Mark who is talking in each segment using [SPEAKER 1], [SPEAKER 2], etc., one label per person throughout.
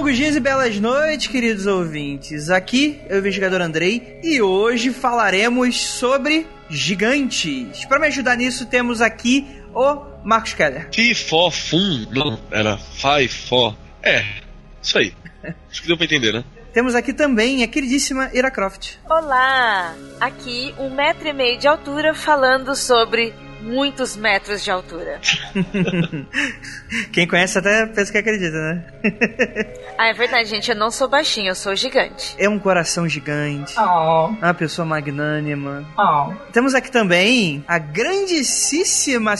[SPEAKER 1] Longos dias e belas noites, queridos ouvintes. Aqui é o investigador Andrei e hoje falaremos sobre gigantes. Para me ajudar nisso, temos aqui o Marcos Keller.
[SPEAKER 2] Fi, fó, fum. Não, era fi, fó. É, isso aí. Acho que deu pra entender, né?
[SPEAKER 1] Temos aqui também a queridíssima Ira Croft.
[SPEAKER 3] Olá! Aqui, um metro e meio de altura, falando sobre muitos metros de altura.
[SPEAKER 1] Quem conhece até pensa que acredita, né?
[SPEAKER 3] ah, é verdade, gente. Eu não sou baixinho, eu sou gigante.
[SPEAKER 1] É um coração gigante.
[SPEAKER 4] Oh.
[SPEAKER 1] Uma pessoa magnânima.
[SPEAKER 4] Oh.
[SPEAKER 1] Temos aqui também a grandíssima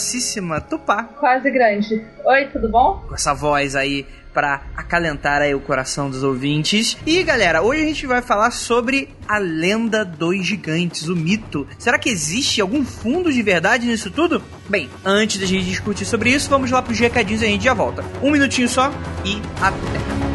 [SPEAKER 1] Tupá.
[SPEAKER 4] Quase grande. Oi, tudo bom?
[SPEAKER 1] Com essa voz aí para acalentar aí o coração dos ouvintes. E galera, hoje a gente vai falar sobre a lenda dos gigantes, o mito. Será que existe algum fundo de verdade nisso tudo? Bem, antes da gente discutir sobre isso, vamos lá pros recadinhos e a gente já volta. Um minutinho só e até.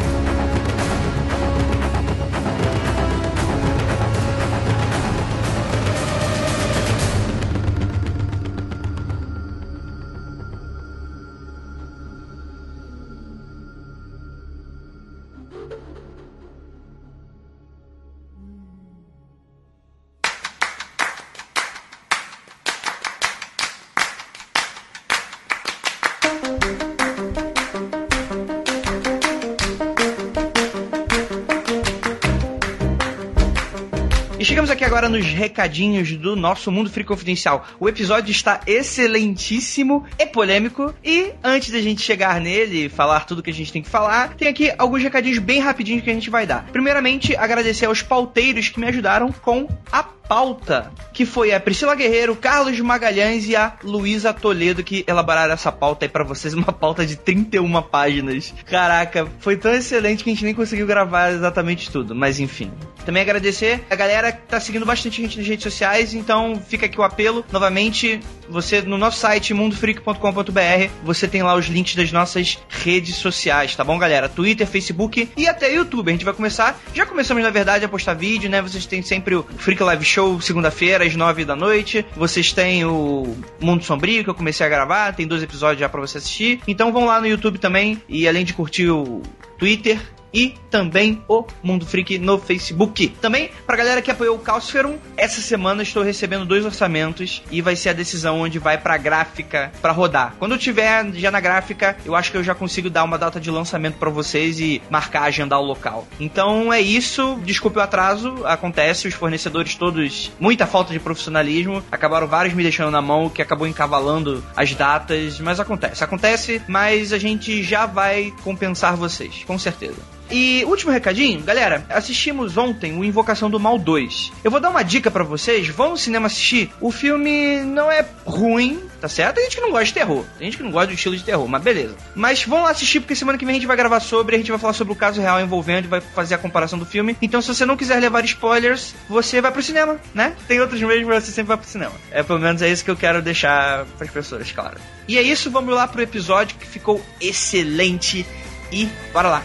[SPEAKER 1] Chegamos aqui agora nos recadinhos do nosso Mundo Free Confidencial. O episódio está excelentíssimo e polêmico. E antes da gente chegar nele e falar tudo que a gente tem que falar, tem aqui alguns recadinhos bem rapidinhos que a gente vai dar. Primeiramente, agradecer aos pauteiros que me ajudaram com a pauta, que foi a Priscila Guerreiro, Carlos Magalhães e a Luísa Toledo que elaboraram essa pauta aí para vocês, uma pauta de 31 páginas. Caraca, foi tão excelente que a gente nem conseguiu gravar exatamente tudo, mas enfim. Também agradecer a galera que tá seguindo bastante gente nas redes sociais, então fica aqui o apelo. Novamente, você no nosso site mundofreak.com.br, você tem lá os links das nossas redes sociais, tá bom, galera? Twitter, Facebook e até YouTube. A gente vai começar, já começamos na verdade a postar vídeo, né? Vocês têm sempre o Freak Live Show segunda-feira às nove da noite. Vocês têm o Mundo Sombrio que eu comecei a gravar, tem dois episódios já para você assistir. Então vão lá no YouTube também e além de curtir o Twitter, e também o Mundo Freak no Facebook. Também, pra galera que apoiou o Calciferum, essa semana estou recebendo dois orçamentos e vai ser a decisão onde vai pra gráfica para rodar. Quando eu tiver já na gráfica, eu acho que eu já consigo dar uma data de lançamento para vocês e marcar, agendar o local. Então é isso, desculpe o atraso, acontece, os fornecedores todos, muita falta de profissionalismo, acabaram vários me deixando na mão, que acabou encavalando as datas, mas acontece. Acontece, mas a gente já vai compensar vocês, com certeza. E último recadinho, galera, assistimos ontem o Invocação do Mal 2. Eu vou dar uma dica para vocês, vão no cinema assistir. O filme não é ruim, tá certo? Tem gente que não gosta de terror, tem gente que não gosta do estilo de terror, mas beleza. Mas vão lá assistir porque semana que vem a gente vai gravar sobre, a gente vai falar sobre o caso real envolvendo, vai fazer a comparação do filme. Então se você não quiser levar spoilers, você vai pro cinema, né? Tem outros meios, mas você sempre vai pro cinema. É pelo menos é isso que eu quero deixar para as pessoas, claro. E é isso, vamos lá pro episódio que ficou excelente e bora lá.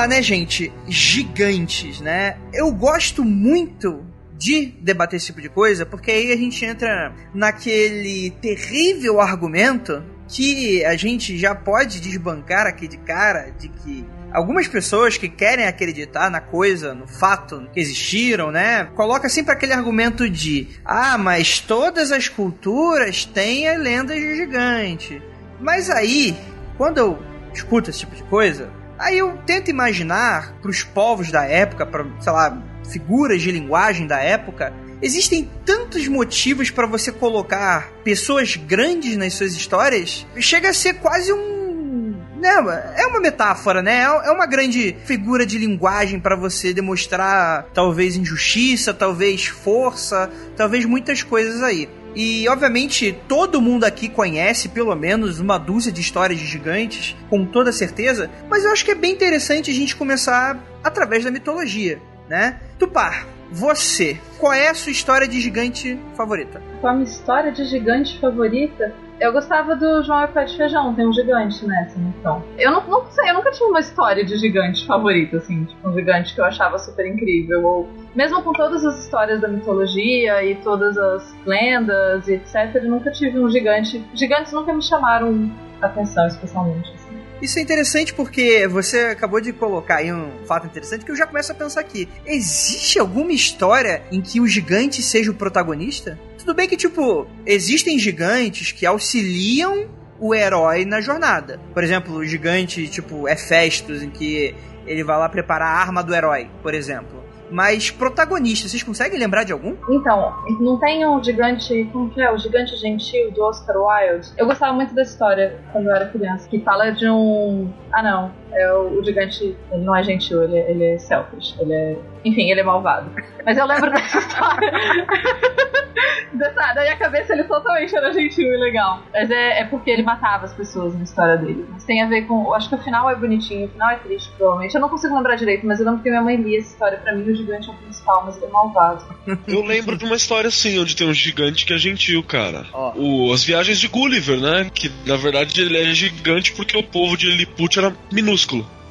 [SPEAKER 1] Lá, né, gente? Gigantes, né? Eu gosto muito de debater esse tipo de coisa, porque aí a gente entra naquele terrível argumento que a gente já pode desbancar aqui de cara de que Algumas pessoas que querem acreditar na coisa, no fato que existiram, né? Coloca sempre aquele argumento de: ah, mas todas as culturas têm a lenda de gigante. Mas aí, quando eu escuto esse tipo de coisa, aí eu tento imaginar para os povos da época, para, sei lá, figuras de linguagem da época, existem tantos motivos para você colocar pessoas grandes nas suas histórias, chega a ser quase um né, é uma metáfora, né? É, é uma grande figura de linguagem para você demonstrar talvez injustiça, talvez força, talvez muitas coisas aí. E, obviamente, todo mundo aqui conhece pelo menos uma dúzia de histórias de gigantes, com toda certeza, mas eu acho que é bem interessante a gente começar através da mitologia, né? Tupar, você, qual é a sua história de gigante favorita?
[SPEAKER 4] Qual a minha história de gigante favorita? Eu gostava do João e Pé de Feijão, tem um gigante nessa então. Eu não, não sei, eu nunca tive uma história de gigante favorita, assim, tipo um gigante que eu achava super incrível. Ou mesmo com todas as histórias da mitologia e todas as lendas e etc, eu nunca tive um gigante. Gigantes nunca me chamaram atenção, especialmente. Assim.
[SPEAKER 1] Isso é interessante porque você acabou de colocar aí um fato interessante que eu já começo a pensar aqui. Existe alguma história em que o gigante seja o protagonista? Tudo bem que, tipo, existem gigantes que auxiliam o herói na jornada. Por exemplo, o gigante, tipo, Hefestos, em que ele vai lá preparar a arma do herói, por exemplo. Mas protagonista, vocês conseguem lembrar de algum?
[SPEAKER 4] Então, não tem um gigante, como que é? O gigante gentil do Oscar Wilde. Eu gostava muito dessa história quando eu era criança, que fala de um. Ah, não. É o, o gigante. Ele não é gentil, ele, ele é selfish. Ele é. Enfim, ele é malvado. Mas eu lembro dessa história. Dessa, da minha cabeça ele totalmente era gentil e legal. Mas é, é porque ele matava as pessoas na história dele. Mas tem a ver com. Acho que o final é bonitinho, o final é triste, provavelmente. Eu não consigo lembrar direito, mas eu lembro que minha mãe lia essa história pra mim. O gigante é o principal, mas ele é malvado.
[SPEAKER 2] Eu lembro de uma história assim, onde tem um gigante que é gentil, cara. Oh. O, as viagens de Gulliver, né? Que na verdade ele é gigante porque o povo de Lilliput era minúsculo.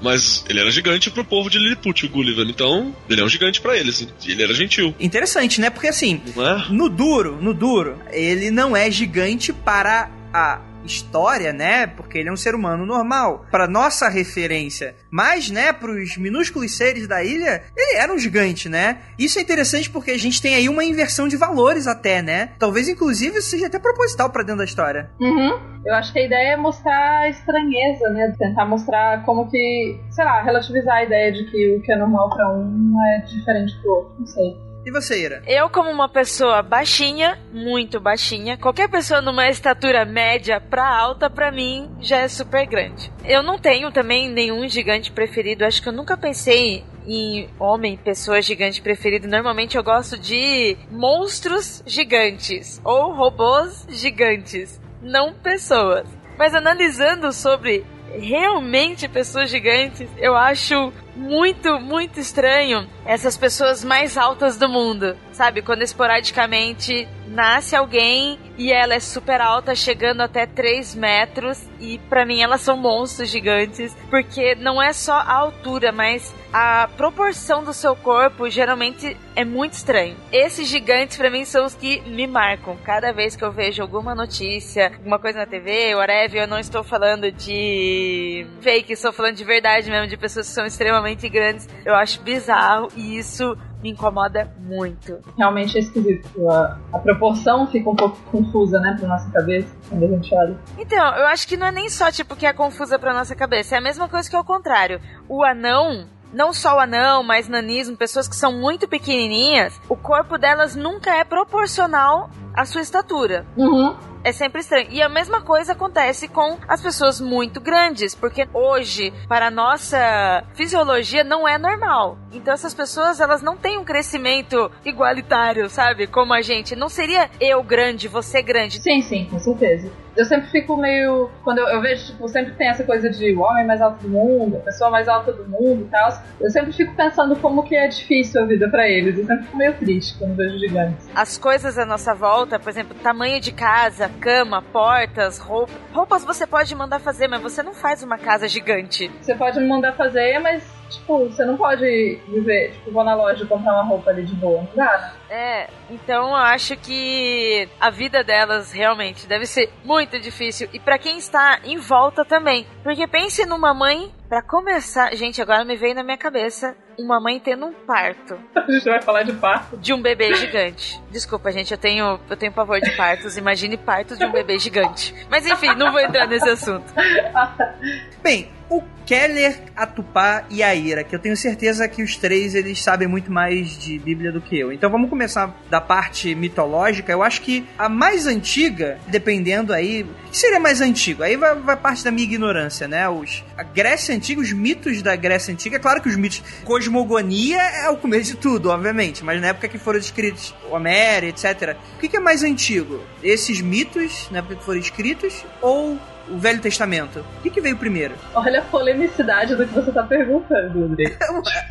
[SPEAKER 2] Mas ele era gigante pro povo de Lilliput, o Gulliver. Então, ele é um gigante para eles. Ele era gentil.
[SPEAKER 1] Interessante, né? Porque assim, é? no duro, no duro, ele não é gigante para a história, né? Porque ele é um ser humano normal. Para nossa referência. Mas, né, pros minúsculos seres da ilha, ele era um gigante, né? Isso é interessante porque a gente tem aí uma inversão de valores até, né? Talvez, inclusive, seja até proposital para dentro da história.
[SPEAKER 4] Uhum. Eu acho que a ideia é mostrar a estranheza, né? Tentar mostrar como que, sei lá, relativizar a ideia de que o que é normal para um é diferente pro outro. Não sei.
[SPEAKER 1] E você, Ira?
[SPEAKER 3] Eu, como uma pessoa baixinha, muito baixinha, qualquer pessoa numa estatura média pra alta, pra mim, já é super grande. Eu não tenho também nenhum gigante preferido. Acho que eu nunca pensei em homem, pessoa gigante preferido. Normalmente eu gosto de monstros gigantes ou robôs gigantes, não pessoas. Mas analisando sobre realmente pessoas gigantes, eu acho muito, muito estranho essas pessoas mais altas do mundo. Sabe? Quando esporadicamente nasce alguém e ela é super alta, chegando até 3 metros, e para mim elas são monstros gigantes, porque não é só a altura, mas a proporção do seu corpo geralmente é muito estranho. Esses gigantes para mim são os que me marcam. Cada vez que eu vejo alguma notícia, alguma coisa na TV, whatever, eu não estou falando de fake, estou falando de verdade mesmo, de pessoas que são extremamente grandes. Eu acho bizarro e isso me incomoda muito.
[SPEAKER 4] Realmente é esquisito. A, a, proporção fica um pouco confusa, né, pra nossa cabeça, quando a gente olha.
[SPEAKER 3] Então, eu acho que não é nem só, tipo, que é confusa pra nossa cabeça. É a mesma coisa que é o contrário. O anão, não só o anão, mas nanismo, pessoas que são muito pequenininhas, o corpo delas nunca é proporcional à sua estatura.
[SPEAKER 4] Uhum
[SPEAKER 3] é sempre estranho. E a mesma coisa acontece com as pessoas muito grandes, porque hoje, para a nossa fisiologia, não é normal. Então essas pessoas, elas não têm um crescimento igualitário, sabe? Como a gente. Não seria eu grande, você grande.
[SPEAKER 4] Sim, sim, com certeza eu sempre fico meio. Quando eu, eu, vejo, tipo, sempre tem essa coisa de o homem mais alto do mundo, a pessoa mais alta do mundo e tal. Eu sempre fico pensando como que é difícil a vida para eles. Eu sempre fico meio triste quando vejo gigantes.
[SPEAKER 3] As coisas à nossa volta, por exemplo, tamanho de casa, cama, portas, roupas. Roupas você pode mandar fazer, mas você não faz uma casa gigante.
[SPEAKER 4] Você pode me mandar fazer, mas tipo, você não pode viver, tipo, vou na loja comprar uma roupa ali de boa, não dá?
[SPEAKER 3] É, então eu acho que a vida delas realmente deve ser muito difícil. E para quem está em volta também. Porque pense numa mãe Para começar, gente, agora me veio na minha cabeça uma mãe tendo um parto.
[SPEAKER 4] A gente vai falar de parto.
[SPEAKER 3] De um bebê gigante. Desculpa, gente, eu tenho, eu tenho pavor de partos. Imagine partos de um bebê gigante. Mas enfim, não vou entrar nesse assunto.
[SPEAKER 1] Bem, o Keller, a Tupá e a Ira, que eu tenho certeza que os três eles sabem muito mais de Bíblia do que eu. Então vamos começar da parte mitológica. Eu acho que a mais antiga, dependendo aí, que seria mais antigo? Aí vai, vai parte da minha ignorância, né? Os, a Grécia Antiga, os mitos da Grécia Antiga, é claro que os mitos, cosmogonia é o começo de tudo, obviamente, mas na época que foram escritos Homero, etc. O que, que é mais antigo? Esses mitos, na época que foram escritos, ou o Velho Testamento? O que, que veio primeiro?
[SPEAKER 4] Olha a polemicidade do que você tá perguntando, André.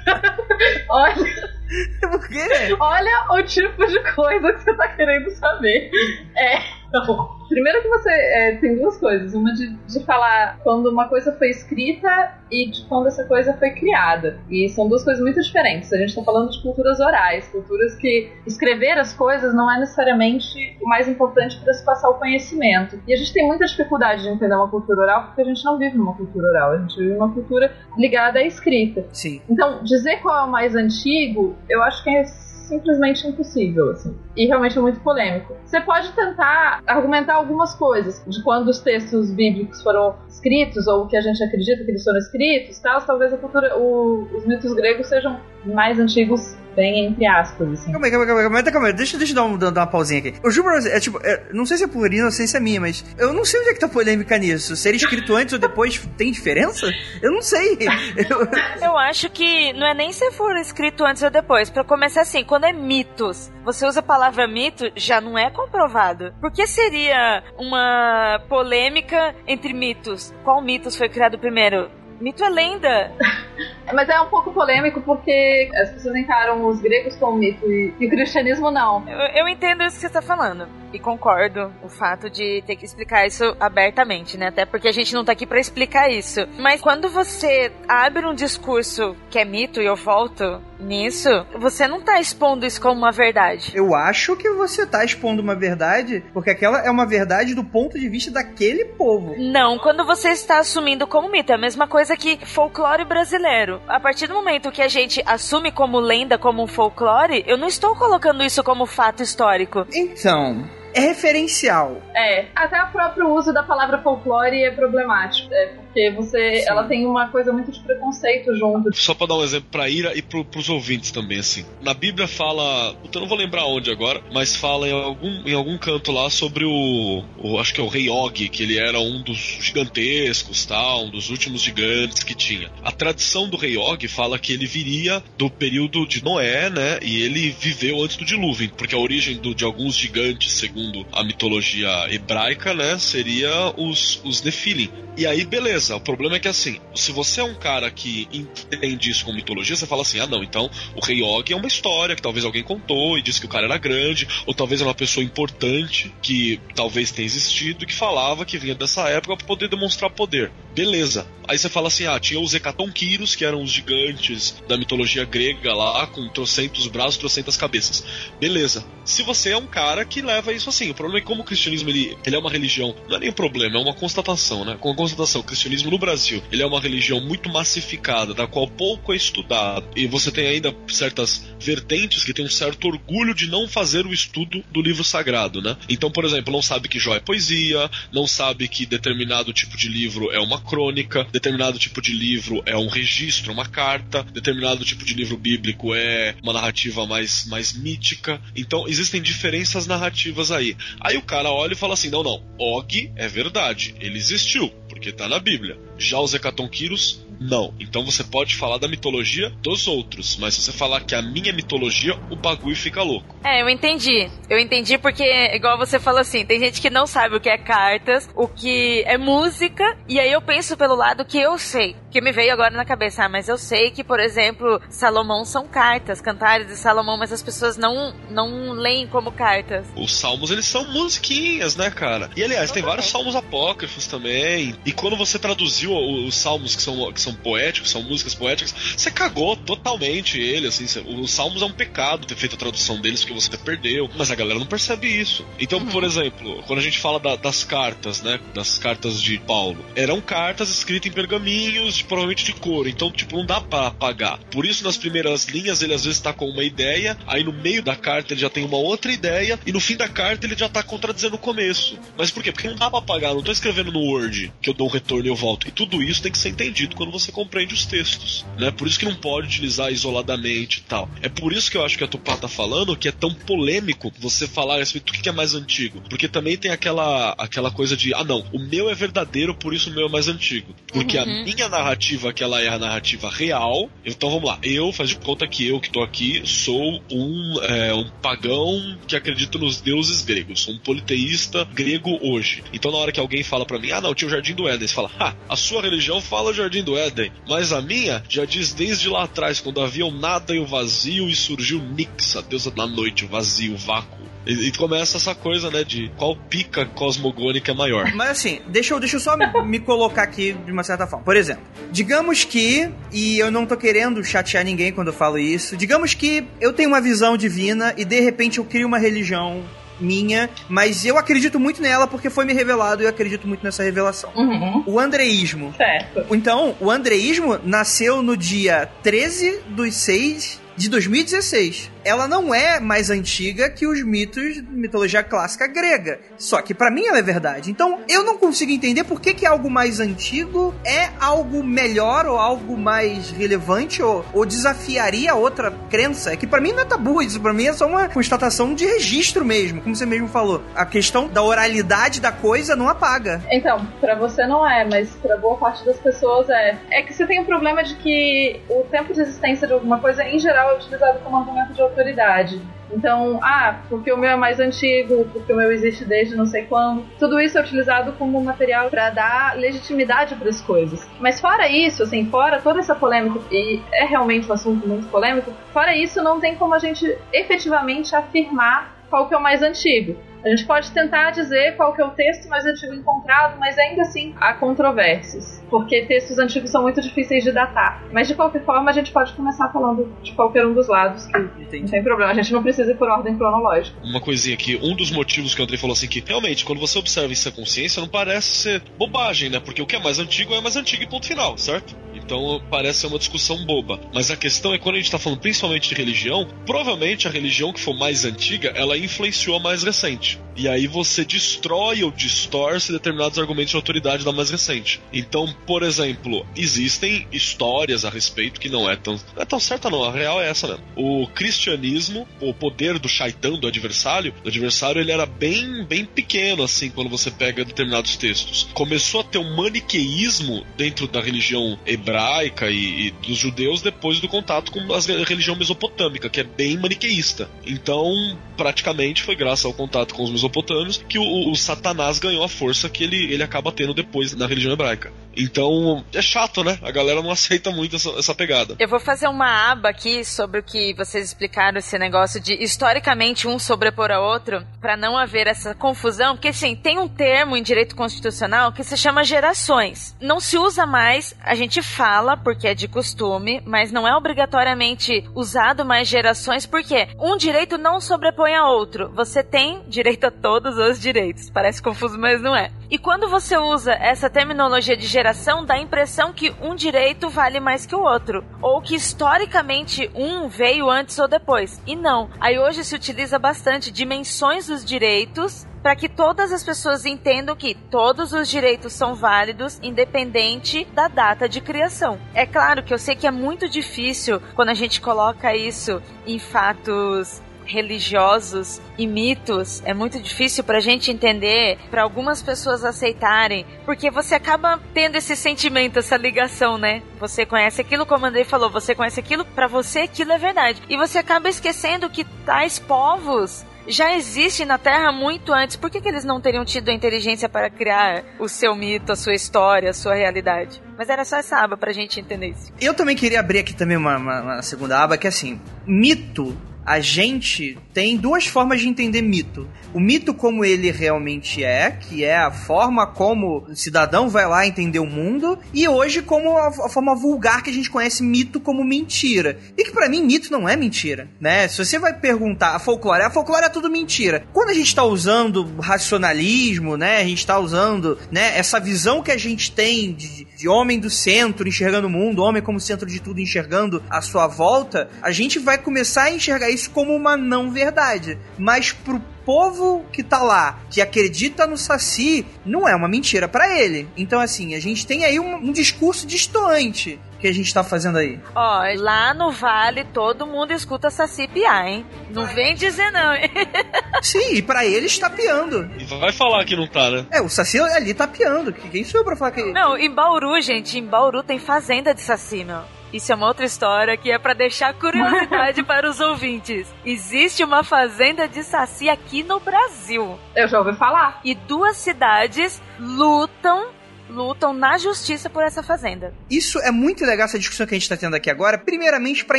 [SPEAKER 4] Olha.
[SPEAKER 1] Por quê?
[SPEAKER 4] Olha o tipo de coisa que você tá querendo saber. É. Então, primeiro que você é, tem duas coisas. Uma de, de falar quando uma coisa foi escrita e de quando essa coisa foi criada. E são duas coisas muito diferentes. A gente está falando de culturas orais, culturas que escrever as coisas não é necessariamente o mais importante para se passar o conhecimento. E a gente tem muita dificuldade de entender uma cultura oral porque a gente não vive numa cultura oral, a gente vive numa cultura ligada à escrita.
[SPEAKER 1] Sim.
[SPEAKER 4] Então, dizer qual é o mais antigo, eu acho que é simplesmente impossível, assim. E realmente é muito polêmico. Você pode tentar argumentar algumas coisas de quando os textos bíblicos foram escritos ou o que a gente acredita que eles foram escritos, tal. Talvez a cultura, o, os mitos gregos sejam mais antigos bem entre aspas, assim.
[SPEAKER 1] Calma aí, calma aí, calma aí, calma aí. Deixa, deixa eu dar, um, dar uma pausinha aqui. O juro é tipo, é, não sei se é por inocência minha, mas eu não sei onde é que tá polêmica nisso. Ser escrito antes ou depois tem diferença? Eu não sei.
[SPEAKER 3] Eu, eu acho que não é nem se for escrito antes ou depois. Pra começar assim, quando é mitos, você usa a palavra mito, já não é comprovado. Por que seria uma polêmica entre mitos? Qual mitos foi criado primeiro? Mito é lenda.
[SPEAKER 4] Mas é um pouco polêmico porque as pessoas encaram os gregos como mito e, e o cristianismo não.
[SPEAKER 3] Eu, eu, entendo isso que você está falando. E concordo o fato de ter que explicar isso abertamente, né? Até porque a gente não tá aqui para explicar isso. Mas quando você abre um discurso que é mito, e eu volto nisso, você não tá expondo isso como uma verdade.
[SPEAKER 1] Eu acho que você tá expondo uma verdade, porque aquela é uma verdade do ponto de vista daquele povo.
[SPEAKER 3] Não, quando você está assumindo como mito, é a mesma coisa que folclore brasileiro. A partir do momento que a gente assume como lenda, como um folclore, eu não estou colocando isso como fato histórico.
[SPEAKER 1] Então, é referencial.
[SPEAKER 4] É, até o próprio uso da palavra folclore é problemático. É, porque você, ela tem uma coisa muito de preconceito junto.
[SPEAKER 2] Só pra dar um exemplo pra Ira e pro, pros ouvintes também, assim. Na Bíblia fala, eu não vou lembrar onde agora, mas fala em algum, em algum canto lá sobre o, o acho que é o rei Og, que ele era um dos gigantescos, tal, um dos últimos gigantes que tinha. A tradição do rei Og fala que ele viria do período de Noé, né, e ele viveu antes do dilúvio, porque a origem do, de alguns gigantes, segundo a mitologia hebraica, né, seria os, os Nephilim. E aí, beleza, beleza. O problema é que assim, se você é um cara que entende isso com mitologia, você fala assim: ah, não, então o Rei Og é uma história que talvez alguém contou e disse que o cara era grande, ou talvez era uma pessoa importante que talvez tenha existido e que falava que vinha dessa época para poder demonstrar poder. Beleza. Aí você fala assim: ah, tinha os Hecatonquiros, que eram os gigantes da mitologia grega lá, com trocentos braços, trocentas cabeças. Beleza. Se você é um cara que leva isso assim, o problema é que como o cristianismo ele, ele é uma religião, não é nem um problema, é uma constatação, né? Com a constatação, o cristianismo cristianismo no Brasil, ele é uma religião muito massificada, da qual pouco é estudado, e você tem ainda certas vertentes que têm um certo orgulho de não fazer o estudo do livro sagrado, né? Então, por exemplo, não sabe que Jó é poesia, não sabe que determinado tipo de livro é uma crônica, determinado tipo de livro é um registro, uma carta, determinado tipo de livro bíblico é uma narrativa mais, mais mítica. Então, existem diferenças narrativas aí. Aí o cara olha e fala assim: não, não, Og é verdade, ele existiu, porque tá na Bíblia. Библия. Já os Hecatonquiros não. Então você pode falar da mitologia dos outros, mas se você falar que a minha mitologia, o bagulho fica louco.
[SPEAKER 3] É, eu entendi. Eu entendi porque, igual você falou assim, tem gente que não sabe o que é cartas, o que é música, e aí eu penso pelo lado que eu sei. Que me veio agora na cabeça, ah, mas eu sei que, por exemplo, Salomão são cartas, cantares de Salomão, mas as pessoas não, não leem como cartas.
[SPEAKER 2] Os salmos, eles são musiquinhas, né, cara? E aliás, tem vários salmos apócrifos também. E quando você traduziu os salmos que são, que são poéticos, são músicas poéticas, você cagou totalmente ele, assim, os salmos é um pecado ter feito a tradução deles porque você perdeu, mas a galera não percebe isso. Então, por uhum. exemplo, quando a gente fala da, das cartas, né, das cartas de Paulo, eram cartas escritas em pergaminhos, provavelmente de couro. Então, tipo, não dá para apagar. Por isso, nas primeiras linhas, ele às vezes tá com uma ideia, aí no meio da carta ele já tem uma outra ideia, e no fim da carta ele já tá contradizendo o começo. Mas por quê? Porque não dá pra apagar, não tô escrevendo no Word que eu dou um retorno e eu volto. Tudo isso tem que ser entendido quando você compreende os textos, né? Por isso que não pode utilizar isoladamente e tal. É por isso que eu acho que a Tupá tá falando que é tão polêmico você falar a respeito do que é mais antigo. Porque também tem aquela, aquela coisa de, ah não, o meu é verdadeiro, por isso o meu é mais antigo. Porque uhum. a minha narrativa, que ela é a narrativa real, então vamos lá, eu, faz de conta que eu que tô aqui, sou um, é, um pagão que acredita nos deuses gregos, sou um politeísta grego hoje. Então na hora que alguém fala para mim, ah não, tinha o Jardim do Éden, você fala, ah, a sua religião fala Jardim do Éden, mas a minha já diz desde lá atrás, quando havia o nada e o vazio e surgiu Nix, a deusa da noite, o vazio, o vácuo. E, e, começa essa coisa, né, de qual pica cosmogônica é maior.
[SPEAKER 1] Mas assim, deixa eu, deixa eu só me colocar aqui de uma certa forma. Por exemplo, digamos que, e eu não tô querendo chatear ninguém quando eu falo isso, digamos que eu tenho uma visão divina e de repente eu crio uma religião minha, mas eu acredito muito nela porque foi me revelado e eu acredito muito nessa revelação. Uhum. O andreísmo.
[SPEAKER 4] Certo.
[SPEAKER 1] Então, o andreísmo nasceu no dia 13 dos 6 de 2016 ela não é mais antiga que os mitos mitologia clássica grega. Só que para mim ela é verdade. Então eu não consigo entender por que, que algo mais antigo é algo melhor ou algo mais relevante ou, ou desafiaria outra crença. É que para mim não é tabu, isso para mim é só uma constatação de registro mesmo, como você mesmo falou. A questão da oralidade da coisa não apaga.
[SPEAKER 4] Então, para você não é, mas para boa parte das pessoas é. É que você tem um problema de que o tempo de existência de alguma coisa em geral é utilizado como argumento de autoridade. Então, ah, porque o meu é mais antigo, porque o meu existe desde não sei quando. Tudo isso é utilizado como material para dar legitimidade para as coisas. Mas fora isso, assim, fora toda essa polêmica, e é realmente um assunto muito polêmico, fora isso, não tem como a gente efetivamente afirmar qual que é o mais antigo. A gente pode tentar dizer qual que é o texto mais antigo encontrado, mas ainda assim há controvérsias, porque textos antigos são muito difíceis de datar. Mas de qualquer forma, a gente pode começar falando de qualquer um dos lados, que Entendi. não tem problema, a gente não precisa ir por ordem cronológica.
[SPEAKER 2] Uma coisinha aqui, um dos motivos que o André falou assim que realmente, quando você observa isso a consciência, não parece ser bobagem, né? Porque o que é mais antigo é mais antigo e ponto final, certo? Então parece ser uma discussão boba. Mas a questão é quando a gente está falando principalmente de religião, provavelmente a religião que for mais antiga, ela influenciou a mais recente. E aí você destrói ou distorce determinados argumentos de autoridade da mais recente. Então, por exemplo, existem histórias a respeito que não é tão. Não é tão certa, não. A real é essa mesmo. O cristianismo, o poder do shaitan, do adversário, do adversário, ele era bem, bem pequeno, assim, quando você pega determinados textos. Começou a ter um maniqueísmo dentro da religião hebraica hebraica e, e, dos judeus depois do contato com a religião mesopotâmica, que é bem maniqueísta. Então, praticamente foi graças ao contato com os mesopotâmios que o, o Satanás ganhou a força que ele, ele acaba tendo depois na religião hebraica. Então, é chato, né? A galera não aceita muito essa, essa pegada.
[SPEAKER 3] Eu vou fazer uma aba aqui sobre o que vocês explicaram, esse negócio de historicamente um sobrepor a outro, para não haver essa confusão, porque assim, tem um termo em direito constitucional que se chama gerações. Não se usa mais, a gente fala porque é de costume, mas não é obrigatoriamente usado mais gerações, porque um direito não sobrepõe a outro. Você tem direito a todos os direitos. Parece confuso, mas não é. E quando você usa essa terminologia de geração, dá a impressão que um direito vale mais que o outro. Ou que historicamente um veio antes ou depois. E não. Aí hoje se utiliza bastante dimensões dos direitos para que todas as pessoas entendam que todos os direitos são válidos, independente da data de criação. É claro que eu sei que é muito difícil quando a gente coloca isso em fatos religiosos e mitos é muito difícil pra gente entender, para algumas pessoas aceitarem, porque você acaba tendo esse sentimento, essa ligação, né? Você conhece aquilo, como o Andrei falou, você conhece aquilo, para você aquilo é verdade. E você acaba esquecendo que tais povos já existem na Terra muito antes. Por que, que eles não teriam tido a inteligência para criar o seu mito, a sua história, a sua realidade? Mas era só essa aba pra gente entender isso.
[SPEAKER 1] Eu também queria abrir aqui também uma, uma, uma segunda aba que é assim: mito a gente tem duas formas de entender mito. O mito como ele realmente é, que é a forma como o cidadão vai lá entender o mundo, e hoje como a, forma vulgar que a gente conhece mito como mentira. E que para mim mito não é mentira, né? Se você vai perguntar a folclore, a folclore é tudo mentira. Quando a gente tá usando racionalismo, né? A gente tá usando, né, essa visão que a gente tem de, de homem do centro enxergando o mundo, homem como centro de tudo enxergando a sua volta, a gente vai começar a enxergar isso como uma não verdade. Mas pro povo que tá lá, que acredita no Saci, não é uma mentira para ele. Então, assim, a gente tem aí um, um discurso distoante que a gente tá fazendo aí?
[SPEAKER 3] Ó, lá no Vale todo mundo escuta Saci piar, hein? Não vem dizer não, hein?
[SPEAKER 1] Sim, e pra ele está piando.
[SPEAKER 2] E vai falar que não tá, né?
[SPEAKER 1] É, o Saci ali tá piando. Quem sou eu pra falar que.
[SPEAKER 3] Não, em Bauru, gente, em Bauru tem fazenda de Saci, meu. Isso é uma outra história que é para deixar curiosidade para os ouvintes. Existe uma fazenda de saci aqui no Brasil.
[SPEAKER 4] Eu já ouvi falar.
[SPEAKER 3] E duas cidades lutam lutam na justiça por essa fazenda.
[SPEAKER 1] Isso é muito legal, essa discussão que a gente está tendo aqui agora, primeiramente para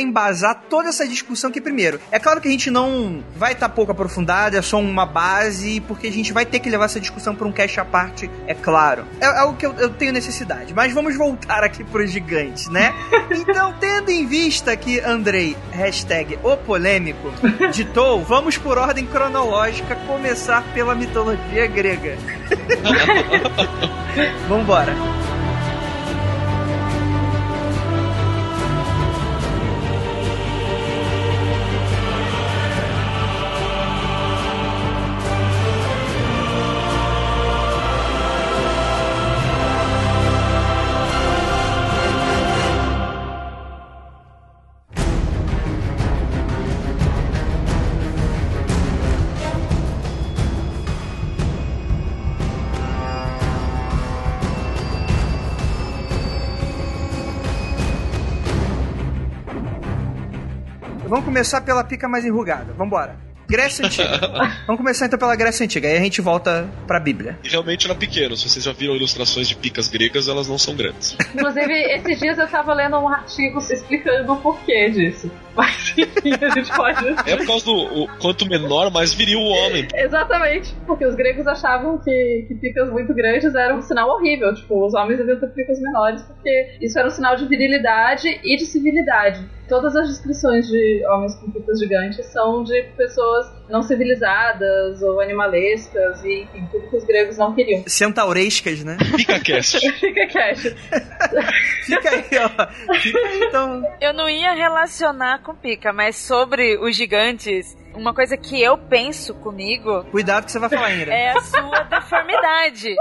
[SPEAKER 1] embasar toda essa discussão que, primeiro, é claro que a gente não vai estar tá pouco aprofundado, é só uma base, porque a gente vai ter que levar essa discussão para um cast à parte, é claro. É, é o que eu, eu, tenho necessidade. Mas vamos voltar aqui para os gigantes, né? Então, tendo em vista que Andrei, hashtag o polêmico, ditou, vamos por ordem cronológica começar pela mitologia grega. vamos Vambora. Começar pela pica mais enrugada. Vambora. Grécia Antiga. Vamos começar então pela Grécia Antiga, aí a gente volta pra Bíblia.
[SPEAKER 2] E realmente era pequeno, se vocês já viram ilustrações de picas gregas, elas não são grandes.
[SPEAKER 4] Inclusive, esses dias eu tava lendo um artigo explicando o porquê disso. Mas enfim, a gente pode.
[SPEAKER 2] É por causa do o, quanto menor, mais viril o homem.
[SPEAKER 4] Exatamente, porque os gregos achavam que, que picas muito grandes era um sinal horrível. Tipo, os homens deviam ter picas menores, porque isso era um sinal de virilidade e de civilidade todas as descrições de homens com pipas gigantes são de pessoas não civilizadas ou animalescas e enfim, tudo que os gregos não queriam.
[SPEAKER 1] Centaurescas, né?
[SPEAKER 2] Fica cast.
[SPEAKER 4] Fica cast.
[SPEAKER 1] Fica aí, ó. Fica aí, então.
[SPEAKER 3] Eu não ia relacionar com pica, mas sobre os gigantes, uma coisa que eu penso comigo.
[SPEAKER 1] Cuidado que você vai falar, ainda.
[SPEAKER 3] É a sua deformidade.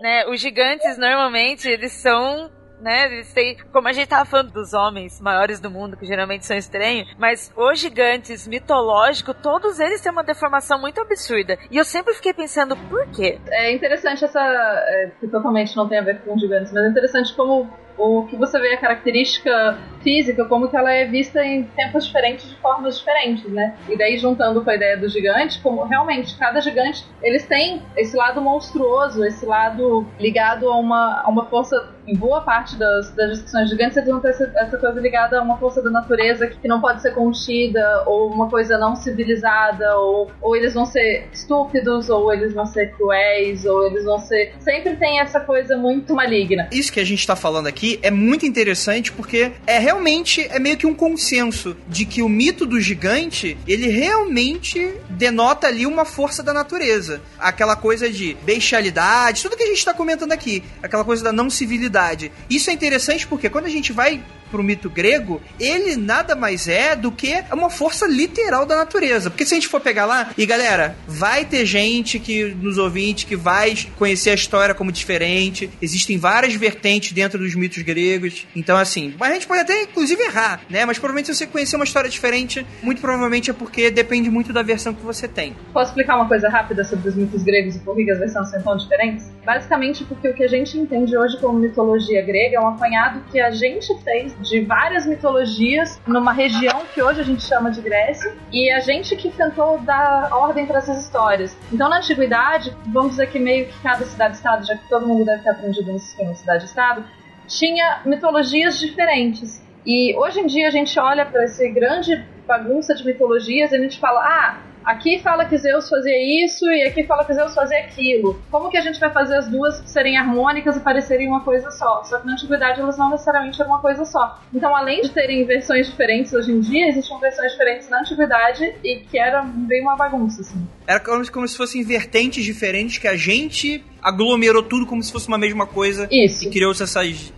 [SPEAKER 3] Né? Os gigantes normalmente eles são né? Têm, como a gente tava falando dos homens maiores do mundo, que geralmente são estranhos, mas os gigantes mitológicos, todos eles têm uma deformação muito absurda. E eu sempre fiquei pensando, por quê?
[SPEAKER 4] É interessante essa. É, que totalmente não tem a ver com gigantes, mas é interessante como o que você vê a característica física, como que ela é vista em tempos diferentes de formas diferentes, né? E daí juntando com a ideia do gigante, como realmente cada gigante, eles têm esse lado monstruoso, esse lado ligado a uma, a uma força em boa parte das, das descrições gigantes eles vão ter essa, essa, coisa ligada a uma força da natureza que não pode ser contida, ou uma coisa não civilizada, ou, ou eles vão ser estúpidos, ou eles vão ser cruéis, ou eles vão ser. Sempre tem essa coisa muito maligna.
[SPEAKER 1] Isso que a gente tá falando aqui é muito interessante porque é realmente é meio que um consenso de que o mito do gigante ele realmente denota ali uma força da natureza. Aquela coisa de bestialidade, tudo que a gente tá comentando aqui, aquela coisa da não civilidade isso é interessante porque quando a gente vai pro mito grego, ele nada mais é do que uma força literal da natureza. Porque se a gente for pegar lá, e galera, vai ter gente que nos ouvintes que vai conhecer a história como diferente. Existem várias vertentes dentro dos mitos gregos. Então, assim, a gente pode até inclusive errar, né? Mas provavelmente se você conhecer uma história diferente, muito provavelmente é porque depende muito da versão que você tem.
[SPEAKER 4] Posso explicar uma coisa rápida sobre os mitos gregos e por que as versões são tão diferentes? Basicamente porque o que a gente entende hoje como mitologia grega é um apanhado que a gente fez de várias mitologias numa região que hoje a gente chama de Grécia e a gente que tentou dar ordem para essas histórias. Então, na antiguidade, vamos dizer que meio que cada cidade-estado, já que todo mundo deve ter aprendido no sistema cidade-estado, tinha mitologias diferentes. E hoje em dia a gente olha para esse grande bagunça de mitologias, a gente fala, ah, Aqui fala que Zeus fazia isso e aqui fala que Zeus fazia aquilo. Como que a gente vai fazer as duas serem harmônicas e parecerem uma coisa só? Só que na antiguidade elas não necessariamente eram uma coisa só. Então, além de terem versões diferentes hoje em dia, existiam versões diferentes na antiguidade e que era bem uma bagunça, assim.
[SPEAKER 1] Era como, como se fossem vertentes diferentes que a gente aglomerou tudo como se fosse uma mesma coisa
[SPEAKER 4] Isso.
[SPEAKER 1] e criou essas,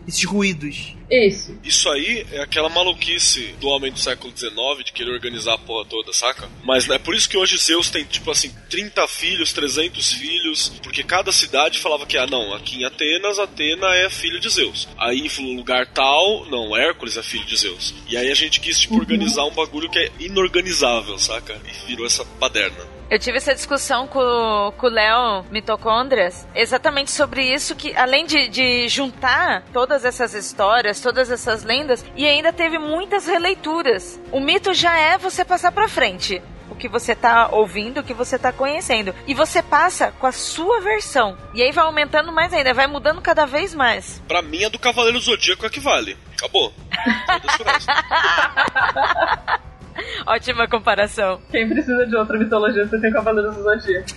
[SPEAKER 1] esses ruídos.
[SPEAKER 4] Isso.
[SPEAKER 2] Isso aí é aquela maluquice do homem do século XIX de querer organizar a porra toda, saca? Mas é por isso que hoje Zeus tem, tipo assim, 30 filhos, 300 filhos, porque cada cidade falava que, ah, não, aqui em Atenas, Atena é filho de Zeus. Aí, em lugar tal, não, Hércules é filho de Zeus. E aí a gente quis, tipo, organizar um bagulho que é inorganizável, saca? E virou essa baderna.
[SPEAKER 3] Eu tive essa discussão com, com o Léo Mitocôndrias exatamente sobre isso, que além de, de juntar todas essas histórias, todas essas lendas, e ainda teve muitas releituras. O mito já é você passar pra frente o que você tá ouvindo, o que você tá conhecendo. E você passa com a sua versão. E aí vai aumentando mais ainda, vai mudando cada vez mais.
[SPEAKER 2] Pra mim, a do Cavaleiro Zodíaco é que vale. Acabou.
[SPEAKER 3] Ótima comparação.
[SPEAKER 4] Quem precisa de outra mitologia, você tem Cavaleiros do Zodíaco.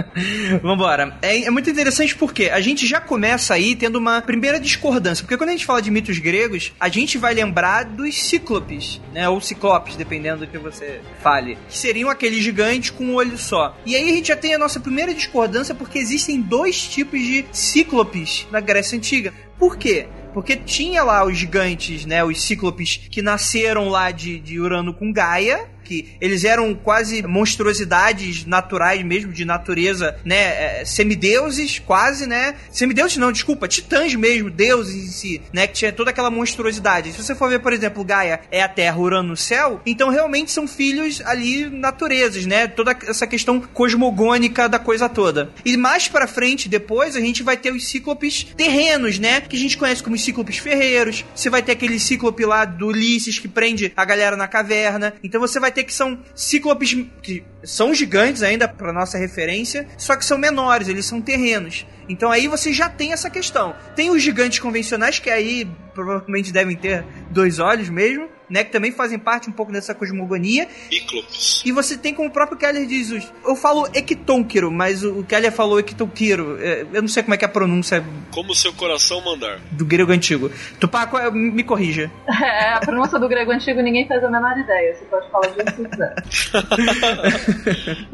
[SPEAKER 1] Vambora. É, é muito interessante porque a gente já começa aí tendo uma primeira discordância. Porque quando a gente fala de mitos gregos, a gente vai lembrar dos cíclopes, né? Ou ciclopes, dependendo do que você fale. Que seriam aqueles gigantes com um olho só. E aí a gente já tem a nossa primeira discordância porque existem dois tipos de cíclopes na Grécia Antiga. Por quê? Porque tinha lá os gigantes, né? Os cíclopes que nasceram lá de, de Urano com Gaia que eles eram quase monstruosidades naturais mesmo, de natureza, né? É, semideuses, quase, né? Semideuses não, desculpa, titãs mesmo, deuses em si, né? Que tinha toda aquela monstruosidade. Se você for ver, por exemplo, Gaia é a Terra, Urano no céu, então realmente são filhos ali naturezas, né? Toda essa questão cosmogônica da coisa toda. E mais para frente, depois, a gente vai ter os cíclopes terrenos, né? Que a gente conhece como cíclopes ferreiros. Você vai ter aquele cíclope lá do Ulisses que prende a galera na caverna. Então você vai ter que são cíclopes que são gigantes ainda para nossa referência, só que são menores, eles são terrenos. Então aí você já tem essa questão. Tem os gigantes convencionais que aí provavelmente devem ter dois olhos mesmo, né, que também fazem parte um pouco dessa cosmogonia.
[SPEAKER 2] Cíclopes.
[SPEAKER 1] E você tem como o próprio Keller diz, eu falo Ectônquiro, mas o Keller falou Ectôquiro. É, eu não sei como é que é a pronúncia.
[SPEAKER 2] Como seu coração mandar.
[SPEAKER 1] Do grego antigo. Tupaco, me corrija.
[SPEAKER 4] É, a pronúncia do grego antigo ninguém faz a menor ideia. Você pode falar de que quiser.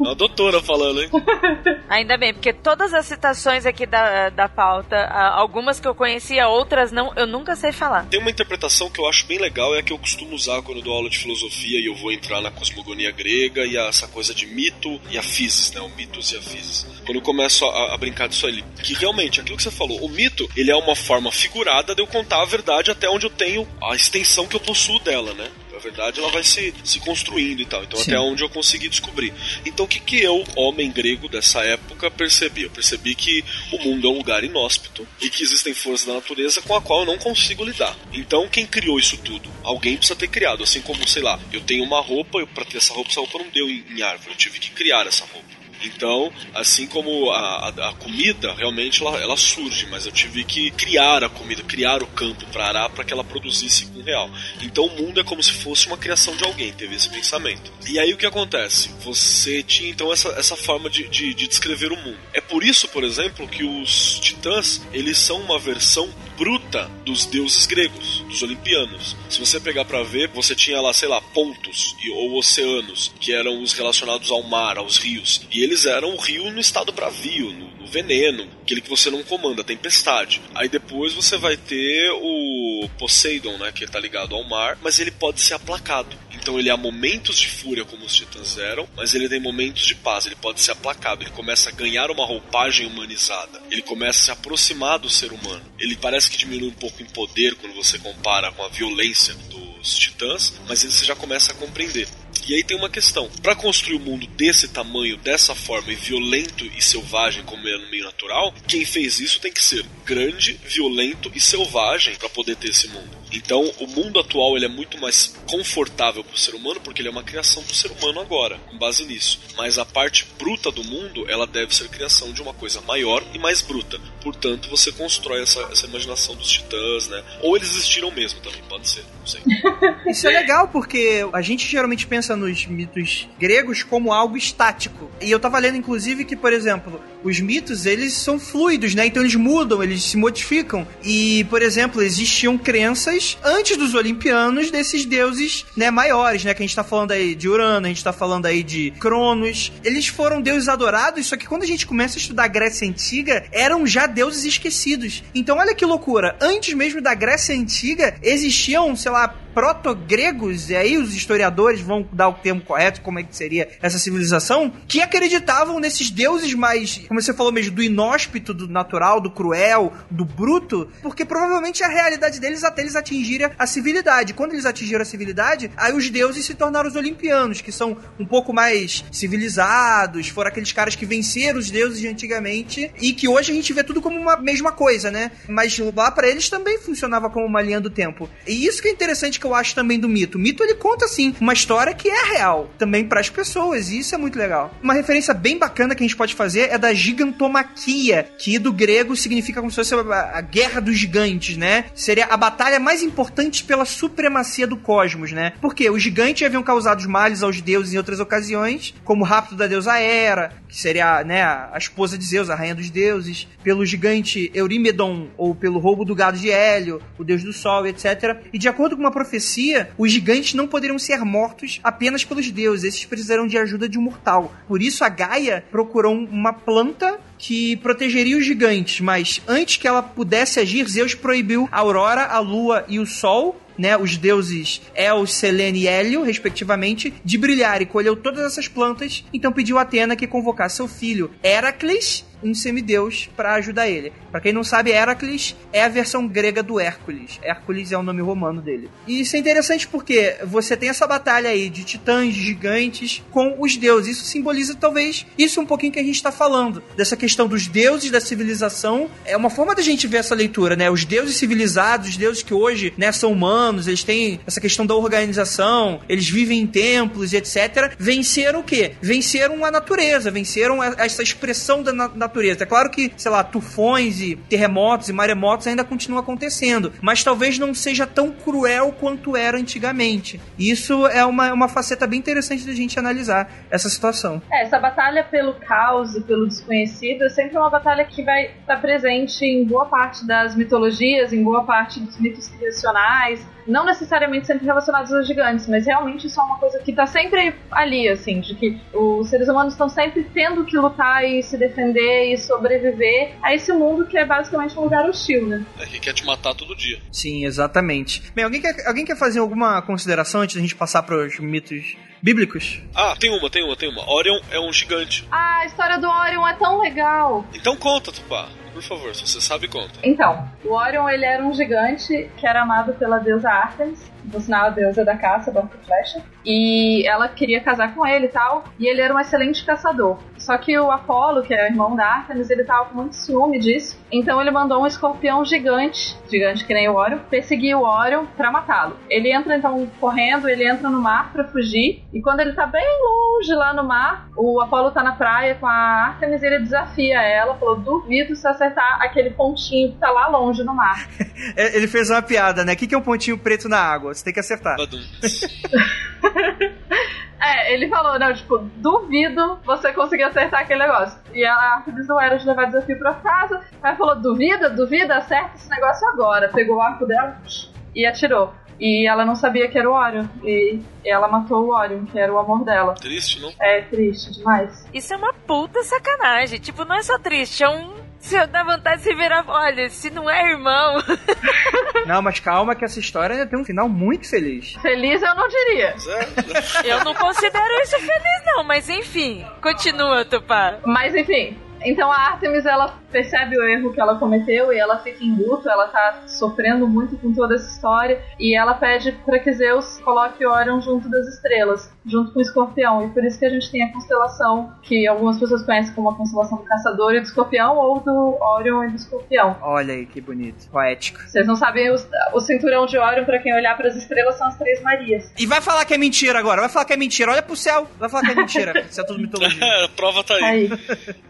[SPEAKER 2] a doutora falando, hein?
[SPEAKER 3] Ainda bem, porque todas as citações aqui da, da pauta, algumas que eu conhecia, outras não, eu nunca sei falar.
[SPEAKER 2] Tem uma interpretação que eu acho bem legal, é a que eu costumo usar quando dou aula de filosofia e eu vou entrar na cosmogonia grega e essa coisa de mito e a physis, né? O mitos e a physis. Quando eu começo a, a brincar disso ali. Que realmente, aquilo que você falou, o mito, ele é uma forma figurada de eu contar a verdade até onde eu tenho a extensão que eu possuo dela, né? Verdade ela vai se, se construindo e tal. Então Sim. até onde eu consegui descobrir. Então o que, que eu, homem grego dessa época, percebi? Eu percebi que o mundo é um lugar inóspito e que existem forças da natureza com a qual eu não consigo lidar. Então quem criou isso tudo? Alguém precisa ter criado. Assim como, sei lá, eu tenho uma roupa, eu, pra ter essa roupa, essa roupa não deu em, em árvore. Eu tive que criar essa roupa. Então, assim como a, a, comida, realmente ela, ela, surge, mas eu tive que criar a comida, criar o campo para arar para que ela produzisse com real. Então, o mundo é como se fosse uma criação de alguém, teve esse pensamento. E aí o que acontece? Você tinha então essa, essa forma de, de, de descrever o mundo. É por isso, por exemplo, que os titãs eles são uma versão bruta dos deuses gregos, dos olimpianos. Se você pegar para ver, você tinha lá, sei lá, pontos ou oceanos, que eram os relacionados ao mar, aos rios. E eles eram o rio no estado bravio, no, no veneno, aquele que você não comanda, a tempestade. Aí depois você vai ter o Poseidon, né, que está ligado ao mar, mas ele pode ser aplacado. Então ele há momentos de fúria como os titãs eram, mas ele tem momentos de paz, ele pode ser aplacado, ele começa a ganhar uma roupagem humanizada, ele começa a se aproximar do ser humano. Ele parece que diminui um pouco em poder quando você compara com a violência dos titãs, mas você já começa a compreender. E aí tem uma questão: para construir um mundo desse tamanho, dessa forma, e violento e selvagem como é no meio natural, quem fez isso tem que ser grande, violento e selvagem para poder ter esse mundo. Então, o mundo atual ele é muito mais confortável para o ser humano porque ele é uma criação do ser humano agora, com base nisso. Mas a parte bruta do mundo, ela deve ser criação de uma coisa maior e mais bruta. Portanto, você constrói essa, essa imaginação dos titãs, né? Ou eles existiram mesmo também, pode ser, não sei.
[SPEAKER 1] Isso é legal porque a gente geralmente pensa nos mitos gregos como algo estático. E eu tava lendo inclusive que, por exemplo, os mitos, eles são fluidos, né? Então eles mudam, eles se modificam. E, por exemplo, existiam crenças antes dos olimpianos desses deuses, né, maiores, né? Que a gente tá falando aí de Urano, a gente tá falando aí de Cronos. Eles foram deuses adorados, só que quando a gente começa a estudar a Grécia Antiga, eram já deuses esquecidos. Então olha que loucura, antes mesmo da Grécia Antiga, existiam, sei lá, proto-gregos, e aí os historiadores vão dar o termo correto, como é que seria essa civilização, que acreditavam nesses deuses mais, como você falou mesmo, do inóspito, do natural, do cruel, do bruto, porque provavelmente a realidade deles até eles atingirem a civilidade. Quando eles atingiram a civilidade, aí os deuses se tornaram os olimpianos, que são um pouco mais civilizados, foram aqueles caras que venceram os deuses de antigamente e que hoje a gente vê tudo como uma mesma coisa, né? Mas lá para eles também funcionava como uma linha do tempo. E isso que é interessante que eu acho também do mito. O mito ele conta assim uma história que é real também para as pessoas, e isso é muito legal. Uma referência bem bacana que a gente pode fazer é da gigantomaquia, que do grego significa como se fosse a, guerra dos gigantes, né? Seria a batalha mais importante pela supremacia do cosmos, né? Porque os gigantes haviam causado males aos deuses em outras ocasiões, como o rapto da deusa Hera, que seria né, a esposa de Zeus, a rainha dos deuses, pelo gigante Eurimedon, ou pelo roubo do gado de Hélio, o deus do sol, etc. E de acordo com uma profecia profecia, os gigantes não poderiam ser mortos apenas pelos deuses, esses precisarão de ajuda de um mortal. Por isso a Gaia procurou uma planta que protegeria os gigantes, mas antes que ela pudesse agir, Zeus proibiu a aurora, a lua e o sol né, os deuses El, Selene e Hélio, respectivamente, de brilhar e colheu todas essas plantas, então pediu a Atena que convocasse seu filho Heracles um semideus para ajudar ele. Para quem não sabe, Heracles é a versão grega do Hércules. Hércules é o nome romano dele. E isso é interessante porque você tem essa batalha aí de titãs, gigantes com os deuses. Isso simboliza talvez isso um pouquinho que a gente está falando, dessa questão dos deuses da civilização. É uma forma da gente ver essa leitura, né? Os deuses civilizados, os deuses que hoje, né, são humanos, eles têm essa questão da organização, eles vivem em templos e etc. Venceram o quê? Venceram a natureza, venceram essa expressão da natureza natureza. É claro que, sei lá, tufões e terremotos e maremotos ainda continuam acontecendo, mas talvez não seja tão cruel quanto era antigamente. Isso é uma, uma faceta bem interessante da gente analisar essa situação.
[SPEAKER 4] É, essa batalha pelo caos e pelo desconhecido é sempre uma batalha que vai estar presente em boa parte das mitologias, em boa parte dos mitos criacionais, não necessariamente sempre relacionados aos gigantes, mas realmente isso é uma coisa que está sempre ali, assim, de que os seres humanos estão sempre tendo que lutar e se defender e sobreviver a esse mundo que é basicamente um lugar hostil, né?
[SPEAKER 2] É que quer te matar todo dia.
[SPEAKER 1] Sim, exatamente. Bem, alguém quer, alguém quer fazer alguma consideração antes da gente passar para os mitos bíblicos?
[SPEAKER 2] Ah, tem uma, tem uma, tem uma. Orion é um gigante.
[SPEAKER 4] Ah, a história do Orion é tão legal.
[SPEAKER 2] Então conta, Tupá. Por favor, se você sabe, conta.
[SPEAKER 4] Então, o Orion ele era um gigante que era amado pela deusa Artemis, por sinal a deusa da caça, banco flecha, e ela queria casar com ele e tal, e ele era um excelente caçador. Só que o Apolo, que é o irmão da Artemis, ele tava com muito ciúme disso, então ele mandou um escorpião gigante, gigante que nem o Orion, perseguir o Orion para matá-lo. Ele entra então correndo, ele entra no mar para fugir, e quando ele tá bem longe lá no mar, o Apolo tá na praia com a Artemis e ele desafia ela, falou: duvido se acertar aquele pontinho que tá lá longe no mar.
[SPEAKER 1] É, ele fez uma piada, né? O que é um pontinho preto na água? Você tem que acertar.
[SPEAKER 4] é, ele falou, não, tipo, duvido você conseguir acertar aquele negócio. E a Artemis não era de levar desafio pra casa, mas falou, duvida, duvida, acerta esse negócio agora. Pegou o arco dela e atirou. E ela não sabia que era o Orion. E ela matou o Orion, que era o amor dela.
[SPEAKER 2] Triste, não?
[SPEAKER 4] É, triste demais.
[SPEAKER 3] Isso é uma puta sacanagem. Tipo, não é só triste, é um se eu dá vontade de se virar, olha, se não é irmão.
[SPEAKER 1] Não, mas calma que essa história tem um final muito feliz.
[SPEAKER 4] Feliz eu não diria.
[SPEAKER 3] eu não considero isso feliz, não, mas enfim, continua, Tupá.
[SPEAKER 4] Mas enfim, Então a Artemis ela percebe o erro que ela cometeu e ela fica em luto, ela tá sofrendo muito com toda essa história e ela pede para que Zeus coloque Orion junto das estrelas, junto com o Escorpião. E por isso que a gente tem a constelação que algumas pessoas conhecem como a constelação do Caçador e do Escorpião ou do Orion e do Escorpião.
[SPEAKER 1] Olha aí que bonito, poético.
[SPEAKER 4] Vocês não sabem o, o cinturão de Orion para quem olhar para as estrelas são as três Marias.
[SPEAKER 1] E vai falar que é mentira agora, vai falar que é mentira. Olha pro céu, vai falar que é mentira. Isso é tudo mitologia.
[SPEAKER 2] a prova tá aí.
[SPEAKER 4] Aí.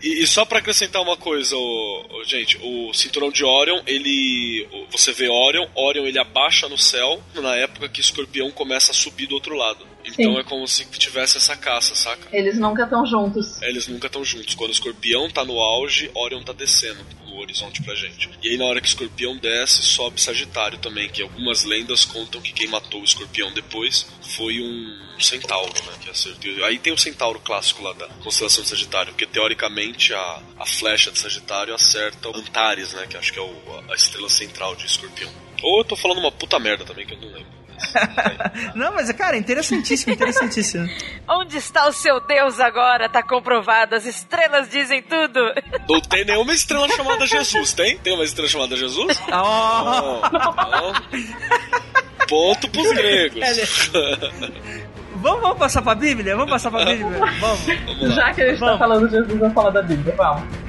[SPEAKER 2] E, e só pra acrescentar uma coisa, ô, gente, o cinturão de Orion, ele. o- Você vê Orion, Orion ele abaixa no céu na época que Escorpião começa a subir do outro lado. Então
[SPEAKER 4] Sim.
[SPEAKER 2] é como se tivesse essa caça, saca?
[SPEAKER 4] Eles nunca estão juntos.
[SPEAKER 2] Eles nunca estão juntos. Quando o escorpião tá no auge, Orion tá descendo no horizonte pra gente. E aí, na hora que o escorpião desce, sobe Sagitário também, que algumas lendas contam que quem matou o escorpião depois foi um centauro, né? Que acertou. Aí tem o centauro clássico lá da constelação de Sagitário, porque teoricamente a, a flecha de Sagitário acerta o Antares, né? Que acho que é o- a estrela central de escorpião. Ou eu tô falando uma puta merda também, que eu não lembro.
[SPEAKER 1] Não, mas, cara, interessantíssimo, interessantíssimo.
[SPEAKER 3] Onde está o seu Deus agora? Tá comprovado, as estrelas dizem tudo.
[SPEAKER 2] Não tem nenhuma estrela chamada Jesus, tem? Tem uma estrela chamada Jesus?
[SPEAKER 1] Oh,
[SPEAKER 2] Não, não. Ponto pros gregos.
[SPEAKER 1] vamos, vamos passar pra Bíblia? Vamos passar pra Bíblia? Vamos.
[SPEAKER 4] Já que a gente tá
[SPEAKER 1] Vamos.
[SPEAKER 4] falando de Jesus, vamos falar da Bíblia. Vamos.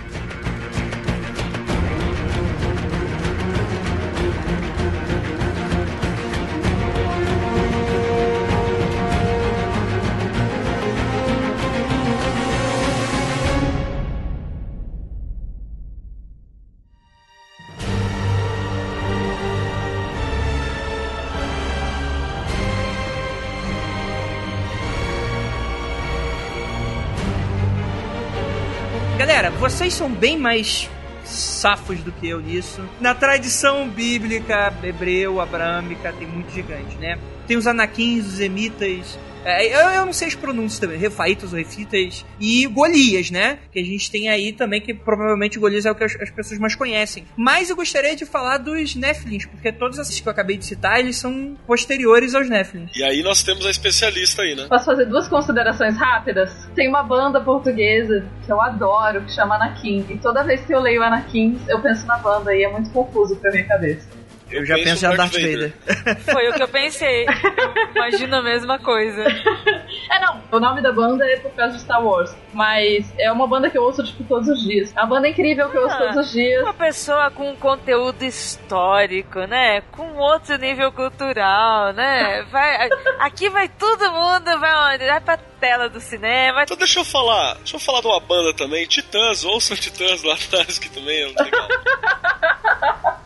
[SPEAKER 1] Vocês são bem mais safos do que eu nisso. Na tradição bíblica, hebreu, abrâmica, tem muito gigante, né? Tem os anakins, os emitas. É, eu, eu não sei as pronúncias também, refaitas ou refitas. E Golias, né? Que a gente tem aí também, que provavelmente Golias é o que as, as pessoas mais conhecem. Mas eu gostaria de falar dos Nephilims, porque todos esses que eu acabei de citar, eles são posteriores aos Nephilims.
[SPEAKER 2] E aí nós temos a especialista aí, né?
[SPEAKER 4] Posso fazer duas considerações rápidas? Tem uma banda portuguesa que eu adoro, que chama Anakin. E toda vez que eu leio Anakin, eu penso na banda e é muito confuso pra minha cabeça.
[SPEAKER 1] Eu, já penso em Darth Vader.
[SPEAKER 3] Foi o que eu pensei. Imagino a mesma coisa.
[SPEAKER 4] É, não, o nome da banda é por causa de Star Wars. Mas é uma banda que eu ouço, tipo, todos os dias. É uma banda incrível que eu ouço
[SPEAKER 3] Ah.
[SPEAKER 4] todos os dias.
[SPEAKER 3] Uma pessoa com um conteúdo histórico, né? Com outro nível cultural, né? Vai, aqui vai todo mundo, vai onde? Vai pra tela do cinema.
[SPEAKER 2] Então deixa eu falar, deixa eu falar de uma banda também, Titãs, ouçam Titãs lá atrás, que também é legal.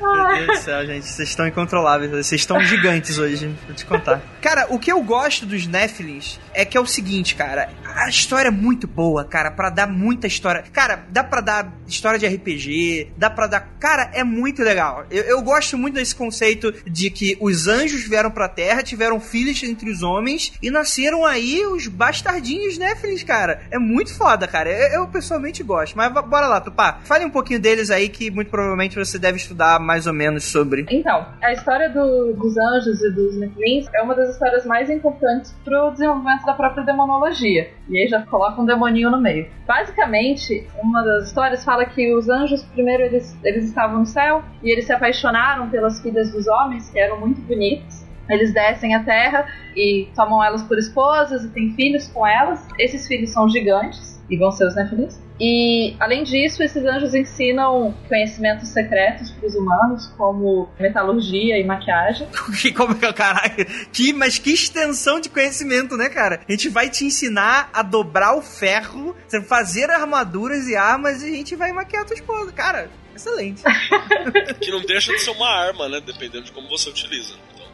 [SPEAKER 1] Meu Deus do céu, gente, vocês estão incontroláveis, vocês estão gigantes hoje, vou te contar. Cara, o que eu gosto dos Nephilims é que é o seguinte, cara, a história é muito boa, cara, pra dar muita história. Cara, dá pra dar história de RPG, dá pra dar. Cara, é muito legal. Eu, eu gosto muito desse conceito de que os anjos vieram pra terra, tiveram filhos entre os homens e nasceram aí os bastardinhos Nephilims, cara. É muito foda, cara. Eu, eu pessoalmente gosto. Mas bora lá, Tupá. Fale um pouquinho deles aí que muito provavelmente você deve estudar mais ou menos sobre.
[SPEAKER 4] Então, a história do- dos anjos e dos Nephilims é uma das histórias mais importantes pro desenvolvimento da própria demonologia. E aí já coloca um demoninho no meio. Basicamente, uma das histórias fala que os anjos, primeiro, eles, eles estavam no céu e eles se apaixonaram pelas filhas dos homens, que eram muito bonitas. Eles descem à terra e tomam elas por esposas e têm filhos com elas. Esses filhos são gigantes e vão ser os Nephilims. E, além disso, esses anjos ensinam conhecimentos secretos para os humanos, como metalurgia e maquiagem.
[SPEAKER 1] Que, como, caralho, que, mas que extensão de conhecimento, né, cara? A gente vai te ensinar a dobrar o ferro, fazer armaduras e armas e a gente vai maquiar tua esposa. Cara, excelente.
[SPEAKER 2] Que não deixa de ser uma arma, né? Dependendo de como você utiliza. Então,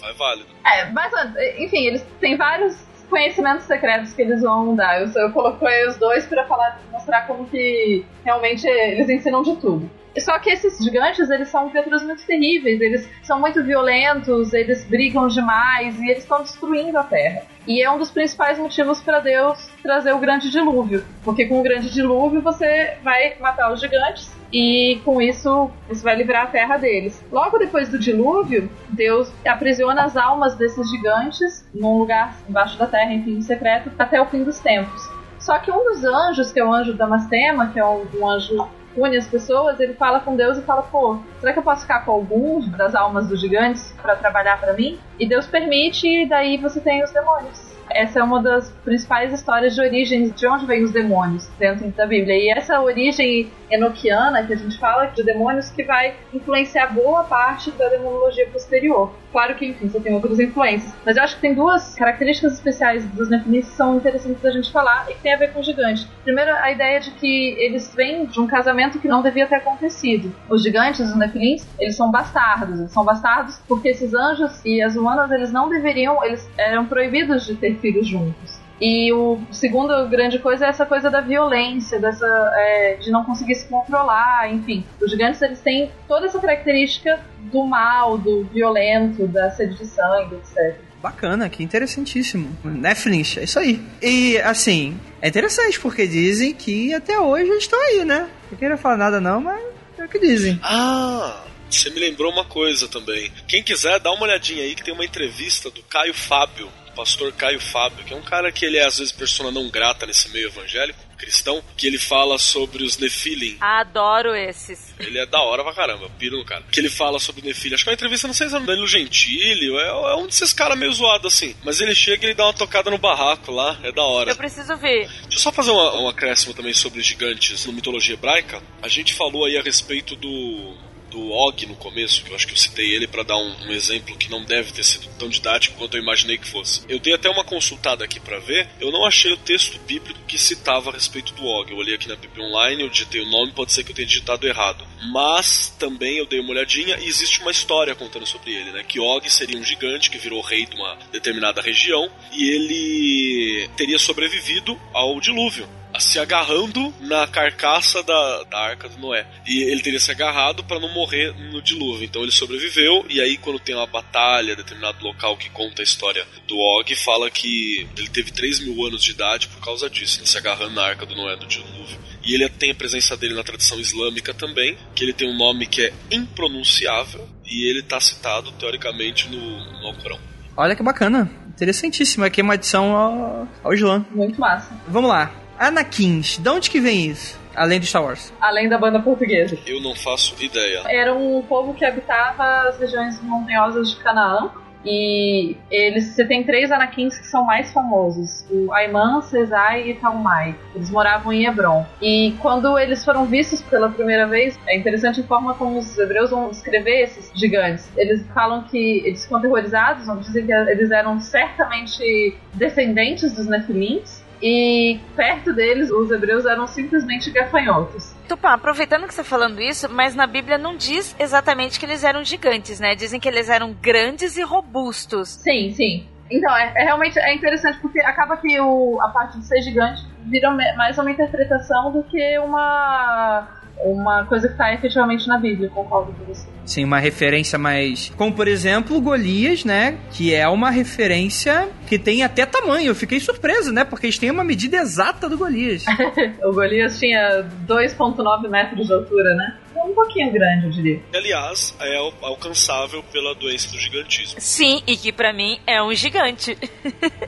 [SPEAKER 2] vai válido.
[SPEAKER 4] É, mas, enfim, eles têm vários conhecimentos secretos que eles vão dar. Eu, eu coloquei os dois para falar, mostrar como que realmente eles ensinam de tudo. Só que esses gigantes, eles são criaturas muito terríveis, eles são muito violentos, eles brigam demais e eles estão destruindo a Terra. E é um dos principais motivos para Deus trazer o grande dilúvio, porque com o grande dilúvio você vai matar os gigantes e com isso você vai livrar a terra deles. Logo depois do dilúvio, Deus aprisiona as almas desses gigantes num lugar embaixo da terra, enfim, secreto, até o fim dos tempos. Só que um dos anjos, que é o anjo Damascema, que é um anjo une as pessoas, ele fala com Deus e fala: pô, será que eu posso ficar com alguns das almas dos gigantes para trabalhar para mim? E Deus permite, e daí você tem os demônios. Essa é uma das principais histórias de origem de onde vêm os demônios dentro da Bíblia. E essa origem enoquiana que a gente fala de demônios que vai influenciar boa parte da demonologia posterior. Claro que, enfim, você tem outras influências. Mas eu acho que tem duas características especiais dos Nefilim que são interessantes da gente falar e que tem a ver com o gigante. Primeiro, a ideia de que eles vêm de um casamento que não devia ter acontecido. Os gigantes, os Nefilins, eles são bastardos. Eles são bastardos porque esses anjos e as humanas, eles não deveriam, eles eram proibidos de ter filhos juntos. E o segundo grande coisa é essa coisa da violência, dessa é, de não conseguir se controlar, enfim. Os gigantes eles têm toda essa característica do mal, do violento, da sede de sangue, etc.
[SPEAKER 1] Bacana, que interessantíssimo. Netflix, é isso aí. E assim, é interessante porque dizem que até hoje eles estão aí, né? Não queria falar nada não, mas é o que dizem.
[SPEAKER 2] Ah, você me lembrou uma coisa também. Quem quiser, dá uma olhadinha aí que tem uma entrevista do Caio Fábio pastor Caio Fábio, que é um cara que ele é às vezes persona não grata nesse meio evangélico cristão, que ele fala sobre os Nefilim.
[SPEAKER 3] Adoro esses.
[SPEAKER 2] Ele é da hora pra caramba, piro no cara. Que ele fala sobre o Nefilim. Acho que é uma entrevista, não sei se é no Danilo Gentili, é, é um desses caras meio zoado assim. Mas ele chega e ele dá uma tocada no barraco lá, é da hora.
[SPEAKER 3] Eu preciso ver.
[SPEAKER 2] Deixa eu só fazer uma, um acréscimo também sobre os gigantes na mitologia hebraica. A gente falou aí a respeito do do Og no começo, que eu acho que eu citei ele para dar um, um, exemplo que não deve ter sido tão didático quanto eu imaginei que fosse. Eu dei até uma consultada aqui para ver, eu não achei o texto bíblico que citava a respeito do Og. Eu olhei aqui na Bíblia Online, eu digitei o nome, pode ser que eu tenha digitado errado. Mas também eu dei uma olhadinha e existe uma história contando sobre ele, né? Que Og seria um gigante que virou rei de uma determinada região e ele teria sobrevivido ao dilúvio se agarrando na carcaça da, da arca do Noé. E ele teria se agarrado para não morrer no dilúvio. Então ele sobreviveu, e aí quando tem uma batalha, determinado local que conta a história do Og, fala que ele teve 3 mil anos de idade por causa disso, né, se agarrando na arca do Noé do dilúvio. E ele tem a presença dele na tradição islâmica também, que ele tem um nome que é impronunciável, e ele está citado teoricamente no, no Alcorão.
[SPEAKER 1] Olha que bacana. Interessantíssimo. Aqui é uma adição ao, ao Islã.
[SPEAKER 4] Muito massa.
[SPEAKER 1] Vamos lá. Anakins, de onde que vem isso? Além de Star Wars.
[SPEAKER 4] Além da banda portuguesa.
[SPEAKER 2] Eu não faço ideia.
[SPEAKER 4] Era um povo que habitava as regiões montanhosas de Canaã. E eles, você tem três Anakins que são mais famosos: o Aiman, Cesai e Talmai. Eles moravam em Hebron. E quando eles foram vistos pela primeira vez, é interessante a forma como os hebreus vão descrever esses gigantes. Eles falam que eles ficam aterrorizados, vão dizer que eles eram certamente descendentes dos Nefilins e perto deles os hebreus eram simplesmente gafanhotos.
[SPEAKER 3] Tupã, aproveitando que você está falando isso, mas na Bíblia não diz exatamente que eles eram gigantes, né? Dizem que eles eram grandes e robustos.
[SPEAKER 4] Sim, sim. Então, é, é, realmente é interessante porque acaba que o, a parte de ser gigante vira mais uma interpretação do que uma uma coisa que está efetivamente na Bíblia, concordo com você.
[SPEAKER 1] Sim, uma referência mais. Como por exemplo, Golias, né? Que é uma referência que tem até tamanho. Eu fiquei surpreso, né? Porque eles têm uma medida exata do Golias.
[SPEAKER 4] o Golias tinha 2,9 metros de altura, né? um pouquinho grande, eu diria.
[SPEAKER 2] Aliás, é alcançável pela doença do gigantismo.
[SPEAKER 3] Sim, e que para mim é um gigante.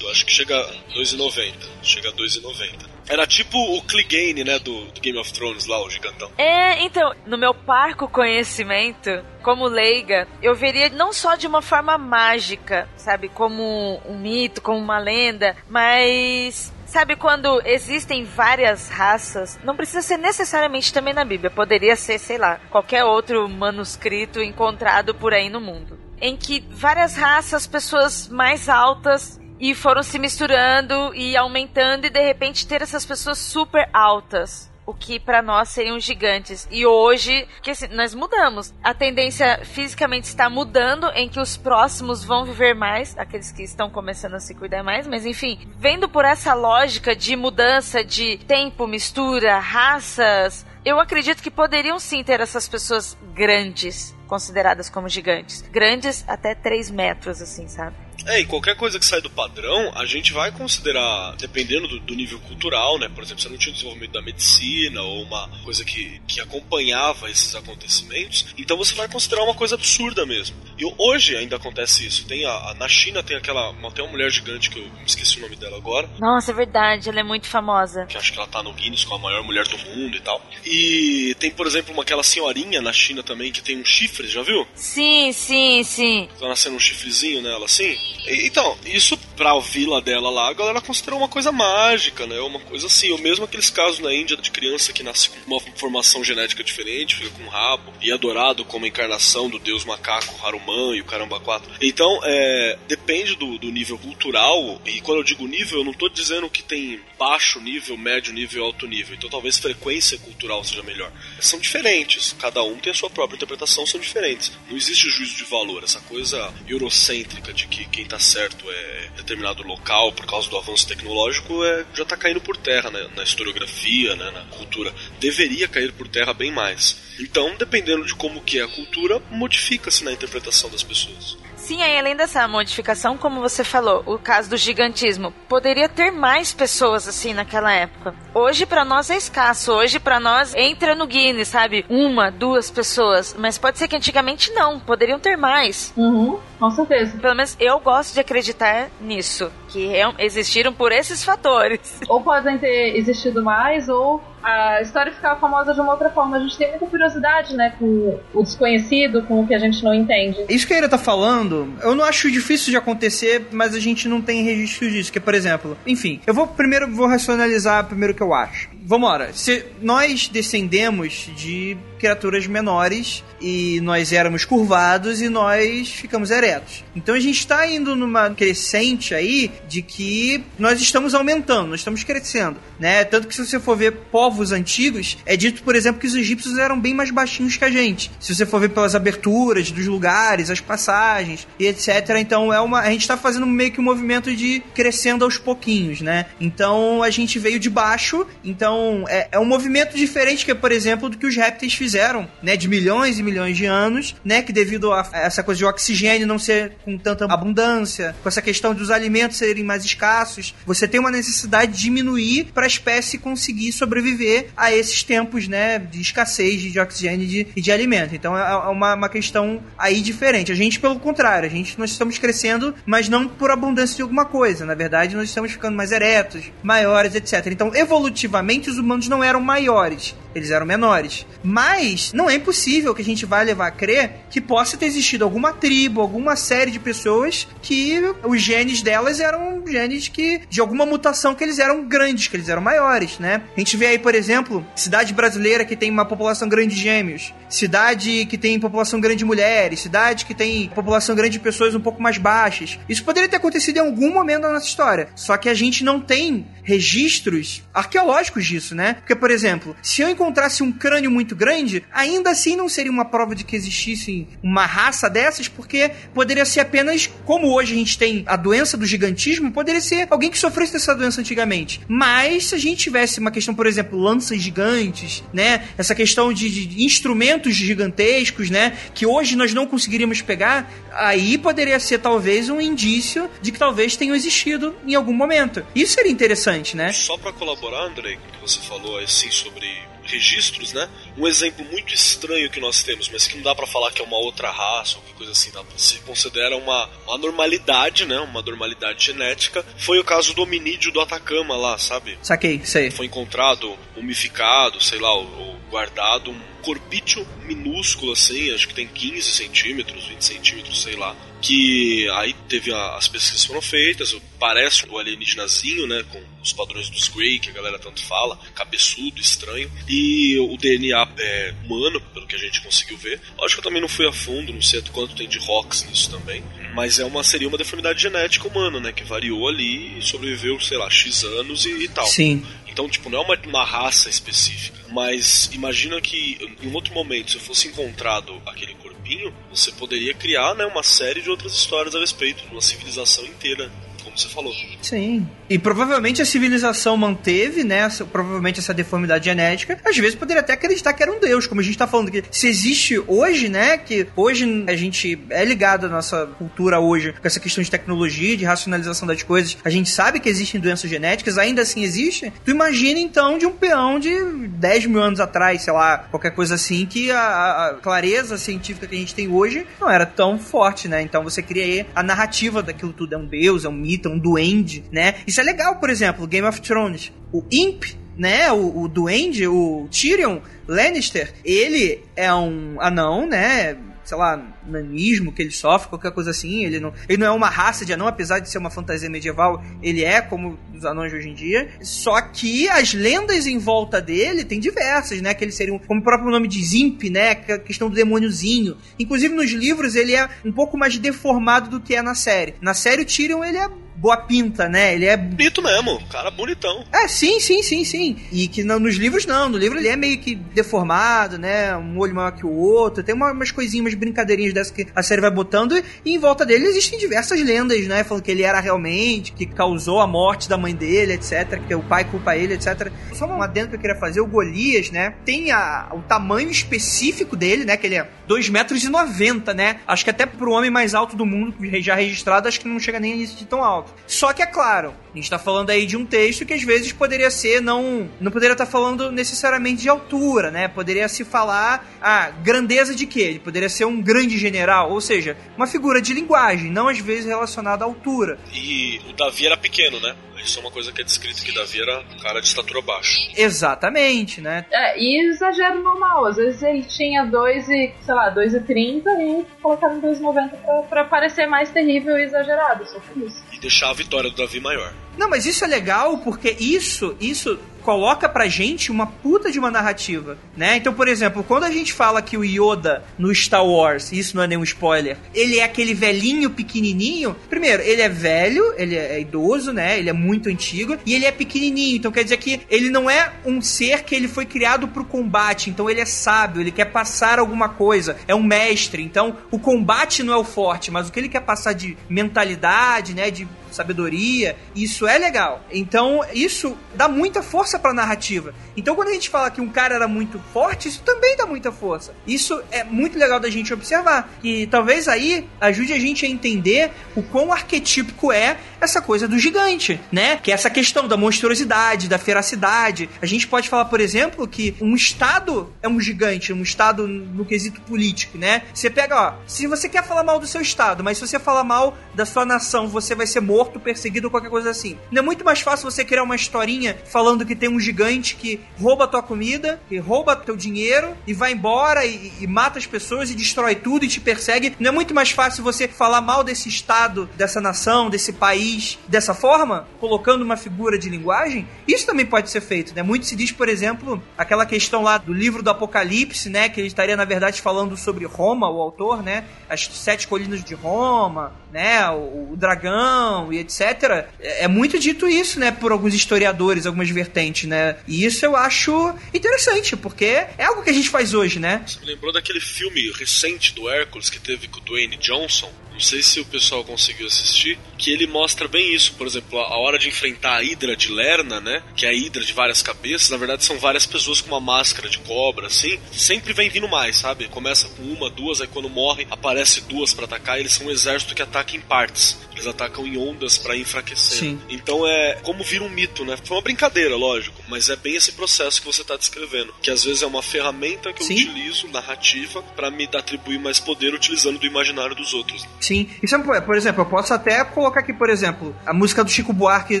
[SPEAKER 2] eu acho que chega a 2,90. Chega a 2,90. Era tipo o Clegane, né, do, do, Game of Thrones lá, o gigantão.
[SPEAKER 3] É, então, no meu parco conhecimento, como leiga, eu veria não só de uma forma mágica, sabe, como um mito, como uma lenda, mas Sabe quando existem várias raças? Não precisa ser necessariamente também na Bíblia, poderia ser, sei lá, qualquer outro manuscrito encontrado por aí no mundo. Em que várias raças, pessoas mais altas e foram se misturando e aumentando e de repente ter essas pessoas super altas o que para nós seriam gigantes. E hoje, que assim, nós mudamos. A tendência fisicamente está mudando, em que os próximos vão viver mais, aqueles que estão começando a se cuidar mais, mas enfim, vendo por essa lógica de mudança de tempo, mistura, raças, eu acredito que poderiam sim ter essas pessoas grandes, consideradas como gigantes. Grandes até 3 metros, assim, sabe?
[SPEAKER 2] É, e qualquer coisa que sai do padrão, a gente vai considerar, dependendo do, do, nível cultural, né? Por exemplo, você não tinha o desenvolvimento da medicina ou uma coisa que, que acompanhava esses acontecimentos, então você vai considerar uma coisa absurda mesmo. E hoje ainda acontece isso. Tem a, a na China tem aquela. Tem uma mulher gigante que eu me esqueci o nome dela agora.
[SPEAKER 3] Nossa, é verdade, ela é muito famosa.
[SPEAKER 2] Que acho que ela tá no Guinness com a maior mulher do mundo e tal. E tem, por exemplo, uma, aquela senhorinha na China também que tem um chifre, já viu?
[SPEAKER 3] Sim, sim, sim.
[SPEAKER 2] Tá nascendo um chifrezinho nela assim. Então, isso pra vila dela lá, a galera considerou uma coisa mágica, né? Uma coisa assim. Ou mesmo aqueles casos na Índia de criança que nasce com uma formação genética diferente, fica com um rabo, e é adorado como encarnação do deus macaco Haruman e o caramba 4. Então, é, depende do, do nível cultural, e quando eu digo nível, eu não tô dizendo que tem baixo nível, médio nível alto nível. Então talvez frequência cultural seja melhor. São diferentes, cada um tem a sua própria interpretação, são diferentes. Não existe juízo de valor, essa coisa eurocêntrica de que quem tá certo é determinado local por causa do avanço tecnológico é, já tá caindo por terra né, na historiografia, né, na cultura. Deveria cair por terra bem mais. Então, dependendo de como que é a cultura, modifica-se na interpretação das pessoas.
[SPEAKER 3] Sim, aí além dessa modificação, como você falou, o caso do gigantismo, poderia ter mais pessoas assim naquela época. Hoje para nós é escasso, hoje para nós entra no Guinness, sabe? Uma, duas pessoas, mas pode ser que antigamente não, poderiam ter mais.
[SPEAKER 4] Uhum, com certeza.
[SPEAKER 3] Pelo menos eu gosto de acreditar nisso, que existiram por esses fatores.
[SPEAKER 4] Ou podem ter existido mais, ou a história ficava famosa de uma outra forma. A gente tem muita curiosidade, né, com o desconhecido, com o que a gente não entende.
[SPEAKER 1] Isso que a Ira tá falando, eu não acho difícil de acontecer, mas a gente não tem registro disso. Que, por exemplo, enfim, eu vou primeiro vou racionalizar primeiro o que eu acho. Vamos lá, se nós descendemos de criaturas menores e nós éramos curvados e nós ficamos eretos. Então a gente está indo numa crescente aí de que nós estamos aumentando, nós estamos crescendo, né? Tanto que se você for ver povos antigos, é dito, por exemplo, que os egípcios eram bem mais baixinhos que a gente. Se você for ver pelas aberturas dos lugares, as passagens e etc. Então é uma a gente está fazendo meio que um movimento de crescendo aos pouquinhos, né? Então a gente veio de baixo, então é, é um movimento diferente que, por exemplo, do que os répteis fizeram, né? De milhões e milhões de anos, né? Que devido a essa coisa de oxigênio não ser com tanta abundância, com essa questão dos alimentos serem mais escassos, você tem uma necessidade de diminuir para a espécie conseguir sobreviver a esses tempos, né? De escassez de oxigênio e de, de alimento. Então é, é uma, uma questão aí diferente. A gente, pelo contrário, a gente nós estamos crescendo, mas não por abundância de alguma coisa. Na verdade, nós estamos ficando mais eretos, maiores, etc. Então, evolutivamente, os humanos não eram maiores eles eram menores. Mas não é impossível que a gente vá levar a crer que possa ter existido alguma tribo, alguma série de pessoas que os genes delas eram genes que de alguma mutação que eles eram grandes, que eles eram maiores, né? A gente vê aí, por exemplo, cidade brasileira que tem uma população grande de gêmeos, cidade que tem população grande de mulheres, cidade que tem população grande de pessoas um pouco mais baixas. Isso poderia ter acontecido em algum momento da nossa história, só que a gente não tem registros arqueológicos disso, né? Porque, por exemplo, se eu encontrasse um crânio muito grande, ainda assim não seria uma prova de que existisse uma raça dessas, porque poderia ser apenas, como hoje a gente tem a doença do gigantismo, poderia ser alguém que sofresse dessa doença antigamente. Mas se a gente tivesse uma questão, por exemplo, lanças gigantes, né? Essa questão de, de instrumentos gigantescos, né? Que hoje nós não conseguiríamos pegar, aí poderia ser talvez um indício de que talvez tenham existido em algum momento. Isso seria interessante, né?
[SPEAKER 2] Só para colaborar, André, que você falou assim sobre registros, né? Um exemplo muito estranho que nós temos, mas que não dá para falar que é uma outra raça ou coisa assim, dá, se considera uma, uma normalidade, né? Uma normalidade genética. Foi o caso do hominídeo do Atacama lá, sabe?
[SPEAKER 1] Saquei, sei.
[SPEAKER 2] Foi encontrado mumificado, sei lá, ou, ou guardado um corpício minúsculo assim, acho que tem 15 centímetros, 20 centímetros, sei lá. Que aí teve a, as pesquisas foram feitas, parece o alienígenazinho, né, com os padrões dos Grey, que a galera tanto fala, cabeçudo, estranho, e o DNA é humano, pelo que a gente conseguiu ver. Acho que eu também não fui a fundo, não sei quanto tem de rocks nisso também, mas é uma seria uma deformidade genética humana, né, que variou ali e sobreviveu, sei lá, X anos e, e tal.
[SPEAKER 1] Sim.
[SPEAKER 2] Então, tipo, não é uma, uma raça específica. Mas imagina que em um outro momento, se fosse encontrado aquele corpinho, você poderia criar né, uma série de outras histórias a respeito, de uma civilização inteira como você falou.
[SPEAKER 1] Sim. E provavelmente a civilização manteve, né? Provavelmente essa deformidade genética. Às vezes poderia até acreditar que era um deus, como a gente tá falando que se existe hoje, né? Que hoje a gente é ligado à nossa cultura hoje com essa questão de tecnologia, de racionalização das coisas. A gente sabe que existem doenças genéticas, ainda assim existe. Tu imagina então de um peão de 10 mil anos atrás, sei lá, qualquer coisa assim, que a, a clareza científica que a gente tem hoje não era tão forte, né? Então você cria aí a narrativa daquilo tudo. É um deus, é um mito, é um duende, né? Isso é legal, por exemplo, Game of Thrones. O Imp né, o, o duende, o Tyrion Lannister, ele é um anão, né, sei lá, nanismo que ele sofre, qualquer coisa assim. Ele não, ele não é uma raça de anão, apesar de ser uma fantasia medieval, ele é como os anões de hoje em dia. Só que as lendas em volta dele tem diversas, né? Que ele seria, um, como o próprio nome de Zimp, né? É a questão do demôniozinho. Inclusive nos livros ele é um pouco mais deformado do que é na série. Na série o Tyrion ele é boa pinta, né? Ele é.
[SPEAKER 2] Bonito mesmo, cara bonitão.
[SPEAKER 1] É, sim, sim, sim, sim. E que não, nos livros não. No livro ele é meio que deformado, né? Um olho maior que o outro. Tem uma, umas coisinhas, umas brincadeirinhas dessas que a série vai botando. E em volta dele existem diversas lendas, né? Falando que ele era realmente, que causou a morte da mãe dele, etc. Que o pai culpa ele, etc. Só um adendo que eu queria fazer: o Golias, né? Tem a, o tamanho específico dele, né? Que ele é 2,90 metros, e 90, né? Acho que até pro homem mais alto do mundo, já registrado, acho que não chega nem a isso de tão alto. Só que é claro, a gente tá falando aí de um texto que às vezes poderia ser, não. Não poderia estar tá falando necessariamente de altura, né? Poderia se falar a ah, grandeza de quê? Ele poderia ser um grande general, ou seja, uma figura de linguagem, não às vezes relacionada à altura.
[SPEAKER 2] E o Davi era pequeno, né? Isso é uma coisa que é descrito que Davi era um cara de estatura baixa.
[SPEAKER 1] Exatamente, né?
[SPEAKER 4] É, e exagero normal. Às vezes ele tinha 2 e, sei lá, 2,30 e colocaram 2,90 pra, pra parecer mais terrível e exagerado, só por isso.
[SPEAKER 2] E deixar a vitória do Davi maior.
[SPEAKER 1] Não, mas isso é legal porque isso, isso coloca pra gente uma puta de uma narrativa, né? Então, por exemplo, quando a gente fala que o Yoda no Star Wars, isso não é nenhum spoiler, ele é aquele velhinho pequenininho. Primeiro, ele é velho, ele é idoso, né? Ele é muito antigo e ele é pequenininho. Então quer dizer que ele não é um ser que ele foi criado pro combate. Então ele é sábio, ele quer passar alguma coisa, é um mestre. Então o combate não é o forte, mas o que ele quer passar de mentalidade, né? De sabedoria, isso é legal. Então, isso dá muita força pra narrativa. Então, quando a gente fala que um cara era muito forte, isso também dá muita força. Isso é muito legal da gente observar. E talvez aí ajude a gente a entender o quão arquetípico é essa coisa do gigante, né? Que é essa questão da monstruosidade, da feracidade. A gente pode falar, por exemplo, que um estado é um gigante, um estado no quesito político, né? Você pega, ó, se você quer falar mal do seu estado, mas se você falar mal da sua nação, você vai ser morto morto, perseguido, qualquer coisa assim. Não é muito mais fácil você criar uma historinha falando que tem um gigante que rouba tua comida, que rouba teu dinheiro e vai embora e, e mata as pessoas e destrói tudo e te persegue. Não é muito mais fácil você falar mal desse estado, dessa nação, desse país dessa forma, colocando uma figura de linguagem? Isso também pode ser feito, né? Muito se diz, por exemplo, aquela questão lá do livro do Apocalipse, né? Que ele estaria, na verdade, falando sobre Roma, o autor, né? As sete colinas de Roma, né? O, o dragão e etc. É, é muito dito isso, né? Por alguns historiadores, algumas vertentes, né? E isso eu acho interessante, porque é algo que a gente faz hoje, né?
[SPEAKER 2] Você lembrou daquele filme recente do Hércules que teve com o Dwayne Johnson? não sei se o pessoal conseguiu assistir, que ele mostra bem isso. Por exemplo, a hora de enfrentar a Hidra de Lerna, né? Que é a Hidra de várias cabeças, na verdade são várias pessoas com uma máscara de cobra, assim. Sempre vem vindo mais, sabe? Começa com uma, duas, aí quando morre, aparece duas para atacar. eles são um exército que ataca em partes. Eles atacam em ondas para enfraquecer. Sim. Então é como vira um mito, né? Foi uma brincadeira, lógico, mas é bem esse processo que você tá descrevendo. Que às vezes é uma ferramenta que eu Sim. utilizo, narrativa, para me atribuir mais poder utilizando do imaginário dos outros.
[SPEAKER 1] Sim. Isso é, por exemplo, eu posso até colocar aqui, por exemplo, a música do Chico Buarque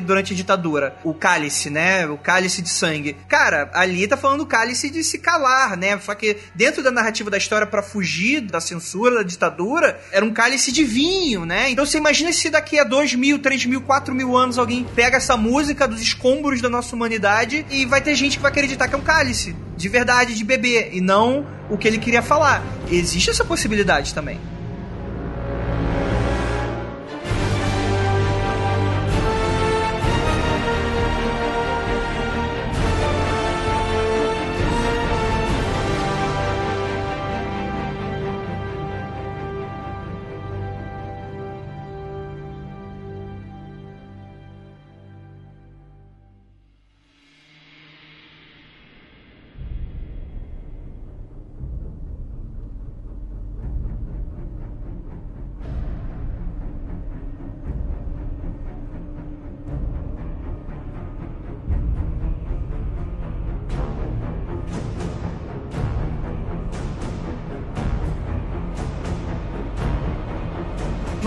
[SPEAKER 1] durante a ditadura. O cálice, né? O cálice de sangue. Cara, ali tá falando cálice de se calar, né? Só que dentro da narrativa da história, para fugir da censura, da ditadura, era um cálice de vinho, né? Então você imagina se daqui a dois mil, três mil, quatro mil anos alguém pega essa música dos escombros da nossa humanidade e vai ter gente que vai acreditar que é um cálice de verdade, de beber, e não o que ele queria falar. Existe essa possibilidade também.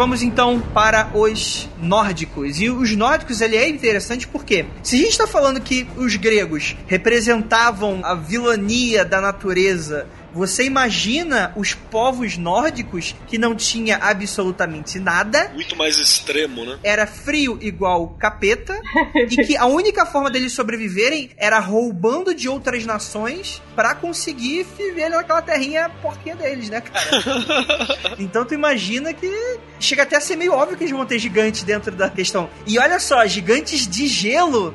[SPEAKER 1] Vamos então para os nórdicos. E os nórdicos, ele é interessante porque se a gente está falando que os gregos representavam a vilania da natureza você imagina os povos nórdicos que não tinha absolutamente nada.
[SPEAKER 2] Muito mais extremo, né?
[SPEAKER 1] Era frio igual capeta. e que a única forma deles sobreviverem era roubando de outras nações para conseguir viver naquela terrinha porquinha deles, né, cara? então tu imagina que chega até a ser meio óbvio que eles vão ter gigantes dentro da questão. E olha só, gigantes de gelo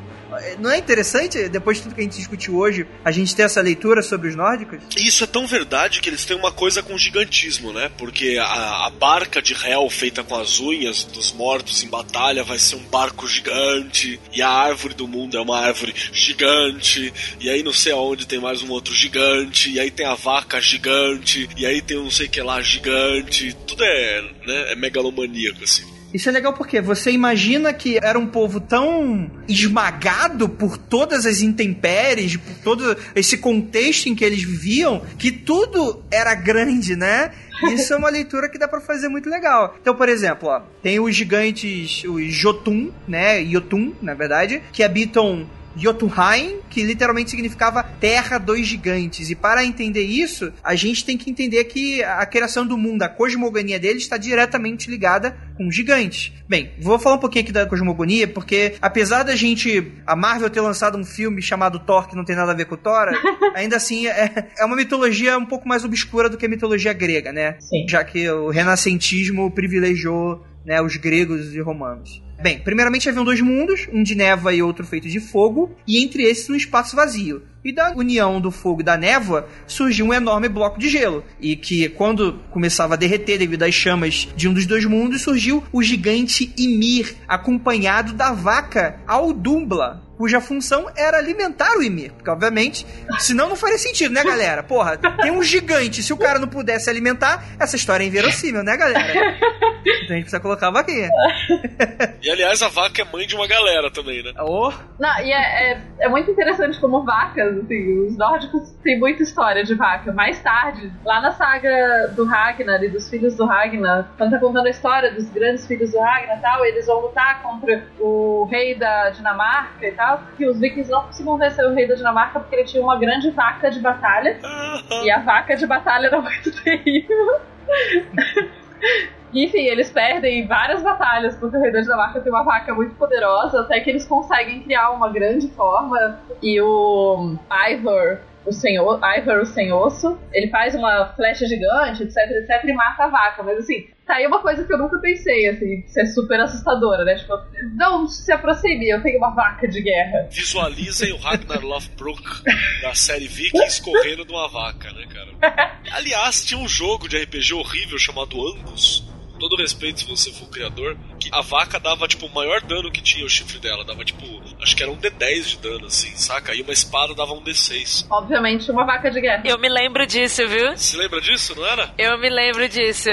[SPEAKER 1] não é interessante, depois de tudo que a gente discutiu hoje, a gente ter essa leitura sobre os nórdicos?
[SPEAKER 2] Isso é tão verdade que eles têm uma coisa com gigantismo, né? Porque a, a barca de Hel feita com as unhas dos mortos em batalha vai ser um barco gigante, e a árvore do mundo é uma árvore gigante, e aí não sei aonde tem mais um outro gigante, e aí tem a vaca gigante, e aí tem um sei que lá gigante. Tudo é, né, é megalomaníaco, assim.
[SPEAKER 1] Isso é legal porque você imagina que era um povo tão esmagado por todas as intempéries, por todo esse contexto em que eles viviam, que tudo era grande, né? Isso é uma leitura que dá para fazer muito legal. Então, por exemplo, ó, tem os gigantes, os Jotun, né? Jotun, na verdade, que habitam Jotunheim, que literalmente significava Terra dos Gigantes. E para entender isso, a gente tem que entender que a criação do mundo, a cosmogonia dele está diretamente ligada com gigantes. Bem, vou falar um pouquinho aqui da cosmogonia, porque apesar da gente, a Marvel ter lançado um filme chamado Thor, que não tem nada a ver com Thor, ainda assim é, é uma mitologia um pouco mais obscura do que a mitologia grega, né?
[SPEAKER 4] Sim.
[SPEAKER 1] Já que o renascentismo privilegiou né, os gregos e romanos. Bem, primeiramente haviam dois mundos, um de névoa e outro feito de fogo, e entre esses um espaço vazio. E da união do fogo e da névoa surgiu um enorme bloco de gelo. E que, quando começava a derreter devido às chamas de um dos dois mundos, surgiu o gigante Ymir, acompanhado da vaca Aldumbla, cuja função era alimentar o Ymir. Porque, obviamente, senão não faria sentido, né, galera? Porra, tem um gigante, se o cara não pudesse alimentar, essa história é inverossímil, né, galera? Então a gente precisa colocar a vaquinha.
[SPEAKER 2] E aliás, a vaca é mãe de uma galera também, né?
[SPEAKER 1] Oh.
[SPEAKER 4] Não, e é, é, é muito interessante como vacas, assim, os nórdicos têm muita história de vaca. Mais tarde, lá na saga do Ragnar e dos filhos do Ragnar, quando tá contando a história dos grandes filhos do Ragnar e tal, eles vão lutar contra o rei da Dinamarca e tal, que os vikings não conseguiam vencer o rei da Dinamarca porque ele tinha uma grande vaca de batalha, e a vaca de batalha era muito terrível. Enfim, eles perdem várias batalhas porque o rei da Dinamarca tem uma vaca muito poderosa, até que eles conseguem criar uma grande forma. E o Ivor, o senhor, Ivor, o sem osso, ele faz uma flecha gigante, etc, etc, e mata a vaca. Mas assim, tá aí uma coisa que eu nunca pensei, assim, ser super assustadora, né? Tipo, não se aproxime, eu tenho uma vaca de guerra.
[SPEAKER 2] Visualizem o Ragnar Lothbrok da série Vikings correndo de uma vaca, né, cara? Aliás, tinha um jogo de RPG horrível chamado Angus. Com todo respeito, se você for o criador, que a vaca dava, tipo, o maior dano que tinha o chifre dela. Dava, tipo, acho que era um D10 de dano, assim, saca? E uma espada dava um D6.
[SPEAKER 4] Obviamente, uma vaca de guerra.
[SPEAKER 3] Eu me lembro disso, viu?
[SPEAKER 2] Você lembra disso, não era?
[SPEAKER 3] Eu me lembro disso.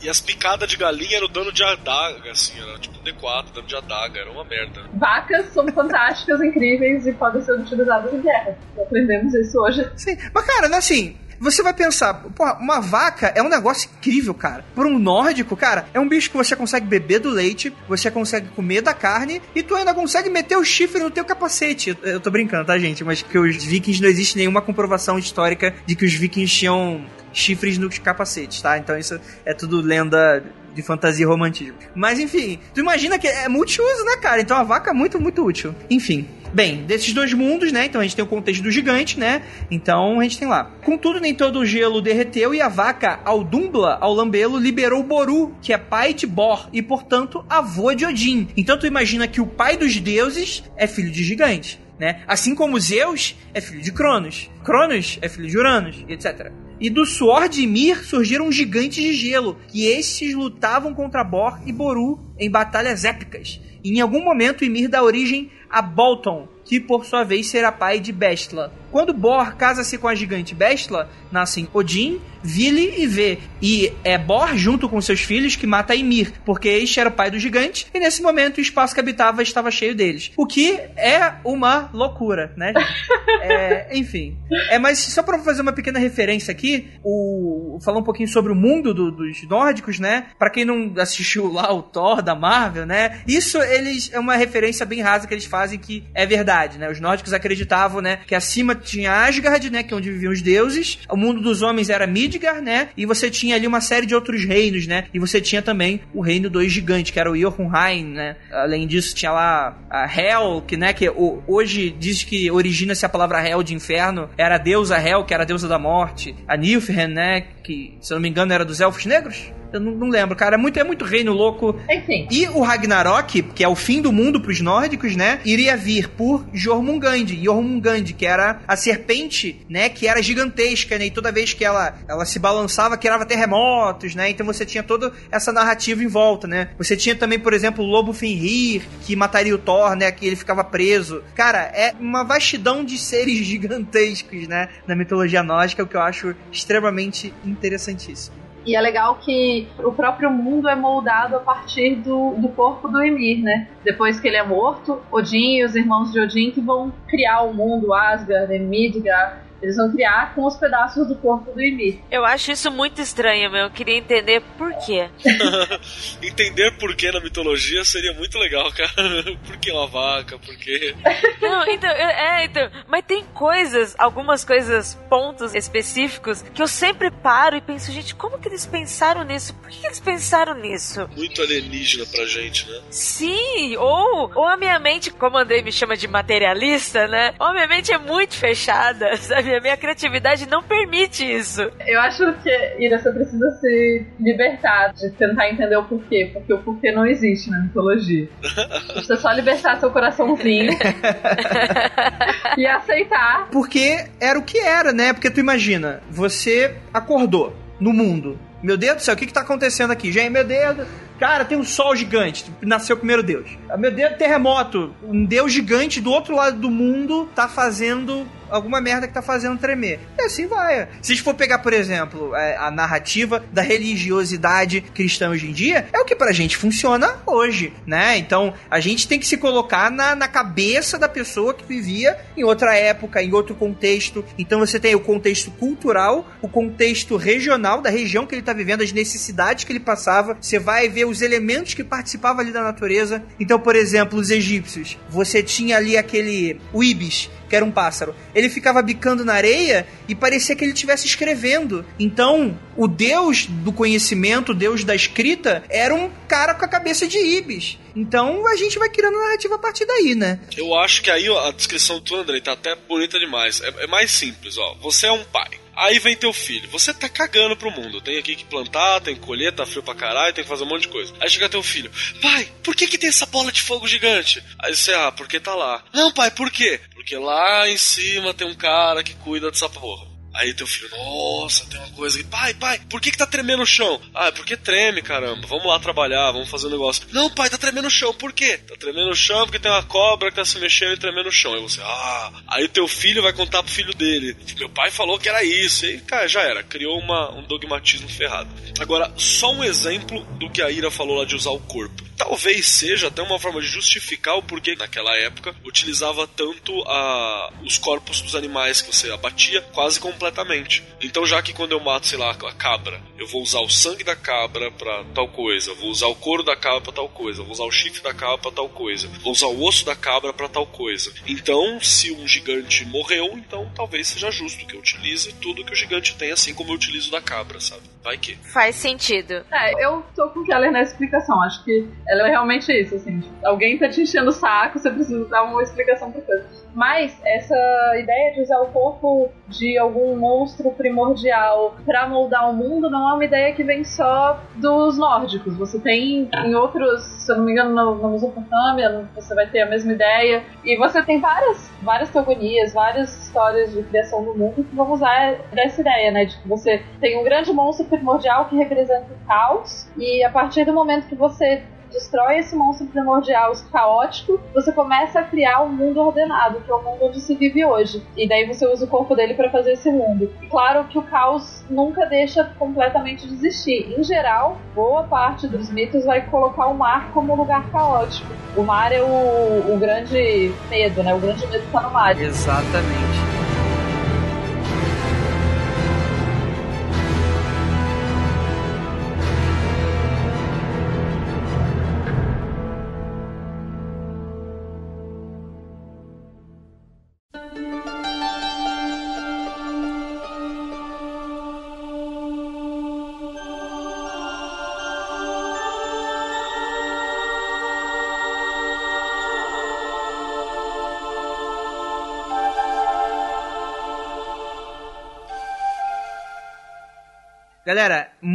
[SPEAKER 2] E as picadas de galinha era o dano de adaga, assim, era tipo um D4, dano de adaga, era uma merda.
[SPEAKER 4] Vacas são fantásticas, incríveis e podem ser utilizadas em guerra. Aprendemos isso hoje.
[SPEAKER 1] Sim. Mas, cara, né, assim, você vai pensar, porra, uma vaca é um negócio incrível, cara. Por um nórdico, cara, é um bicho que você consegue beber do leite, você consegue comer da carne e tu ainda consegue meter o chifre no teu capacete. Eu, eu tô brincando, tá, gente? Mas que os vikings não existe nenhuma comprovação histórica de que os vikings tinham chifres nos capacetes, tá? Então isso é tudo lenda de fantasia e romantismo. Mas enfim, tu imagina que é multiuso, né, cara? Então a vaca é muito, muito útil. Enfim. Bem, desses dois mundos, né? Então a gente tem o contexto do gigante, né? Então a gente tem lá. Contudo, nem todo o gelo derreteu e a vaca Aldumbla, ao lambê-lo, liberou Boru, que é pai de Bor e, portanto, avô de Odin. Então tu imagina que o pai dos deuses é filho de gigante. Né? Assim como Zeus é filho de Cronos. Cronos é filho de Uranus, etc. E do suor de Ymir surgiram gigantes de gelo, e estes lutavam contra Bor e Boru em batalhas épicas. Em algum momento Ymir dá origem a Bolton, que por sua vez será pai de Bestla. Quando Bor casa-se com a gigante Bestla, nascem Odin, Vili e Vê. E é Bor, junto com seus filhos, que mata Ymir, porque este era o pai do gigante, e nesse momento o espaço que habitava estava cheio deles. O que é uma loucura, né? é, enfim. É, mas só para fazer uma pequena referência aqui, o falar um pouquinho sobre o mundo do, dos nórdicos, né? Para quem não assistiu lá o Thor da Marvel, né? Isso eles é uma referência bem rasa que eles fazem que é verdade, né? Os nórdicos acreditavam, né, que acima tinha Asgard, né, que é onde viviam os deuses. O mundo dos homens era Midgard, né? E você tinha ali uma série de outros reinos, né? E você tinha também o reino dos gigantes, que era o Jotunheim, né? Além disso, tinha lá a Hel, que, né, que hoje diz que origina-se a palavra Hel de inferno. Era a deusa Hel, que era a deusa da morte. A Nilfgaard, né, que, se eu não me engano, era dos elfos negros. Eu não, não, lembro, cara. É muito, é muito reino louco.
[SPEAKER 4] Enfim.
[SPEAKER 1] E o Ragnarok, que é o fim do mundo pros nórdicos, né? Iria vir por Jormungand. Jormungand, que era a serpente, né? Que era gigantesca, né? E toda vez que ela, ela se balançava, criava terremotos, né? Então você tinha toda essa narrativa em volta, né? Você tinha também, por exemplo, o Lobo Fenrir, que mataria o Thor, né? Que ele ficava preso. Cara, é uma vastidão de seres gigantescos, né? Na mitologia nórdica, o que eu acho extremamente interessantíssimo.
[SPEAKER 4] E é legal que o próprio mundo é moldado a partir do, do corpo do Emir, né? Depois que ele é morto, Odin e os irmãos de Odin que vão criar o mundo, Asgard, Midgard, eles vão criar com os pedaços do corpo do Ymir.
[SPEAKER 3] Eu acho isso muito estranho, meu. Eu queria entender por quê.
[SPEAKER 2] entender por quê na mitologia seria muito legal, cara. por que uma vaca? Por quê?
[SPEAKER 3] Não, então, é, então. Mas tem coisas, algumas coisas, pontos específicos, que eu sempre paro e penso, gente, como que eles pensaram nisso? Por que eles pensaram nisso?
[SPEAKER 2] Muito alienígena pra gente, né?
[SPEAKER 3] Sim, ou, ou a minha mente, como o Andrei me chama de materialista, né? Ou a minha mente é muito fechada, sabe? A minha criatividade não permite isso.
[SPEAKER 4] Eu acho que, Ira, você precisa se libertar de tentar entender o porquê, porque o porquê não existe na mitologia. Você precisa só libertar seu coraçãozinho e aceitar.
[SPEAKER 1] Porque era o que era, né? Porque tu imagina, você acordou no mundo. Meu Deus do céu, o que que tá acontecendo aqui? Gente, meu Deus, Cara, tem um sol gigante. Nasceu o primeiro deus. Meu Deus, terremoto. Um deus gigante do outro lado do mundo tá fazendo alguma merda que tá fazendo tremer. E assim vai. Se a gente for pegar, por exemplo, é, a narrativa da religiosidade cristã hoje em dia, é o que pra gente funciona hoje, né? Então, a gente tem que se colocar na, na cabeça da pessoa que vivia em outra época, em outro contexto. Então, você tem o contexto cultural, o contexto regional da região que ele tá vivendo, as necessidades que ele passava. Você vai ver os elementos que participavam ali da natureza. Então, por exemplo, os egípcios. Você tinha ali aquele o ibis, que era um pássaro. Ele ficava bicando na areia e parecia que ele estivesse escrevendo. Então, o deus do conhecimento, o deus da escrita, era um cara com a cabeça de ibis. Então a gente vai criando narrativa a partir daí, né?
[SPEAKER 2] Eu acho que aí ó, a descrição do André tá até bonita demais. É, é mais simples, ó. Você é um pai. Aí vem teu filho. Você tá cagando pro mundo. Tem aqui que plantar, tem que colher, tá frio pra caralho, tem que fazer um monte de coisa. Aí chega teu filho. Pai, por que que tem essa bola de fogo gigante? Aí você, ah, porque tá lá. Não, pai, por quê? Porque lá em cima tem um cara que cuida dessa porra. Aí teu filho, nossa, tem uma coisa aqui. Pai, pai, por que que tá tremendo o chão? Ah, é porque treme, caramba. Vamos lá trabalhar, vamos fazer um negócio. Não, pai, tá tremendo o chão. Por quê? Tá tremendo o chão porque tem uma cobra que tá se mexendo e tremendo o chão. Aí você, ah. Aí teu filho vai contar pro filho dele. Meu pai falou que era isso. E, cara, já era. Criou uma, um dogmatismo ferrado. Agora, só um exemplo do que a Ira falou lá de usar o corpo talvez seja até uma forma de justificar o porquê naquela época utilizava tanto a, os corpos dos animais que você abatia quase completamente. Então, já que quando eu mato, sei lá, a cabra, eu vou usar o sangue da cabra para tal coisa, vou usar o couro da cabra para tal coisa, vou usar o chifre da cabra para tal coisa, vou usar o osso da cabra para tal coisa. Então, se um gigante morreu, então talvez seja justo que eu utilize tudo que o gigante tem, assim como eu utilizo da cabra, sabe? Vai que.
[SPEAKER 3] Faz sentido.
[SPEAKER 4] É, eu tô com o Keller na explicação. Acho que ela é realmente isso, assim. Alguém tá te enchendo o saco, você precisa dar uma explicação pra coisa. Mas essa ideia de usar o corpo de algum monstro primordial para moldar o mundo não é uma ideia que vem só dos nórdicos. Você tem em outros, se eu não me engano, na Mesopotâmia, você vai ter a mesma ideia. E você tem várias, várias teogonias, várias histórias de criação do mundo que vão usar dessa ideia, né? De que você tem um grande monstro primordial que representa o caos, e a partir do momento que você destrói esse monstro primordial caótico, você começa a criar um mundo ordenado, que é o mundo onde se vive hoje. E daí você usa o corpo dele para fazer esse mundo. E claro que o caos nunca deixa completamente de existir. Em geral, boa parte dos mitos vai colocar o mar como um lugar caótico. O mar é o, o grande medo, né? O grande medo está no mar.
[SPEAKER 1] Exatamente.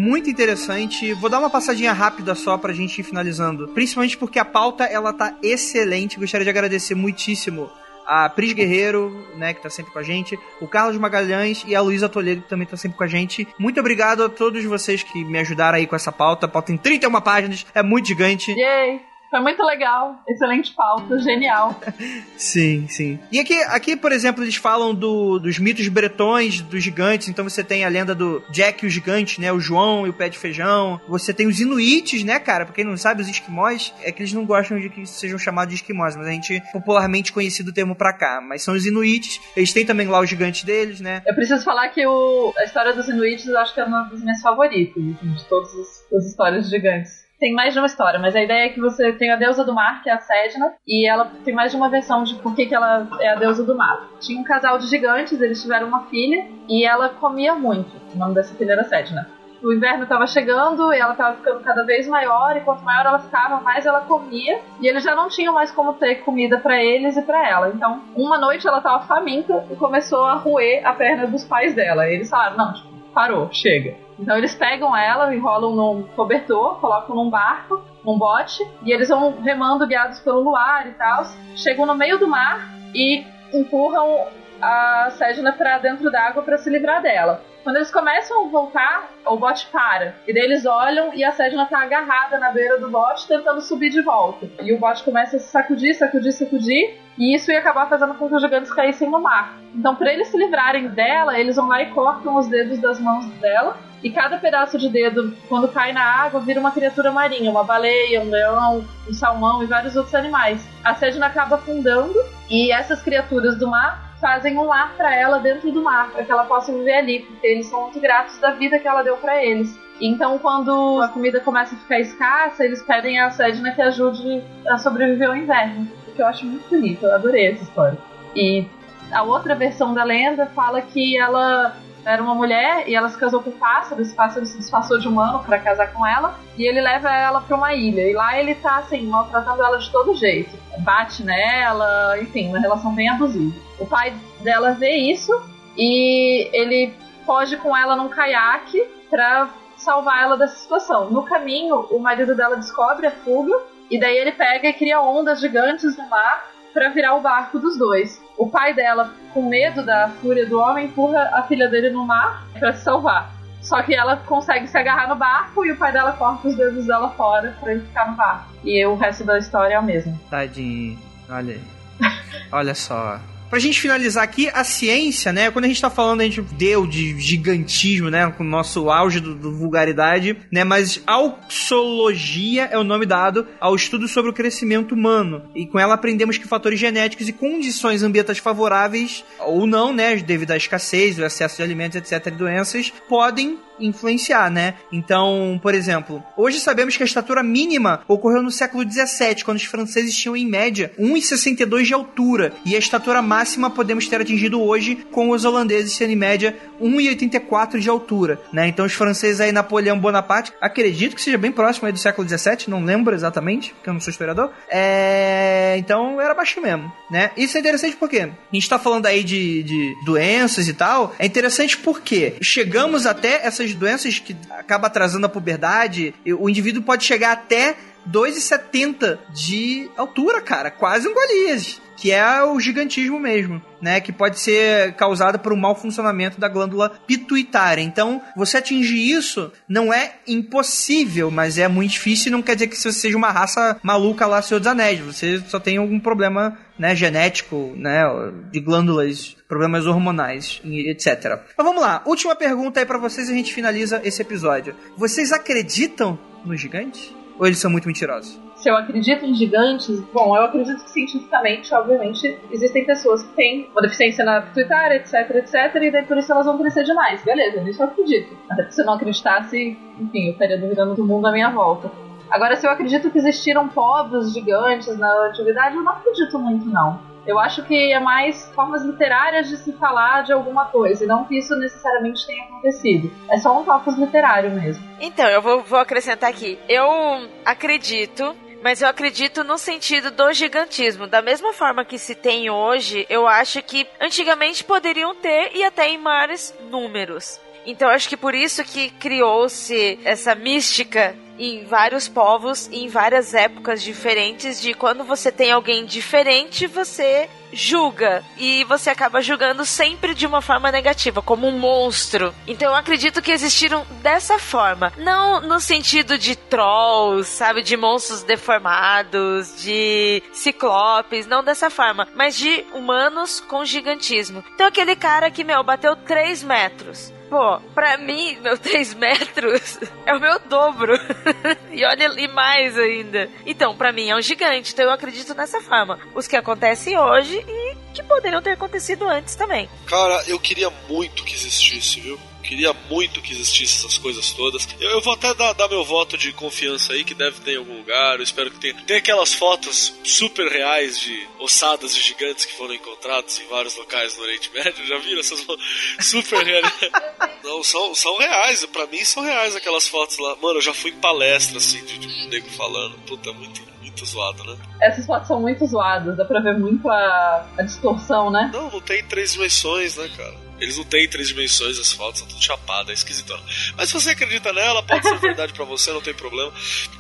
[SPEAKER 1] Muito interessante. Vou dar uma passadinha rápida só pra gente ir finalizando. Principalmente porque a pauta, ela tá excelente. Gostaria de agradecer muitíssimo a Pris Guerreiro, né, que tá sempre com a gente, o Carlos Magalhães e a Luísa Toledo, que também tá sempre com a gente. Muito obrigado a todos vocês que me ajudaram aí com essa pauta. A pauta tem 31 páginas, é muito gigante.
[SPEAKER 4] Yay! Foi muito legal. Excelente pauta, genial.
[SPEAKER 1] sim, sim. E aqui, aqui, por exemplo, eles falam do, dos mitos bretões, dos gigantes. Então você tem a lenda do Jack e o gigante, né? O João e o pé de feijão. Você tem os inuites, né, cara? Pra quem não sabe, os esquimós, é que eles não gostam de que sejam chamados de esquimós, mas a gente popularmente conhecido o termo pra cá. Mas são os inuites. Eles têm também lá os gigantes deles, né?
[SPEAKER 4] Eu preciso falar que o, a história dos inuites eu acho que é uma das minhas favoritas, assim, de todas as histórias gigantes tem mais de uma história, mas a ideia é que você tem a deusa do mar, que é a Sedna, e ela tem mais de uma versão de por que, que ela é a deusa do mar. Tinha um casal de gigantes, eles tiveram uma filha, e ela comia muito. O nome dessa filha era Sedna. O inverno estava chegando e ela estava ficando cada vez maior, e quanto maior ela ficava, mais ela comia, e eles já não tinham mais como ter comida para eles e para ela. Então, uma noite ela estava faminta e começou a roer a perna dos pais dela. E eles falaram: não, tipo, parou, chega. Então eles pegam ela, enrolam num cobertor, colocam num barco, num bote, e eles vão remando guiados pelo luar e tal. Chegam no meio do mar e empurram a Sedna para dentro d'água para se livrar dela. Quando eles começam a voltar, o bote para. E daí eles olham e a Sedna tá agarrada na beira do bote, tentando subir de volta. E o bote começa a se sacudir, sacudir, sacudir. E isso ia acabar fazendo com que os gigantes caíssem no mar. Então, para eles se livrarem dela, eles vão lá e cortam os dedos das mãos dela e cada pedaço de dedo, quando cai na água, vira uma criatura marinha, uma baleia, um leão, um salmão e vários outros animais. A Sedna acaba afundando e essas criaturas do mar fazem um lar para ela dentro do mar, para que ela possa viver ali, porque eles são muito gratos da vida que ela deu para eles. Então, quando a comida começa a ficar escassa, eles pedem a Sedna que ajude a sobreviver ao inverno, o que eu acho muito bonito, eu adorei essa história. E a outra versão da lenda fala que ela era uma mulher e ela se casou com um pássaro, esse pássaro se disfarçou de humano para casar com ela, e ele leva ela para uma ilha. E lá ele tá assim, maltratando ela de todo jeito. Bate nela, enfim, uma relação bem abusiva. O pai dela vê isso e ele foge com ela num caiaque pra salvar ela dessa situação. No caminho, o marido dela descobre a fuga e daí ele pega e cria ondas gigantes no mar para virar o barco dos dois. O pai dela, com medo da fúria do homem, empurra a filha dele no mar para se salvar. Só que ela consegue se agarrar no barco e o pai dela corta os dedos dela fora para ele ficar no barco. E o resto da história é o mesmo.
[SPEAKER 1] Tadinho. Olha aí. Olha só. Pra gente finalizar aqui, a ciência, né? Quando a gente tá falando, a gente deu de gigantismo, né? Com o nosso auge do, do vulgaridade, né? Mas auxologia é o nome dado ao estudo sobre o crescimento humano. E com ela aprendemos que fatores genéticos e condições ambientais favoráveis, ou não, né? Devido à escassez, o excesso de alimentos, etc., e doenças, podem influenciar, né? Então, por exemplo, hoje sabemos que a estatura mínima ocorreu no século XVII, quando os franceses tinham em média 1,62 de altura, e a estatura máxima podemos ter atingido hoje com os holandeses tendo em média 1,84 de altura, né? Então os franceses aí, Napoleão Bonaparte, acredito que seja bem próximo aí do século XVII, não lembro exatamente, porque eu não sou historiador. É... Então era baixo mesmo, né? Isso é interessante porque a gente tá falando aí de, de doenças e tal, é interessante porque chegamos até essas doenças que acaba atrasando a puberdade, o indivíduo pode chegar até 2,70 de altura, cara. Quase um Golias. Que é o gigantismo mesmo, né? Que pode ser causado por um mau funcionamento da glândula pituitária. Então, você atingir isso não é impossível, mas é muito difícil não quer dizer que você seja uma raça maluca lá, Senhor dos Anéis. Você só tem algum problema né, genético, né, de glândulas, problemas hormonais, etc. Mas vamos lá, última pergunta aí para vocês e a gente finaliza esse episódio. Vocês acreditam nos gigantes? Ou eles são muito mentirosos?
[SPEAKER 4] Se eu acredito em gigantes, bom, eu acredito que cientificamente, obviamente, existem pessoas que têm uma deficiência na pituitária, etc, etc, e daí por isso elas vão crescer demais. Beleza, nisso eu acredito. Até porque se eu não acreditasse, enfim, eu estaria duvidando do mundo à minha volta. Agora, se eu acredito que existiram povos gigantes na antiguidade, eu não acredito muito, não. Eu acho que é mais formas literárias de se falar de alguma coisa, e não que isso necessariamente tenha acontecido. É só um topos literário mesmo.
[SPEAKER 3] Então, eu vou, vou acrescentar aqui. Eu acredito mas eu acredito no sentido do gigantismo. Da mesma forma que se tem hoje, eu acho que antigamente poderiam ter e até em maiores números. Então acho que por isso que criou-se essa mística em vários povos em várias épocas diferentes de quando você tem alguém diferente, você julga e você acaba julgando sempre de uma forma negativa, como um monstro. Então eu acredito que existiram dessa forma, não no sentido de trolls, sabe, de monstros deformados, de ciclopes, não dessa forma, mas de humanos com gigantismo. Então aquele cara que meu bateu 3 metros Pô, pra mim, meus 3 metros é o meu dobro. e olha, e mais ainda. Então, pra mim é um gigante. Então eu acredito nessa forma. Os que acontecem hoje e que poderiam ter acontecido antes também.
[SPEAKER 2] Cara, eu queria muito que existisse, viu? Queria muito que existisse essas coisas todas. Eu, eu vou até dar, dar, meu voto de confiança aí, que deve ter em algum lugar. Eu espero que tenha. Tem aquelas fotos super reais de ossadas de gigantes que foram encontradas em vários locais no Oriente Médio. Já viram essas fotos? Super reais? Não, são, são reais. Pra mim são reais aquelas fotos lá. Mano, eu já fui em palestra, assim, de, de um nego falando. Puta, muito, muito zoado, né?
[SPEAKER 4] Essas fotos são muito zoadas. Dá pra ver muito a, a distorção, né?
[SPEAKER 2] Não, não tem três dimensões, né, cara? Eles não têm três dimensões, as fotos são tudo chapadas, é esquisito. Mas se você acredita nela, pode ser verdade para você, não tem problema.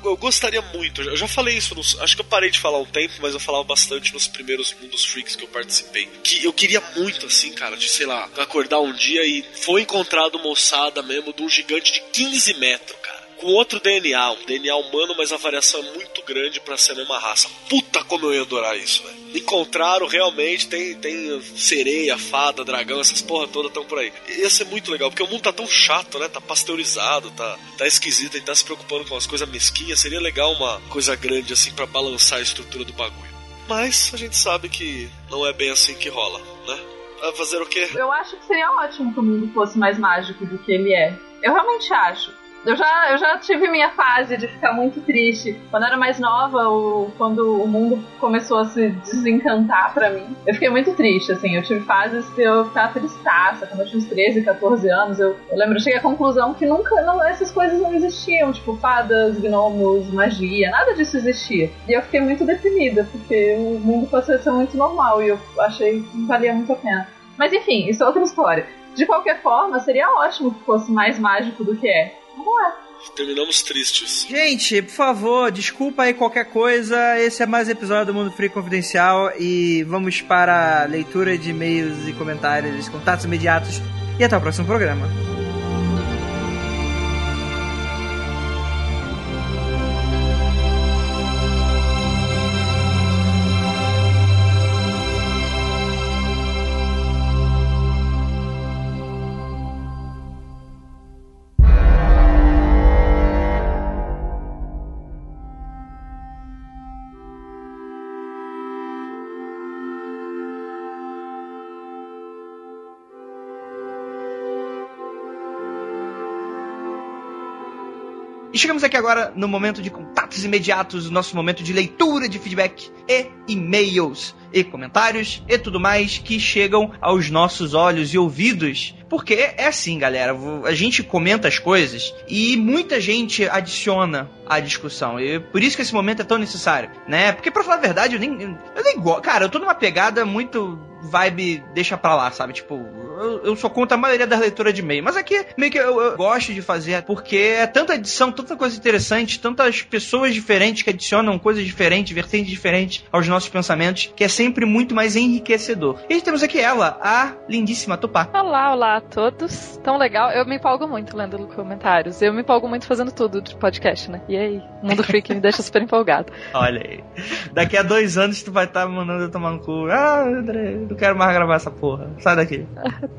[SPEAKER 2] Eu gostaria muito, eu já falei isso, nos, acho que eu parei de falar um tempo, mas eu falava bastante nos primeiros Mundos Freaks que eu participei. Que eu queria muito, assim, cara, de sei lá, acordar um dia e foi encontrado uma ossada mesmo de um gigante de 15 metros, com outro DNA, um DNA humano, mas a variação é muito grande para ser a mesma raça. Puta como eu ia adorar isso, velho. Encontraram realmente, tem, tem sereia, fada, dragão, essas porra toda estão por aí. Ia ser muito legal, porque o mundo tá tão chato, né? Tá pasteurizado, tá, tá esquisito, e tá se preocupando com as coisas mesquinhas. Seria legal uma coisa grande assim para balançar a estrutura do bagulho. Mas a gente sabe que não é bem assim que rola, né? Vai fazer o quê?
[SPEAKER 4] Eu acho que seria ótimo que o mundo fosse mais mágico do que ele é. Eu realmente acho. Eu já, eu já tive minha fase de ficar muito triste. Quando eu era mais nova, o, quando o mundo começou a se desencantar para mim, eu fiquei muito triste, assim. Eu tive fases que eu ficava tristaça. Quando eu tinha uns 13, 14 anos, eu, eu lembro, eu cheguei à conclusão que nunca, não, essas coisas não existiam. Tipo, fadas, gnomos, magia, nada disso existia. E eu fiquei muito deprimida, porque o mundo passou a ser muito normal e eu achei que não valia muito a pena. Mas enfim, isso é outra história. De qualquer forma, seria ótimo que fosse mais mágico do que é.
[SPEAKER 2] Terminamos tristes.
[SPEAKER 1] Gente, por favor, desculpa aí qualquer coisa. Esse é mais um episódio do Mundo Free Confidencial e vamos para a leitura de e-mails e comentários, contatos imediatos. E até o próximo programa. E chegamos aqui agora no momento de contatos imediatos, nosso momento de leitura de feedback e e-mails e comentários e tudo mais que chegam aos nossos olhos e ouvidos. Porque é assim, galera, a gente comenta as coisas e muita gente adiciona à discussão. E por isso que esse momento é tão necessário, né? Porque pra falar a verdade, eu nem eu nem gosto. Cara, eu tô numa pegada muito vibe deixa pra lá, sabe? Tipo, eu, eu sou contra a maioria das leituras de e-mail. Mas aqui, meio que eu, eu, gosto de fazer, porque é tanta edição, tanta coisa interessante, tantas pessoas diferentes que adicionam coisas diferentes, vertentes diferentes aos nossos pensamentos, que é sempre muito mais enriquecedor. E temos aqui ela, a lindíssima Tupá.
[SPEAKER 5] Olá, olá a todos. Tão legal. Eu me empolgo muito lendo comentários. Eu me empolgo muito fazendo tudo de podcast, né? E aí, Mundo Freak me deixa super empolgado.
[SPEAKER 1] Olha aí. Daqui a dois anos tu vai estar tá mandando eu tomar no cu. Ah, André, não quero mais gravar essa porra. Sai daqui.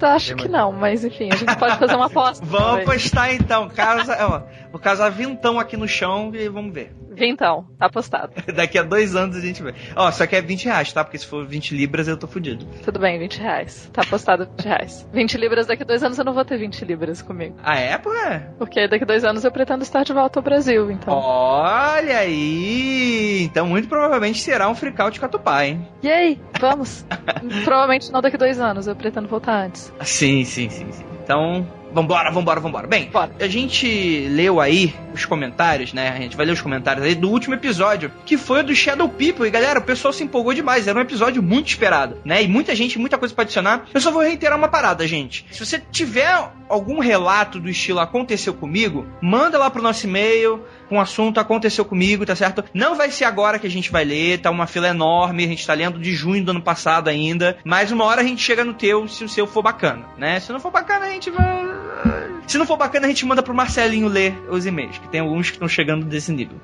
[SPEAKER 5] Eu acho que não, mas enfim, a gente pode fazer uma aposta.
[SPEAKER 1] Vamos apostar então. Casa, ó, vou casar vintão aqui no chão e vamos ver.
[SPEAKER 5] Vintão, tá apostado.
[SPEAKER 1] Daqui a dois anos a gente vê. Ó, só que é 20 reais, tá? Porque se for 20 libras eu tô fudido.
[SPEAKER 5] Tudo bem, 20 reais. Tá apostado 20 reais. 20 libras daqui a dois anos eu não vou ter 20 libras comigo.
[SPEAKER 1] Ah, é, pô? É?
[SPEAKER 5] Porque daqui a dois anos eu pretendo estar de volta ao Brasil, então.
[SPEAKER 1] Olha aí! Então muito provavelmente será um freakout Catupá, hein?
[SPEAKER 5] E aí, vamos. provavelmente não daqui a dois anos, eu pretendo voltar antes.
[SPEAKER 1] Sim, sim, sim, sim. Então, Vambora, vambora, vambora. Bem,
[SPEAKER 5] Bora.
[SPEAKER 1] a gente leu aí os comentários, né? A gente vai ler os comentários aí do último episódio, que foi o do Shadow People. E galera, o pessoal se empolgou demais. Era um episódio muito esperado, né? E muita gente, muita coisa pra adicionar. Eu só vou reiterar uma parada, gente. Se você tiver algum relato do estilo aconteceu comigo, manda lá pro nosso e-mail um assunto aconteceu comigo, tá certo? Não vai ser agora que a gente vai ler, tá uma fila enorme, a gente tá lendo de junho do ano passado ainda, mas uma hora a gente chega no teu se o seu for bacana, né? Se não for bacana, a gente vai. Se não for bacana, a gente manda pro Marcelinho ler os e-mails, que tem alguns que estão chegando desse nível.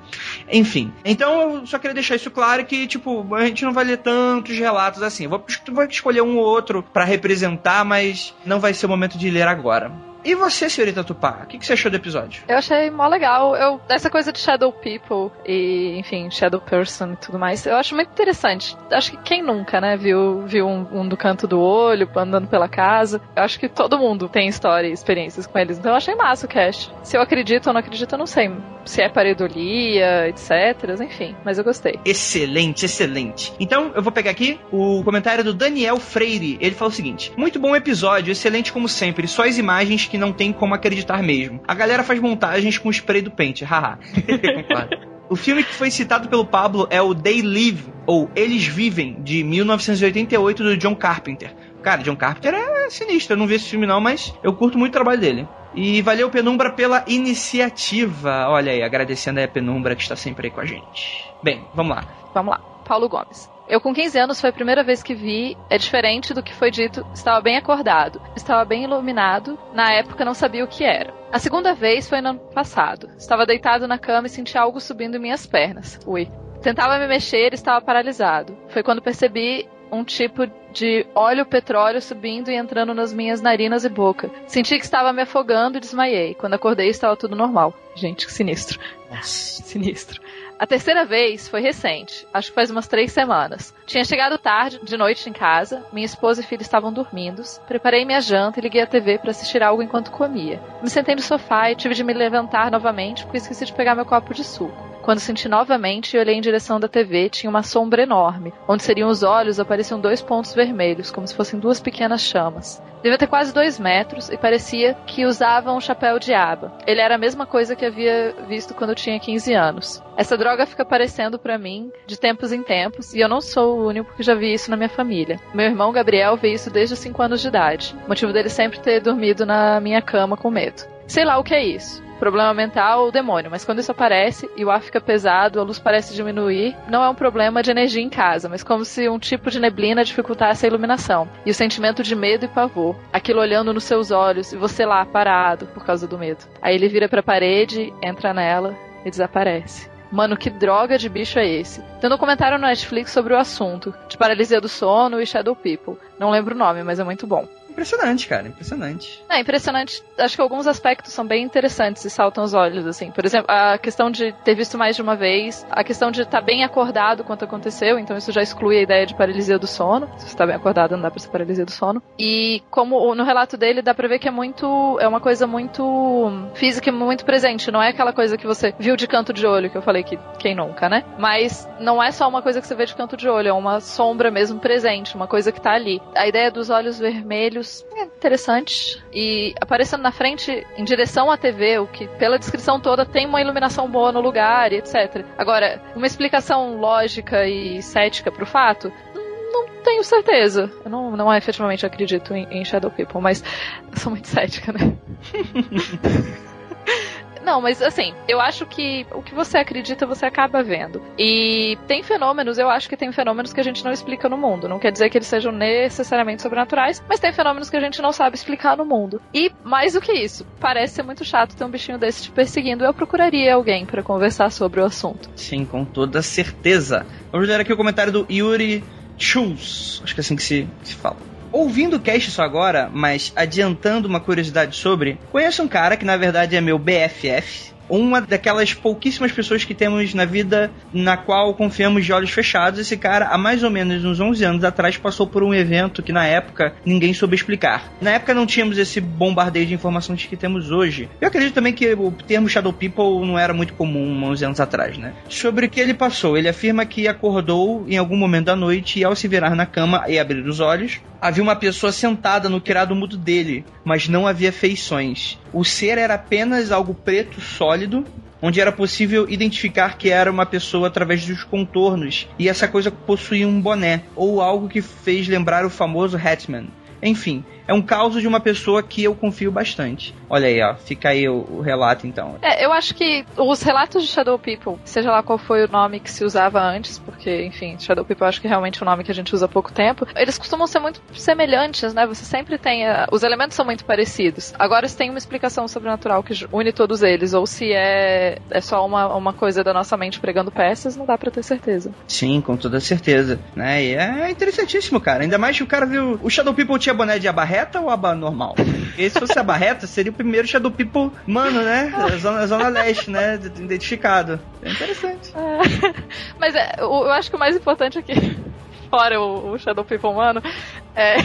[SPEAKER 1] Enfim, então eu só queria deixar isso claro que, tipo, a gente não vai ler tantos relatos assim. Vou, vou escolher um ou outro para representar, mas não vai ser o momento de ler agora. E você, senhorita Tupá, o que, que, você achou do episódio?
[SPEAKER 5] Eu achei mó legal. Eu, essa coisa de Shadow People e, enfim, Shadow Person e tudo mais, eu acho muito interessante. Acho que quem nunca, né, viu, viu um, um, do canto do olho, andando pela casa. Eu acho que todo mundo tem história e experiências com eles. Então eu achei massa o cast. Se eu acredito ou não acredito, eu não sei. Se é pareidolia, etc. Enfim, mas eu gostei.
[SPEAKER 1] Excelente, excelente. Então, eu vou pegar aqui o comentário do Daniel Freire. Ele fala o seguinte: Muito bom episódio, excelente como sempre. Só as imagens que não tem como acreditar mesmo. A galera faz montagens com spray do pente, haha. O filme que foi citado pelo Pablo é o They Live, ou Eles Vivem, de 1988, do John Carpenter. Cara, John Carpenter é sinistro, eu não vi esse filme não, mas eu curto muito o trabalho dele. E valeu, Penumbra, pela iniciativa. Olha aí, agradecendo aí a Penumbra que está sempre aí com a gente. Bem, vamos lá.
[SPEAKER 5] Vamos lá. Paulo Gomes. Eu, com 15 anos, foi a primeira vez que vi. É diferente do que foi dito. Estava bem acordado. Estava bem iluminado. Na época, não sabia o que era. A segunda vez foi no ano passado. Estava deitado na cama e senti algo subindo em minhas pernas. Ui. Tentava me mexer e estava paralisado. Foi quando percebi um tipo de óleo petróleo subindo e entrando nas minhas narinas e boca. Senti que estava me afogando e desmaiei. Quando acordei, estava tudo normal. Gente, que sinistro. Nossa. Sinistro. A terceira vez foi recente, acho que faz umas três semanas. Tinha chegado tarde, de noite em casa, minha esposa e filho estavam dormindo. Preparei minha janta e liguei a TV para assistir algo enquanto comia. Me sentei no sofá e tive de me levantar novamente porque esqueci de pegar meu copo de suco. Quando senti novamente e olhei em direção da TV, tinha uma sombra enorme. Onde seriam os olhos, apareciam dois pontos vermelhos, como se fossem duas pequenas chamas. Devia ter quase dois metros e parecia que usava um chapéu de aba. Ele era a mesma coisa que havia visto quando eu tinha 15 anos. Essa droga fica aparecendo para mim de tempos em tempos e eu não sou o único que já vi isso na minha família. Meu irmão Gabriel vê isso desde os 5 anos de idade. motivo dele sempre ter dormido na minha cama com medo. Sei lá o que é isso problema mental ou demônio, mas quando isso aparece e o ar fica pesado, a luz parece diminuir, não é um problema de energia em casa, mas como se um tipo de neblina dificultasse a iluminação. E o sentimento de medo e pavor, aquilo olhando nos seus olhos e você lá parado por causa do medo. Aí ele vira para a parede, entra nela e desaparece. Mano, que droga de bicho é esse? Tem um documentário no Netflix sobre o assunto, de paralisia do sono e Shadow People. Não lembro o nome, mas é muito bom.
[SPEAKER 1] Impressionante, cara, impressionante.
[SPEAKER 5] É, impressionante. Acho que alguns aspectos são bem interessantes e saltam os olhos, assim. Por exemplo, a questão de ter visto mais de uma vez, a questão de estar tá bem acordado quando aconteceu, então isso já exclui a ideia de paralisia do sono. Se você está bem acordado, não dá pra ser paralisia do sono. E como no relato dele dá pra ver que é muito. é uma coisa muito física e muito presente. Não é aquela coisa que você viu de canto de olho, que eu falei que quem nunca, né? Mas não é só uma coisa que você vê de canto de olho, é uma sombra mesmo presente, uma coisa que tá ali. A ideia dos olhos vermelhos é interessante. E aparecendo na frente, em direção à TV, o que, pela descrição toda, tem uma iluminação boa no lugar e etc. Agora, uma explicação lógica e cética pro fato, não tenho certeza. Eu não, não efetivamente acredito em, em Shadow People, mas sou muito cética, né? Não, mas assim, eu acho que o que você acredita, você acaba vendo. E tem fenômenos, eu acho que tem fenômenos que a gente não explica no mundo. Não quer dizer que eles sejam necessariamente sobrenaturais, mas tem fenômenos que a gente não sabe explicar no mundo. E mais do que isso, parece ser muito chato ter um bichinho desse te perseguindo. Eu procuraria alguém para conversar sobre o assunto.
[SPEAKER 1] Sim, com toda certeza. Vamos ler aqui o comentário do Yuri Schultz. Acho que é assim que se, se fala ouvindo o cast só agora, mas adiantando uma curiosidade sobre, conheço um cara que na verdade é meu BFF, uma daquelas pouquíssimas pessoas que temos na vida na qual confiamos de olhos fechados. Esse cara, há mais ou menos uns 11 anos atrás, passou por um evento que na época ninguém soube explicar. Na época não tínhamos esse bombardeio de informações que temos hoje. Eu acredito também que o termo Shadow People não era muito comum 11 anos atrás, né? Sobre o que ele passou, ele afirma que acordou em algum momento da noite e ao se virar na cama e abrir os olhos, havia uma pessoa sentada no criado mudo dele, mas não havia feições. O ser era apenas algo preto sólido, onde era possível identificar que era uma pessoa através dos contornos, e essa coisa possuía um boné, ou algo que fez lembrar o famoso Hatman. Enfim, é um caso de uma pessoa que eu confio bastante. Olha aí, ó, fica aí o, o, relato então.
[SPEAKER 5] É, eu acho que os relatos de Shadow People, seja lá qual foi o nome que se usava antes, porque, enfim, Shadow People eu acho que é realmente um nome que a gente usa há pouco tempo, eles costumam ser muito semelhantes, né? Você sempre tem. Uh, os elementos são muito parecidos. Agora, se tem uma explicação sobrenatural que une todos eles, ou se é, é só uma, uma coisa da nossa mente pregando peças, não dá pra ter certeza.
[SPEAKER 1] Sim, com toda certeza. Né? E é interessantíssimo, cara. Ainda mais que o cara viu. O Shadow People tinha boné de abarreta barreta ou aba normal? Porque se fosse a barreta, seria o primeiro Shadow People, mano, né? Zona, zona leste, né? Identificado. É interessante. É,
[SPEAKER 5] mas é, eu acho que o mais importante aqui, fora o, o Shadow People humano, é,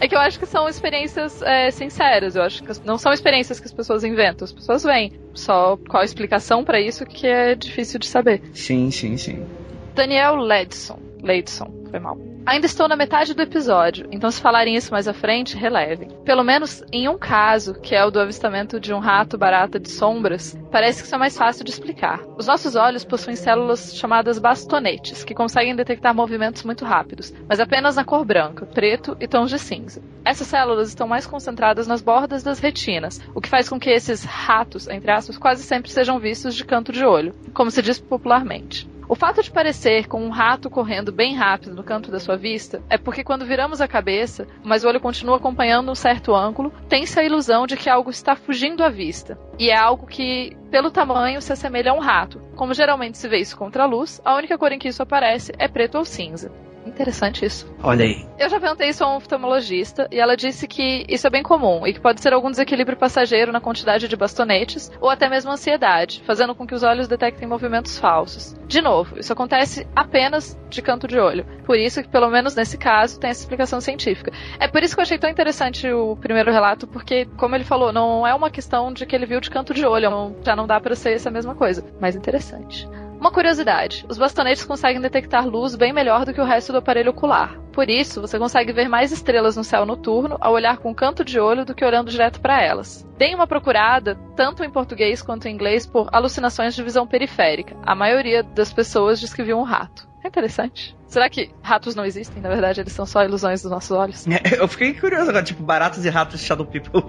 [SPEAKER 5] é que eu acho que são experiências é, sinceras. Eu acho que não são experiências que as pessoas inventam. As pessoas vêm. Só qual a explicação para isso que é difícil de saber.
[SPEAKER 1] Sim, sim, sim.
[SPEAKER 5] Daniel Ledson. Leidson, foi mal. Ainda estou na metade do episódio, então se falarem isso mais à frente, relevem. Pelo menos em um caso, que é o do avistamento de um rato barata de sombras, parece que isso é mais fácil de explicar. Os nossos olhos possuem células chamadas bastonetes, que conseguem detectar movimentos muito rápidos, mas apenas na cor branca, preto e tons de cinza. Essas células estão mais concentradas nas bordas das retinas, o que faz com que esses ratos, entre aspas, quase sempre sejam vistos de canto de olho, como se diz popularmente. O fato de parecer com um rato correndo bem rápido no canto da sua vista é porque quando viramos a cabeça, mas o olho continua acompanhando um certo ângulo, tem-se a ilusão de que algo está fugindo à vista. E é algo que, pelo tamanho, se assemelha a um rato. Como geralmente se vê isso contra a luz, a única cor em que isso aparece é preto ou cinza. Interessante isso.
[SPEAKER 1] Olha aí.
[SPEAKER 5] Eu já perguntei isso a um oftalmologista e ela disse que isso é bem comum e que pode ser algum desequilíbrio passageiro na quantidade de bastonetes ou até mesmo ansiedade, fazendo com que os olhos detectem movimentos falsos. De novo, isso acontece apenas de canto de olho. Por isso que, pelo menos nesse caso, tem essa explicação científica. É por isso que eu achei tão interessante o primeiro relato, porque, como ele falou, não é uma questão de que ele viu de canto de olho, já não dá para ser essa mesma coisa. Mas interessante. Uma curiosidade: os bastonetes conseguem detectar luz bem melhor do que o resto do aparelho ocular. Por isso, você consegue ver mais estrelas no céu noturno ao olhar com canto de olho do que olhando direto para elas. Deem uma procurada, tanto em português quanto em inglês, por alucinações de visão periférica. A maioria das pessoas diz que viu um rato. É interessante. Será que ratos não existem? Na verdade, eles são só ilusões dos nossos olhos.
[SPEAKER 1] eu fiquei curioso agora, tipo, baratos e ratos Shadow People.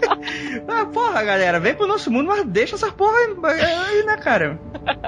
[SPEAKER 1] ah, porra, galera, vem pro nosso mundo, mas deixa essa porra aí, né, cara?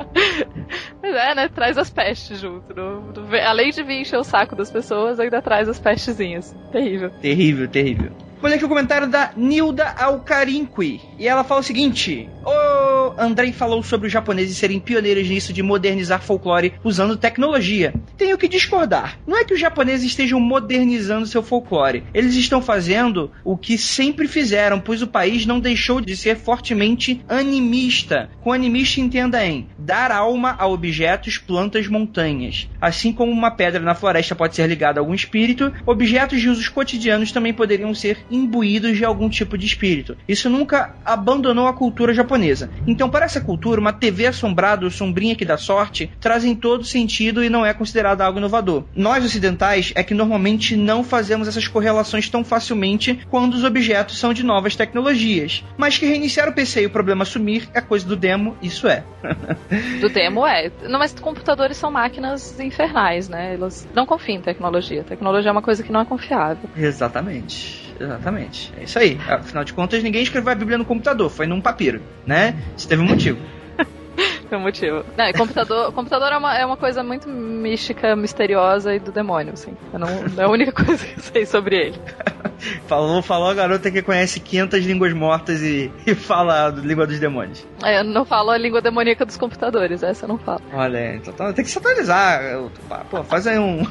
[SPEAKER 5] Mas é, né? Traz as pestes junto. No, no, além de vir encher o saco das pessoas, ainda traz as pestezinhas. Terrível.
[SPEAKER 1] Terrível, terrível. Vou ler aqui o comentário da Nilda Alcarinqui. E ela fala o seguinte: O Andrei falou sobre os japoneses serem pioneiros nisso de modernizar folclore usando tecnologia. Tenho que discordar. Não é que os japoneses estejam modernizando seu folclore. Eles estão fazendo o que sempre fizeram, pois o país não deixou de ser fortemente animista. Com animista entenda em dar alma a objetos, plantas, montanhas. Assim como uma pedra na floresta pode ser ligada a algum espírito, objetos de usos cotidianos também poderiam ser imbuídos de algum tipo de espírito. Isso nunca abandonou a cultura japonesa. Então para essa cultura, uma TV assombrada ou sombrinha que dá sorte trazem todo sentido e não é considerada algo inovador. Nós ocidentais é que normalmente não fazemos essas correlações tão facilmente quando os objetos são de novas tecnologias. Mas que reiniciar o PC e o problema sumir é coisa do demo, isso é.
[SPEAKER 5] do demo é. Não, mas computadores são máquinas infernais, né? Elas não confiam em tecnologia. Tecnologia é uma coisa que não é confiável.
[SPEAKER 1] Exatamente. Exatamente. É isso aí. Afinal de contas, ninguém escreveu a Bíblia no computador, foi num papiro, né? Isso teve um motivo.
[SPEAKER 5] Tem um motivo. Não, computador, computador é, uma, é uma coisa muito mística, misteriosa e do demônio, assim. Não, é a única coisa que eu sei sobre ele.
[SPEAKER 1] falou, falou a garota que conhece 500 línguas mortas e, e fala a língua dos demônios.
[SPEAKER 5] É, eu não falo a língua demoníaca dos computadores, essa eu não falo.
[SPEAKER 1] Olha, então tá, tem que se atualizar. Pô, faz aí um.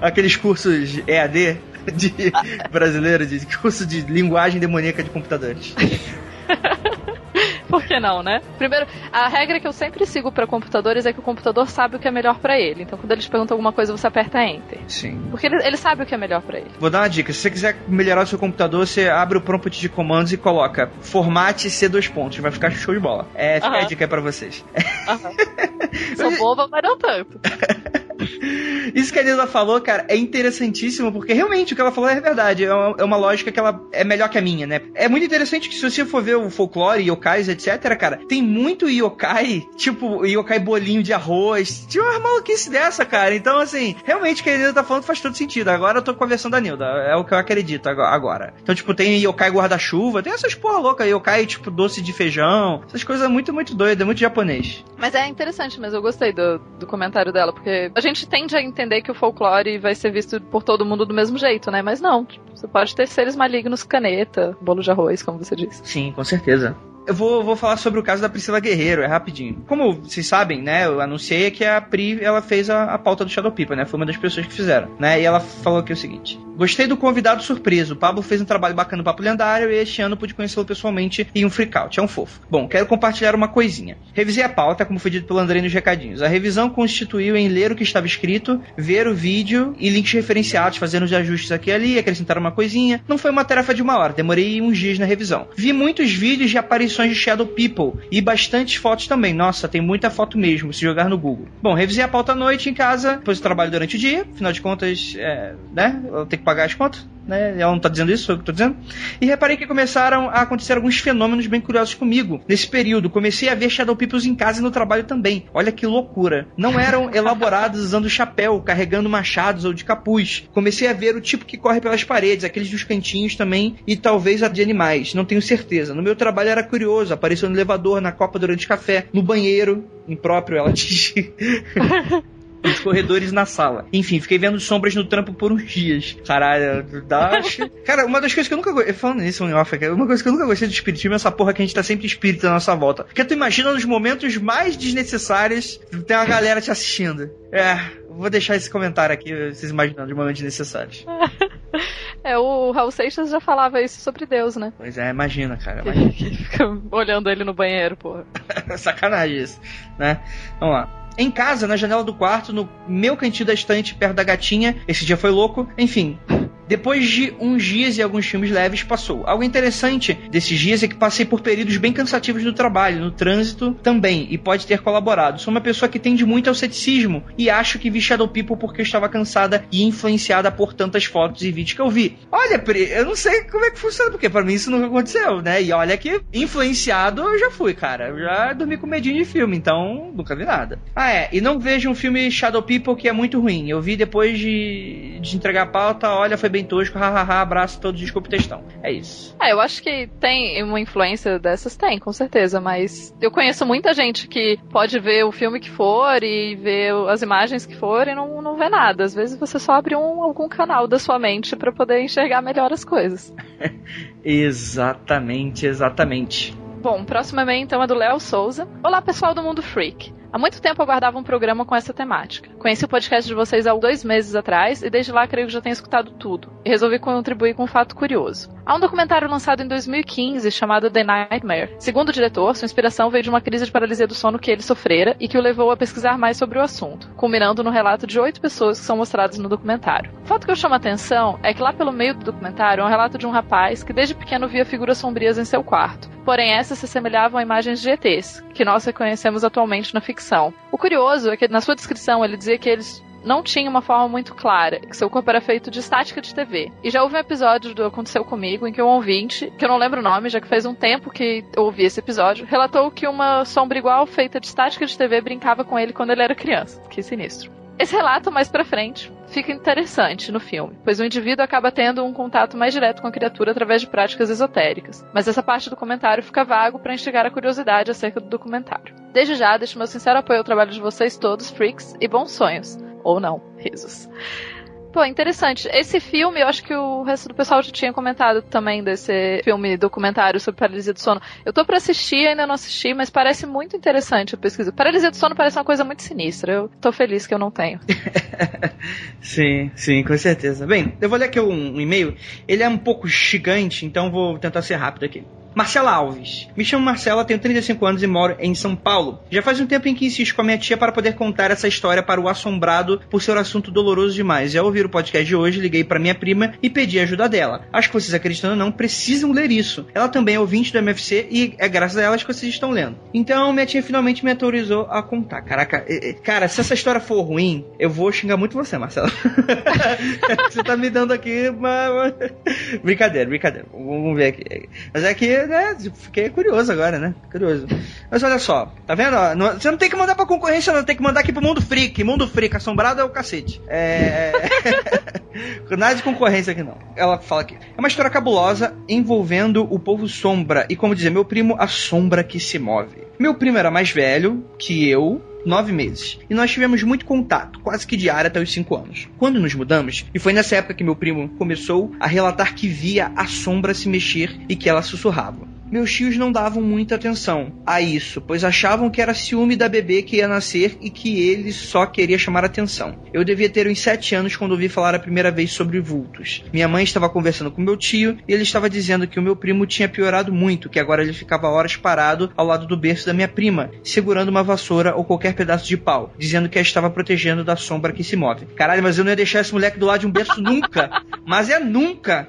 [SPEAKER 1] aqueles cursos EAD de brasileiro, de curso de linguagem demoníaca de computadores.
[SPEAKER 5] Por que não, né? Primeiro, a regra que eu sempre sigo para computadores é que o computador sabe o que é melhor para ele. Então, quando eles perguntam alguma coisa, você aperta Enter.
[SPEAKER 1] Sim.
[SPEAKER 5] Porque ele, ele sabe o que é melhor para ele.
[SPEAKER 1] Vou dar uma dica. Se você quiser melhorar o seu computador, você abre o prompt de comandos e coloca formate C dois pontos. Vai ficar show de bola. É, fica uh -huh. a dica pra vocês. Uh
[SPEAKER 5] -huh. Sou boba, mas não tanto.
[SPEAKER 1] Isso que a Nisa falou, cara, é interessantíssimo, porque realmente o que ela falou é verdade. É uma, é uma, lógica que ela é melhor que a minha, né? É muito interessante que se você for ver o folclore, yokais, etc., cara, tem muito yokai, tipo yokai bolinho de arroz. Tinha uma maluquice dessa, cara. Então, assim, realmente o que a Nilda tá falando faz todo sentido. Agora eu tô com a versão da Nilda. É o que eu acredito agora. Então, tipo, tem yokai guarda-chuva, tem essas porra louca, yokai, tipo, doce de feijão. Essas coisas muito, muito doidas, muito japonês.
[SPEAKER 5] Mas é interessante, mas eu gostei do, do comentário dela, porque a gente tende a entender que o folclore vai ser visto por todo mundo do mesmo jeito, né? Mas não. Tipo, você pode ter seres malignos, caneta, bolo de arroz, como você disse.
[SPEAKER 1] Sim, com certeza. Eu vou, vou falar sobre o caso da Priscila Guerreiro, é rapidinho. Como vocês sabem, né, eu anunciei que a Pri, ela fez a, a pauta do Shadow People, né, foi uma das pessoas que fizeram, né, e ela falou aqui o seguinte, gostei do convidado surpreso, o Pablo fez um trabalho bacana no Papo Lendário e este ano pude conhecê-lo pessoalmente em um freakout, é um fofo. Bom, quero compartilhar uma coisinha. Revisei a pauta, como foi dito pelo André nos recadinhos. A revisão constituiu em ler o que estava escrito, ver o vídeo e links referenciados, fazendo os ajustes aqui e ali, acrescentar uma coisinha. Não foi uma tarefa de uma hora, demorei uns dias na revisão. Vi muitos vídeos de aparições de Shadow People e bastantes fotos também. Nossa, tem muita foto mesmo, se jogar no Google. Bom, revisei a pauta à noite em casa, depois eu trabalho durante o dia, afinal de contas, é, né? Eu tenho que pagar as contas né? Ela não tá dizendo isso, eu que tô dizendo. E reparei que começaram a acontecer alguns fenômenos bem curiosos comigo. Nesse período, comecei a ver Shadow Peoples em casa e no trabalho também. Olha que loucura. Não eram elaborados usando chapéu, carregando machados ou de capuz. Comecei a ver o tipo que corre pelas paredes, aqueles dos cantinhos também, e talvez a de animais, não tenho certeza. No meu trabalho era curioso, apareceu no elevador, na copa durante o café, no banheiro, impróprio, ela diz. os corredores na sala. Enfim, fiquei vendo sombras no trampo por uns dias. Caralho, dá. Cara, uma das coisas que eu nunca gostei. Falando nisso, em off, uma coisa que eu nunca gostei do espiritismo é essa porra que a gente tá sempre espírita na nossa volta. Porque tu imagina nos momentos mais desnecessários, tem uma galera te assistindo. É, vou deixar esse comentário aqui, vocês imaginando de momentos desnecessários.
[SPEAKER 5] É, o Raul Seixas já falava isso sobre Deus, né?
[SPEAKER 1] Pois é, imagina, cara. Imagina.
[SPEAKER 5] Fica olhando ele no banheiro, porra.
[SPEAKER 1] Sacanagem isso, né? Vamos lá. Em casa, na janela do quarto, no meu cantinho da estante, perto da gatinha. Esse dia foi louco. Enfim, depois de uns dias e alguns filmes leves, passou. Algo interessante desses dias é que passei por períodos bem cansativos no trabalho, no trânsito também, e pode ter colaborado. Sou uma pessoa que tende muito ao ceticismo e acho que vi Shadow People porque estava cansada e influenciada por tantas fotos e vídeos que eu vi. Olha, Pri, eu não sei como é que funciona, porque para mim isso nunca aconteceu, né? E olha que influenciado eu já fui, cara. Eu já dormi com medinho de filme, então nunca vi nada. Ah, é. E não vejo um filme Shadow People que é muito ruim. Eu vi depois de, de entregar a pauta, olha, foi bem tosco, hahaha, abraço todos, desculpa o textão. É isso.
[SPEAKER 5] É, eu acho que tem uma influência dessas, tem, com certeza, mas eu conheço muita gente que pode ver o filme que for e ver as imagens que for e não, não vê nada. Às vezes você só abre um, algum canal da sua mente para poder enxergar melhor as coisas.
[SPEAKER 1] exatamente, exatamente.
[SPEAKER 5] Bom, próximo e-mail então é do Léo Souza. Olá, pessoal do Mundo Freak. Há muito tempo aguardava um programa com essa temática. Conheci o podcast de vocês há dois meses atrás e desde lá creio que já tenho escutado tudo. E resolvi contribuir com um fato curioso. Há um documentário lançado em 2015 chamado The Nightmare. Segundo o diretor, sua inspiração veio de uma crise de paralisia do sono que ele sofrera e que o levou a pesquisar mais sobre o assunto, culminando no relato de oito pessoas que são mostradas no documentário. O fato que eu chamo a atenção é que lá pelo meio do documentário é um relato de um rapaz que desde pequeno via figuras sombrias em seu quarto. Porém, essas se assemelhavam a imagens de ETs, que nós reconhecemos atualmente na ficção. O curioso é que na sua descrição ele dizia que eles não tinha uma forma muito clara, que seu corpo era feito de estática de TV. E já houve um episódio do Aconteceu Comigo em que um ouvinte, que eu não lembro o nome, já que faz um tempo que eu ouvi esse episódio, relatou que uma sombra igual feita de estática de TV brincava com ele quando ele era criança. Que sinistro. Esse relato mais pra frente fica interessante no filme, pois o indivíduo acaba tendo um contato mais direto com a criatura através de práticas esotéricas. Mas essa parte do comentário fica vago para instigar a curiosidade acerca do documentário. Desde já, deixo meu sincero apoio ao trabalho de vocês todos, freaks, e bons sonhos. Ou não, risos. Pô, interessante. Esse filme, eu acho que o resto do pessoal já tinha comentado também desse filme documentário sobre paralisia do sono. Eu tô pra assistir, ainda não assisti, mas parece muito interessante a pesquisa. Paralisia do sono parece uma coisa muito sinistra. Eu tô feliz que eu não tenho.
[SPEAKER 1] sim, sim, com certeza. Bem, eu vou ler aqui um, um e-mail. Ele é um pouco gigante, então vou tentar ser rápido aqui. Marcela Alves. Me chamo Marcela, tenho 35 anos e moro em São Paulo. Já faz um tempo em que insisto com a minha tia para poder contar essa história para o assombrado por ser um assunto doloroso demais. Já ouvir o podcast de hoje, liguei para minha prima e pedi ajuda dela. Acho que vocês acreditando ou não, precisam ler isso. Ela também é ouvinte do MFC e é graças a elas que vocês estão lendo. Então, minha tia finalmente me autorizou a contar. Caraca, cara, se essa história for ruim, eu vou xingar muito você, Marcela. você tá me dando aqui uma. brincadeira, brincadeira. Vamos ver aqui. Mas é que né, fiquei curioso agora, né? Curioso. Mas olha só, tá vendo? você não tem que mandar pra concorrência, não tem que mandar aqui pro Mundo Freak. Mundo Freak, assombrado é o cacete. É. Nada de concorrência aqui não. Ela fala aqui. É uma história cabulosa envolvendo o povo sombra. E como dizer, meu primo, a sombra que se move. Meu primo era mais velho que eu, nove meses. E nós tivemos muito contato, quase que diário até os cinco anos. Quando nos mudamos, e foi nessa época que meu primo começou a relatar que via a sombra se mexer e que ela sussurrava. Meus tios não davam muita atenção a isso, pois achavam que era ciúme da bebê que ia nascer e que ele só queria chamar atenção. Eu devia ter uns sete anos quando ouvi falar a primeira vez sobre vultos. Minha mãe estava conversando com meu tio e ele estava dizendo que o meu primo tinha piorado muito, que agora ele ficava horas parado ao lado do berço da minha prima, segurando uma vassoura ou qualquer pedaço de pau, dizendo que a estava protegendo da sombra que se move. Caralho, mas eu não ia deixar esse moleque do lado de um berço nunca. mas é nunca.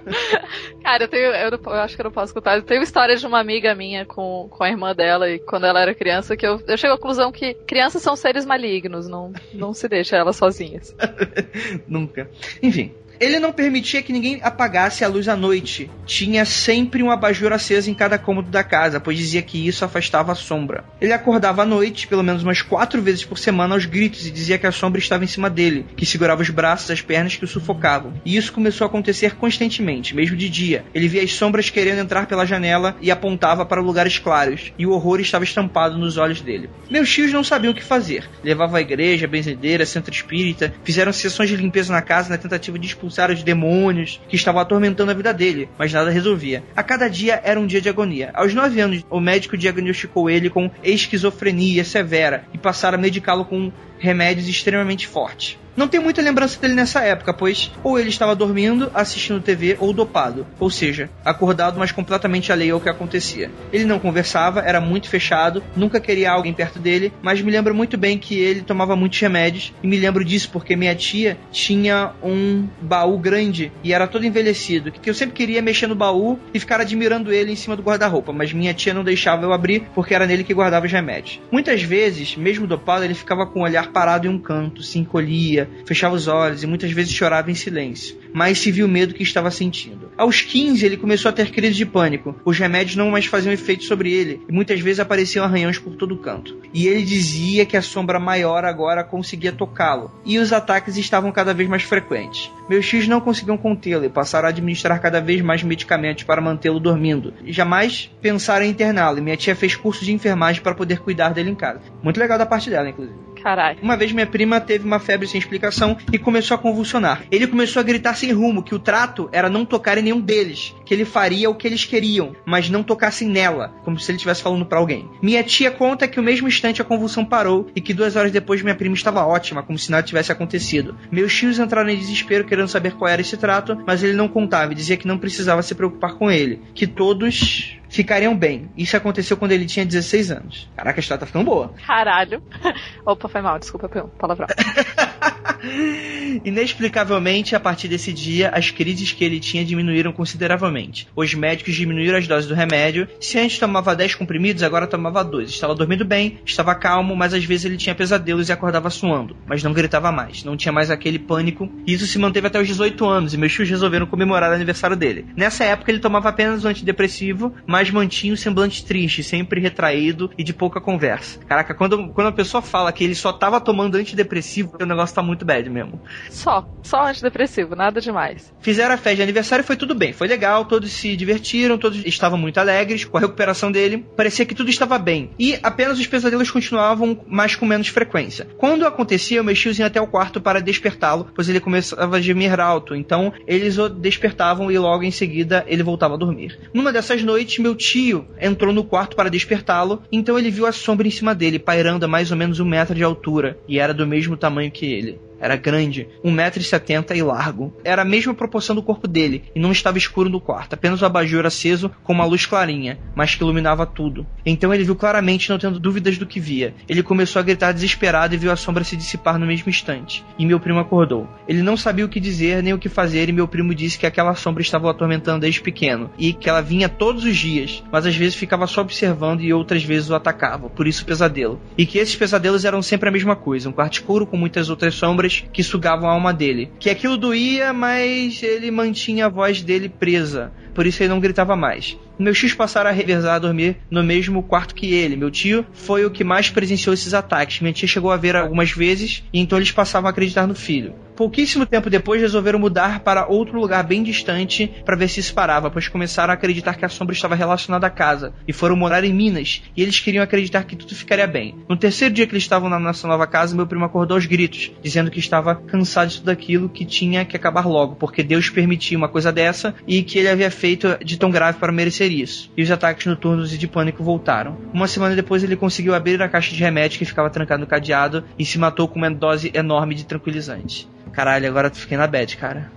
[SPEAKER 5] Cara, eu, tenho, eu, não, eu, acho que eu não posso contar. Eu tenho história de uma amiga minha com, com a irmã dela e quando ela era criança que eu, eu chego à conclusão que crianças são seres malignos, não, não se deixa elas sozinhas.
[SPEAKER 1] Nunca. Enfim, ele não permitia que ninguém apagasse a luz à noite. Tinha sempre um abajur aceso em cada cômodo da casa, pois dizia que isso afastava a sombra. Ele acordava à noite, pelo menos umas quatro vezes por semana, aos gritos e dizia que a sombra estava em cima dele, que segurava os braços e as pernas que o sufocavam. E isso começou a acontecer constantemente, mesmo de dia. Ele via as sombras querendo entrar pela janela e apontava para lugares claros, e o horror estava estampado nos olhos dele. Meus tios não sabiam o que fazer. Levavam à igreja, benzedeira, centro espírita, fizeram sessões de limpeza na casa na tentativa de expulsar expulsar os demônios que estavam atormentando a vida dele, mas nada resolvia. A cada dia era um dia de agonia. Aos nove anos, o médico diagnosticou ele com esquizofrenia severa e passaram a medicá-lo com remédios extremamente fortes. Não tenho muita lembrança dele nessa época, pois ou ele estava dormindo, assistindo TV ou dopado, ou seja, acordado, mas completamente alheio ao que acontecia. Ele não conversava, era muito fechado, nunca queria alguém perto dele, mas me lembro muito bem que ele tomava muitos remédios, e me lembro disso porque minha tia tinha um baú grande e era todo envelhecido, que eu sempre queria mexer no baú e ficar admirando ele em cima do guarda-roupa, mas minha tia não deixava eu abrir porque era nele que guardava os remédios. Muitas vezes, mesmo dopado, ele ficava com o olhar parado em um canto, se encolhia, fechava os olhos e muitas vezes chorava em silêncio, mas se viu o medo que estava sentindo. Aos 15, ele começou a ter crises de pânico. Os remédios não mais faziam efeito sobre ele e muitas vezes apareciam arranhões por todo canto. E ele dizia que a sombra maior agora conseguia tocá-lo, e os ataques estavam cada vez mais frequentes. Meus tios não conseguiam contê-lo e passaram a administrar cada vez mais medicamentos para mantê-lo dormindo. Jamais pensaram em interná-lo, e minha tia fez curso de enfermagem para poder cuidar dele em casa. Muito legal da parte dela, inclusive.
[SPEAKER 5] Caralho.
[SPEAKER 1] Uma vez minha prima teve uma febre sem explicação e começou a convulsionar. Ele começou a gritar sem rumo que o trato era não tocar em nenhum deles, que ele faria o que eles queriam, mas não tocassem nela, como se ele estivesse falando para alguém. Minha tia conta que o mesmo instante a convulsão parou e que duas horas depois minha prima estava ótima, como se nada tivesse acontecido. Meus tios entraram em desespero querendo saber qual era esse trato, mas ele não contava e dizia que não precisava se preocupar com ele, que todos ficariam bem. Isso aconteceu quando ele tinha 16 anos. Caraca, a história tá ficando boa.
[SPEAKER 5] Caralho. Opa, foi mal, desculpa pelo palavrão.
[SPEAKER 1] Inexplicavelmente, a partir desse dia, as crises que ele tinha diminuíram consideravelmente. Os médicos diminuíram as doses do remédio. Se antes tomava 10 comprimidos, agora tomava 2. Estava dormindo bem, estava calmo, mas às vezes ele tinha pesadelos e acordava suando. Mas não gritava mais, não tinha mais aquele pânico. Isso se manteve até os 18 anos, e meus tios resolveram comemorar o aniversário dele. Nessa época, ele tomava apenas um antidepressivo, mas mantinha o semblante triste, sempre retraído e de pouca conversa. Caraca, quando, quando a pessoa fala que ele só tava tomando antidepressivo, o negócio tá muito bad mesmo.
[SPEAKER 5] Só, só antidepressivo, nada demais.
[SPEAKER 1] Fizeram a festa de aniversário e foi tudo bem, foi legal, todos se divertiram, todos estavam muito alegres com a recuperação dele, parecia que tudo estava bem. E apenas os pesadelos continuavam, mas com menos frequência. Quando acontecia, meus tios iam até o quarto para despertá-lo, pois ele começava a gemer alto, então eles o despertavam e logo em seguida ele voltava a dormir. Numa dessas noites, meu tio entrou no quarto para despertá-lo, então ele viu a sombra em cima dele, pairando a mais ou menos um metro de altura, e era do mesmo tamanho que ele. Era grande, 1,70m e largo. Era a mesma proporção do corpo dele, e não estava escuro no quarto, apenas o abajur aceso com uma luz clarinha, mas que iluminava tudo. Então ele viu claramente, não tendo dúvidas do que via. Ele começou a gritar desesperado e viu a sombra se dissipar no mesmo instante. E meu primo acordou. Ele não sabia o que dizer nem o que fazer, e meu primo disse que aquela sombra estava o atormentando desde pequeno, e que ela vinha todos os dias, mas às vezes ficava só observando e outras vezes o atacava, por isso o pesadelo. E que esses pesadelos eram sempre a mesma coisa, um quarto escuro com muitas outras sombras que sugavam a alma dele. Que aquilo doía, mas ele mantinha a voz dele presa. Por isso ele não gritava mais. Meus tios passaram a revezar a dormir no mesmo quarto que ele. Meu tio foi o que mais presenciou esses ataques. Minha tia chegou a ver algumas vezes e então eles passavam a acreditar no filho. Pouquíssimo tempo depois resolveram mudar para outro lugar bem distante para ver se isso parava, pois começaram a acreditar que a sombra estava relacionada à casa e foram morar em Minas e eles queriam acreditar que tudo ficaria bem. No terceiro dia que eles estavam na nossa nova casa, meu primo acordou aos gritos, dizendo que estava cansado de tudo aquilo que tinha que acabar logo, porque Deus permitiu uma coisa dessa e que ele havia feito de tão grave para merecer isso. E os ataques noturnos e de pânico voltaram. Uma semana depois ele conseguiu abrir a caixa de remédio que ficava trancada no cadeado e se matou com uma dose enorme de tranquilizante. Caralho, agora eu fiquei na bad, cara.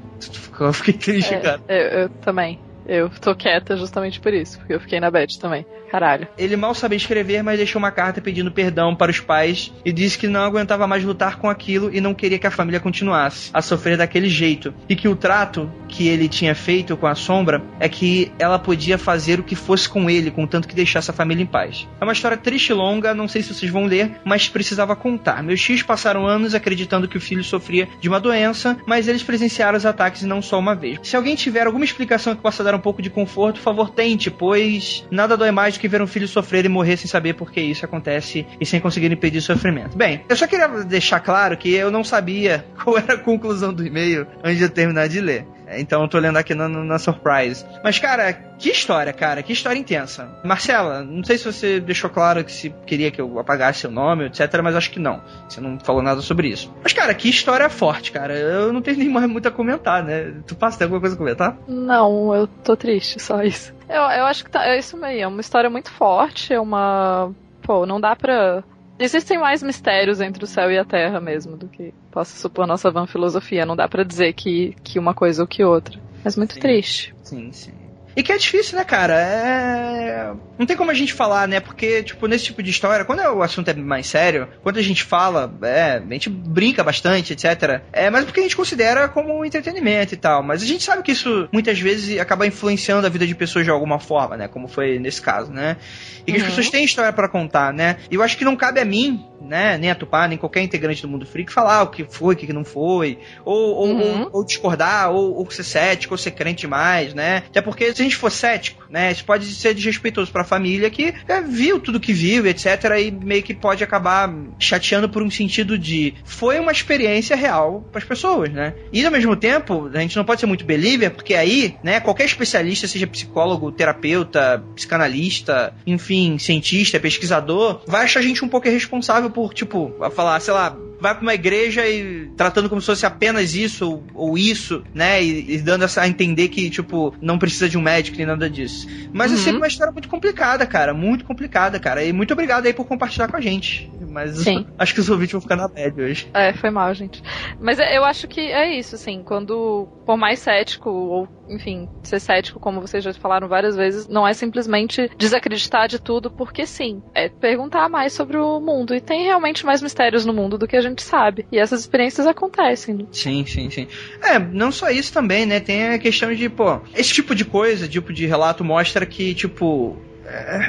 [SPEAKER 1] Eu fiquei triste,
[SPEAKER 5] É,
[SPEAKER 1] cara.
[SPEAKER 5] eu, eu também. Eu tô quieta justamente por isso, porque eu fiquei na bad também. Caralho.
[SPEAKER 1] Ele mal sabia escrever, mas deixou uma carta pedindo perdão para os pais e disse que não aguentava mais lutar com aquilo e não queria que a família continuasse a sofrer daquele jeito. E que o trato que ele tinha feito com a sombra é que ela podia fazer o que fosse com ele, contanto que deixasse a família em paz. É uma história triste e longa, não sei se vocês vão ler, mas precisava contar. Meus tios passaram anos acreditando que o filho sofria de uma doença, mas eles presenciaram os ataques e não só uma vez. Se alguém tiver alguma explicação que possa dar um pouco de conforto, por favor, tente, pois nada dói mais do que ver um filho sofrer e morrer sem saber por que isso acontece e sem conseguir impedir o sofrimento. Bem, eu só queria deixar claro que eu não sabia qual era a conclusão do e-mail antes de eu terminar de ler. Então eu tô lendo aqui na, na Surprise. Mas, cara, que história, cara. Que história intensa. Marcela, não sei se você deixou claro que se queria que eu apagasse seu nome, etc. Mas acho que não. Você não falou nada sobre isso. Mas, cara, que história forte, cara. Eu não tenho nem mais muito a comentar, né? Tu passa, tem alguma coisa a comentar?
[SPEAKER 5] Não, eu tô triste, só isso. Eu, eu acho que tá, é isso mesmo. É uma história muito forte, é uma. Pô, não dá pra. Existem mais mistérios entre o céu e a terra mesmo do que possa supor nossa van filosofia. Não dá pra dizer que, que uma coisa ou que outra. Mas muito
[SPEAKER 1] Sim.
[SPEAKER 5] triste.
[SPEAKER 1] Sim, sim. E que é difícil, né, cara? É. Não tem como a gente falar, né? Porque, tipo, nesse tipo de história, quando o assunto é mais sério, quando a gente fala, é, a gente brinca bastante, etc. É, mas porque a gente considera como um entretenimento e tal. Mas a gente sabe que isso muitas vezes acaba influenciando a vida de pessoas de alguma forma, né? Como foi nesse caso, né? E que as
[SPEAKER 5] Uhum.
[SPEAKER 1] pessoas têm história pra contar, né? E eu acho que não cabe a mim, né? Nem a Tupá, nem qualquer integrante do mundo freak falar o que foi, o que não foi. Ou, ou,
[SPEAKER 5] Uhum.
[SPEAKER 1] ou, ou discordar, ou, ou ser cético, ou ser crente demais, né? Até porque se a gente for cético, né, isso pode ser desrespeitoso pra família que é, viu tudo que viu, etc, e meio que pode acabar chateando por um sentido de foi uma experiência real para as pessoas, né? E ao mesmo tempo, a gente não pode ser muito believer, porque aí, né, qualquer especialista, seja psicólogo, terapeuta, psicanalista, enfim, cientista, pesquisador, vai achar a gente um pouco irresponsável por, tipo, falar, sei lá, vai pra uma igreja e tratando como se fosse apenas isso ou, ou isso, né? E, e, dando essa, a entender que, tipo, não precisa de um médico nem nada disso. Mas é uhum. é sempre uma história muito complicada, cara. Muito complicada, cara. E muito obrigado aí por compartilhar com a gente. Mas Sim. acho que os ouvintes vão ficar na média hoje.
[SPEAKER 5] É, foi mal, gente. Mas é, eu acho que é isso, assim, quando, por mais cético, ou, enfim, ser cético, como vocês já falaram várias vezes, não é simplesmente desacreditar de tudo porque sim. É perguntar mais sobre o mundo. E tem realmente mais mistérios no mundo do que a gente sabe. E essas experiências acontecem. Né?
[SPEAKER 1] Sim, sim, sim. É, não só isso também, né? Tem a questão de, pô, esse tipo de coisa, tipo de relato mostra que, tipo,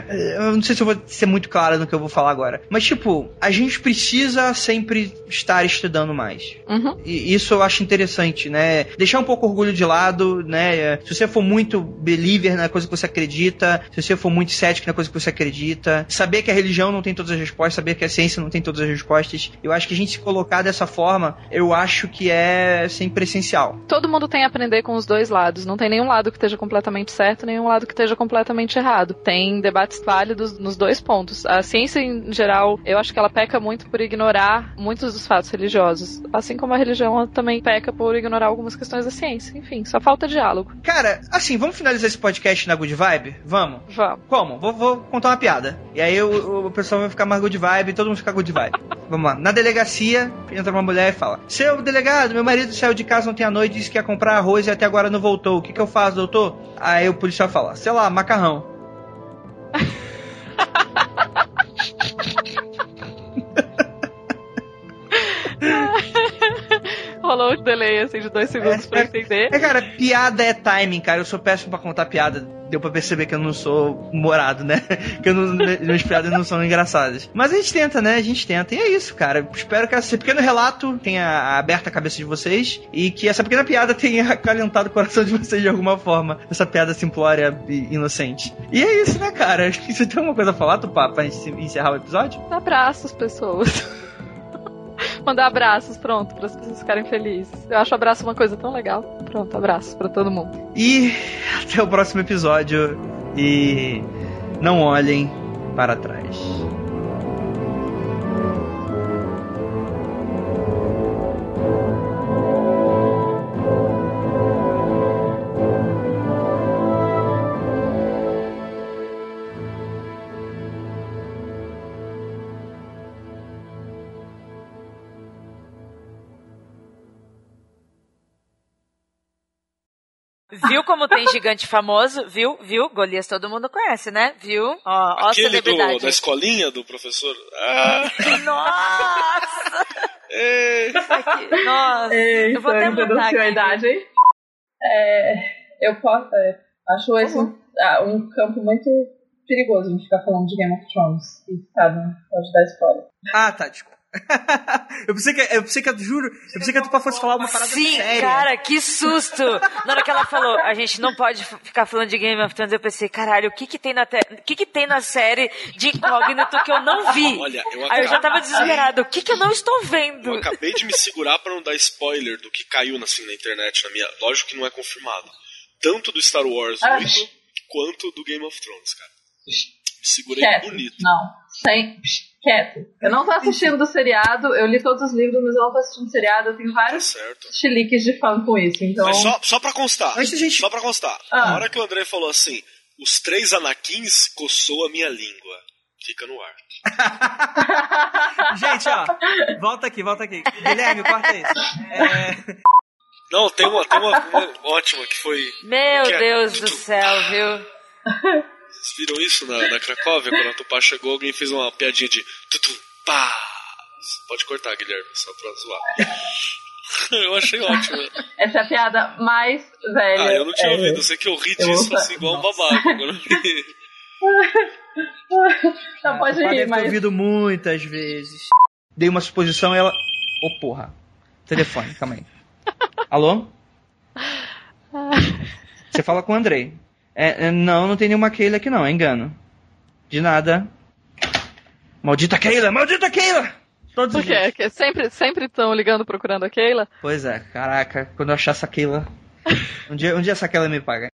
[SPEAKER 1] eu não sei se eu vou ser muito claro no que eu vou falar agora. Mas, tipo, a gente precisa sempre estar estudando mais. Uhum. E isso eu acho interessante, né? Deixar um pouco o orgulho de lado, né? Se você for muito believer na coisa que você acredita, se você for muito cético na coisa que você acredita, saber que a religião não tem todas as respostas, saber que a ciência não tem todas as respostas. Eu acho que a gente se colocar dessa forma, eu acho que é sempre essencial.
[SPEAKER 5] Todo mundo tem a aprender com os dois lados. Não tem nenhum lado que esteja completamente certo, nenhum lado que esteja completamente errado. Tem debates válidos nos dois pontos. A ciência, em geral, eu acho que ela peca muito por ignorar muitos dos fatos religiosos. Assim como a religião também peca por ignorar algumas questões da ciência. Enfim, só falta diálogo.
[SPEAKER 1] Cara, assim, vamos finalizar esse podcast na good vibe? Vamos?
[SPEAKER 5] Vamos.
[SPEAKER 1] Como? Vou, vou contar uma piada. E aí o, o pessoal vai ficar mais good vibe e todo mundo ficar good vibe. vamos lá. Na delegacia, entra uma mulher e fala: Seu delegado, meu marido saiu de casa ontem à noite e disse que ia comprar arroz e até agora não voltou. O que, que eu faço, doutor? Aí o policial fala: Sei lá, macarrão ah.
[SPEAKER 5] Rolou um delay assim de dois segundos é, pra entender.
[SPEAKER 1] É, cara, piada é timing, cara. Eu sou péssimo pra contar piada. Deu pra perceber que eu não sou morado, né? Que eu não, minhas piadas não são engraçadas. Mas a gente tenta, né? A gente tenta. E é isso, cara. Espero que esse pequeno relato tenha aberto a cabeça de vocês e que essa pequena piada tenha acalentado o coração de vocês de alguma forma. Essa piada simplória e inocente. E é isso, né, cara? Acho que você tem alguma coisa a falar, Tupá, pra gente encerrar o episódio?
[SPEAKER 5] Abraços, pessoas. Mandar abraços, pronto, para as pessoas ficarem felizes. Eu acho abraço uma coisa tão legal. Pronto, abraços para todo mundo.
[SPEAKER 1] E até o próximo episódio. E não olhem para trás.
[SPEAKER 3] Como tem gigante famoso? Viu? Viu? Golias todo mundo conhece, né? Viu?
[SPEAKER 2] Ó, ó Aquele do, da escolinha do professor. Ah.
[SPEAKER 3] Nossa! Nossa!
[SPEAKER 4] Ei, eu vou até mandar aqui. Idade. É, eu posso, é, acho esse um, ah, um, campo muito perigoso a gente ficar falando de Game of Thrones e sabe, pode dar spoiler.
[SPEAKER 1] Ah, tá, desculpa. eu pensei que, eu pensei que, eu juro, eu pensei que a Tupa fosse falar uma parada
[SPEAKER 3] Sim,
[SPEAKER 1] séria.
[SPEAKER 3] cara, que susto! Na hora que ela falou, a gente não pode ficar falando de Game of Thrones, eu pensei, caralho, o que que tem na, te... o que que tem na série de incógnito que eu não vi? Olha, eu Aí eu já tava desesperado, o que que eu não estou vendo?
[SPEAKER 2] Eu acabei de me segurar para não dar spoiler do que caiu assim, na internet, na minha, lógico que não é confirmado. Tanto do Star Wars 8 ah. quanto do Game of Thrones, cara. Me segurei
[SPEAKER 4] Quieto.
[SPEAKER 2] bonito.
[SPEAKER 4] Não, sem quieto. Eu não tô assistindo do seriado, eu li todos os livros, mas eu não tô assistindo do seriado. Eu tenho vários tá chiliques de fã com isso, então... Mas
[SPEAKER 2] só, só pra constar, Antes gente... só pra constar. Ah. hora que o André falou assim, os três anakins coçou a minha língua. Fica no ar.
[SPEAKER 1] gente, ó, volta aqui, volta aqui. Guilherme, corta isso. É...
[SPEAKER 2] Não, tem uma, tem uma, uma ótima que foi...
[SPEAKER 3] Meu que é Deus é... do céu, viu?
[SPEAKER 2] Vocês viram isso na, na Cracóvia? Quando a Tupá chegou, alguém fez uma piadinha de tutu, pá. Pode cortar, Guilherme, só pra zoar. eu achei ótimo.
[SPEAKER 4] Essa é a piada mais velha.
[SPEAKER 2] Ah, eu não tinha é, ouvido. Eu sei que eu ri disso assim, igual um babaca quando eu vi.
[SPEAKER 4] Não, pode rir, mas...
[SPEAKER 1] ouvido muitas vezes. Dei uma suposição e ela... Ô, oh, porra. Telefone, calma aí. Alô? Você fala com o Andrei. É, é, não, não tem nenhuma Keila aqui não, é engano. De nada. Maldita Keila! Maldita Keila! Todos
[SPEAKER 5] Por
[SPEAKER 1] os dias.
[SPEAKER 5] quê? Que sempre sempre estão ligando procurando a Keila?
[SPEAKER 1] Pois é, caraca, quando eu achar essa Keila. Um dia, um dia essa Keila me paga.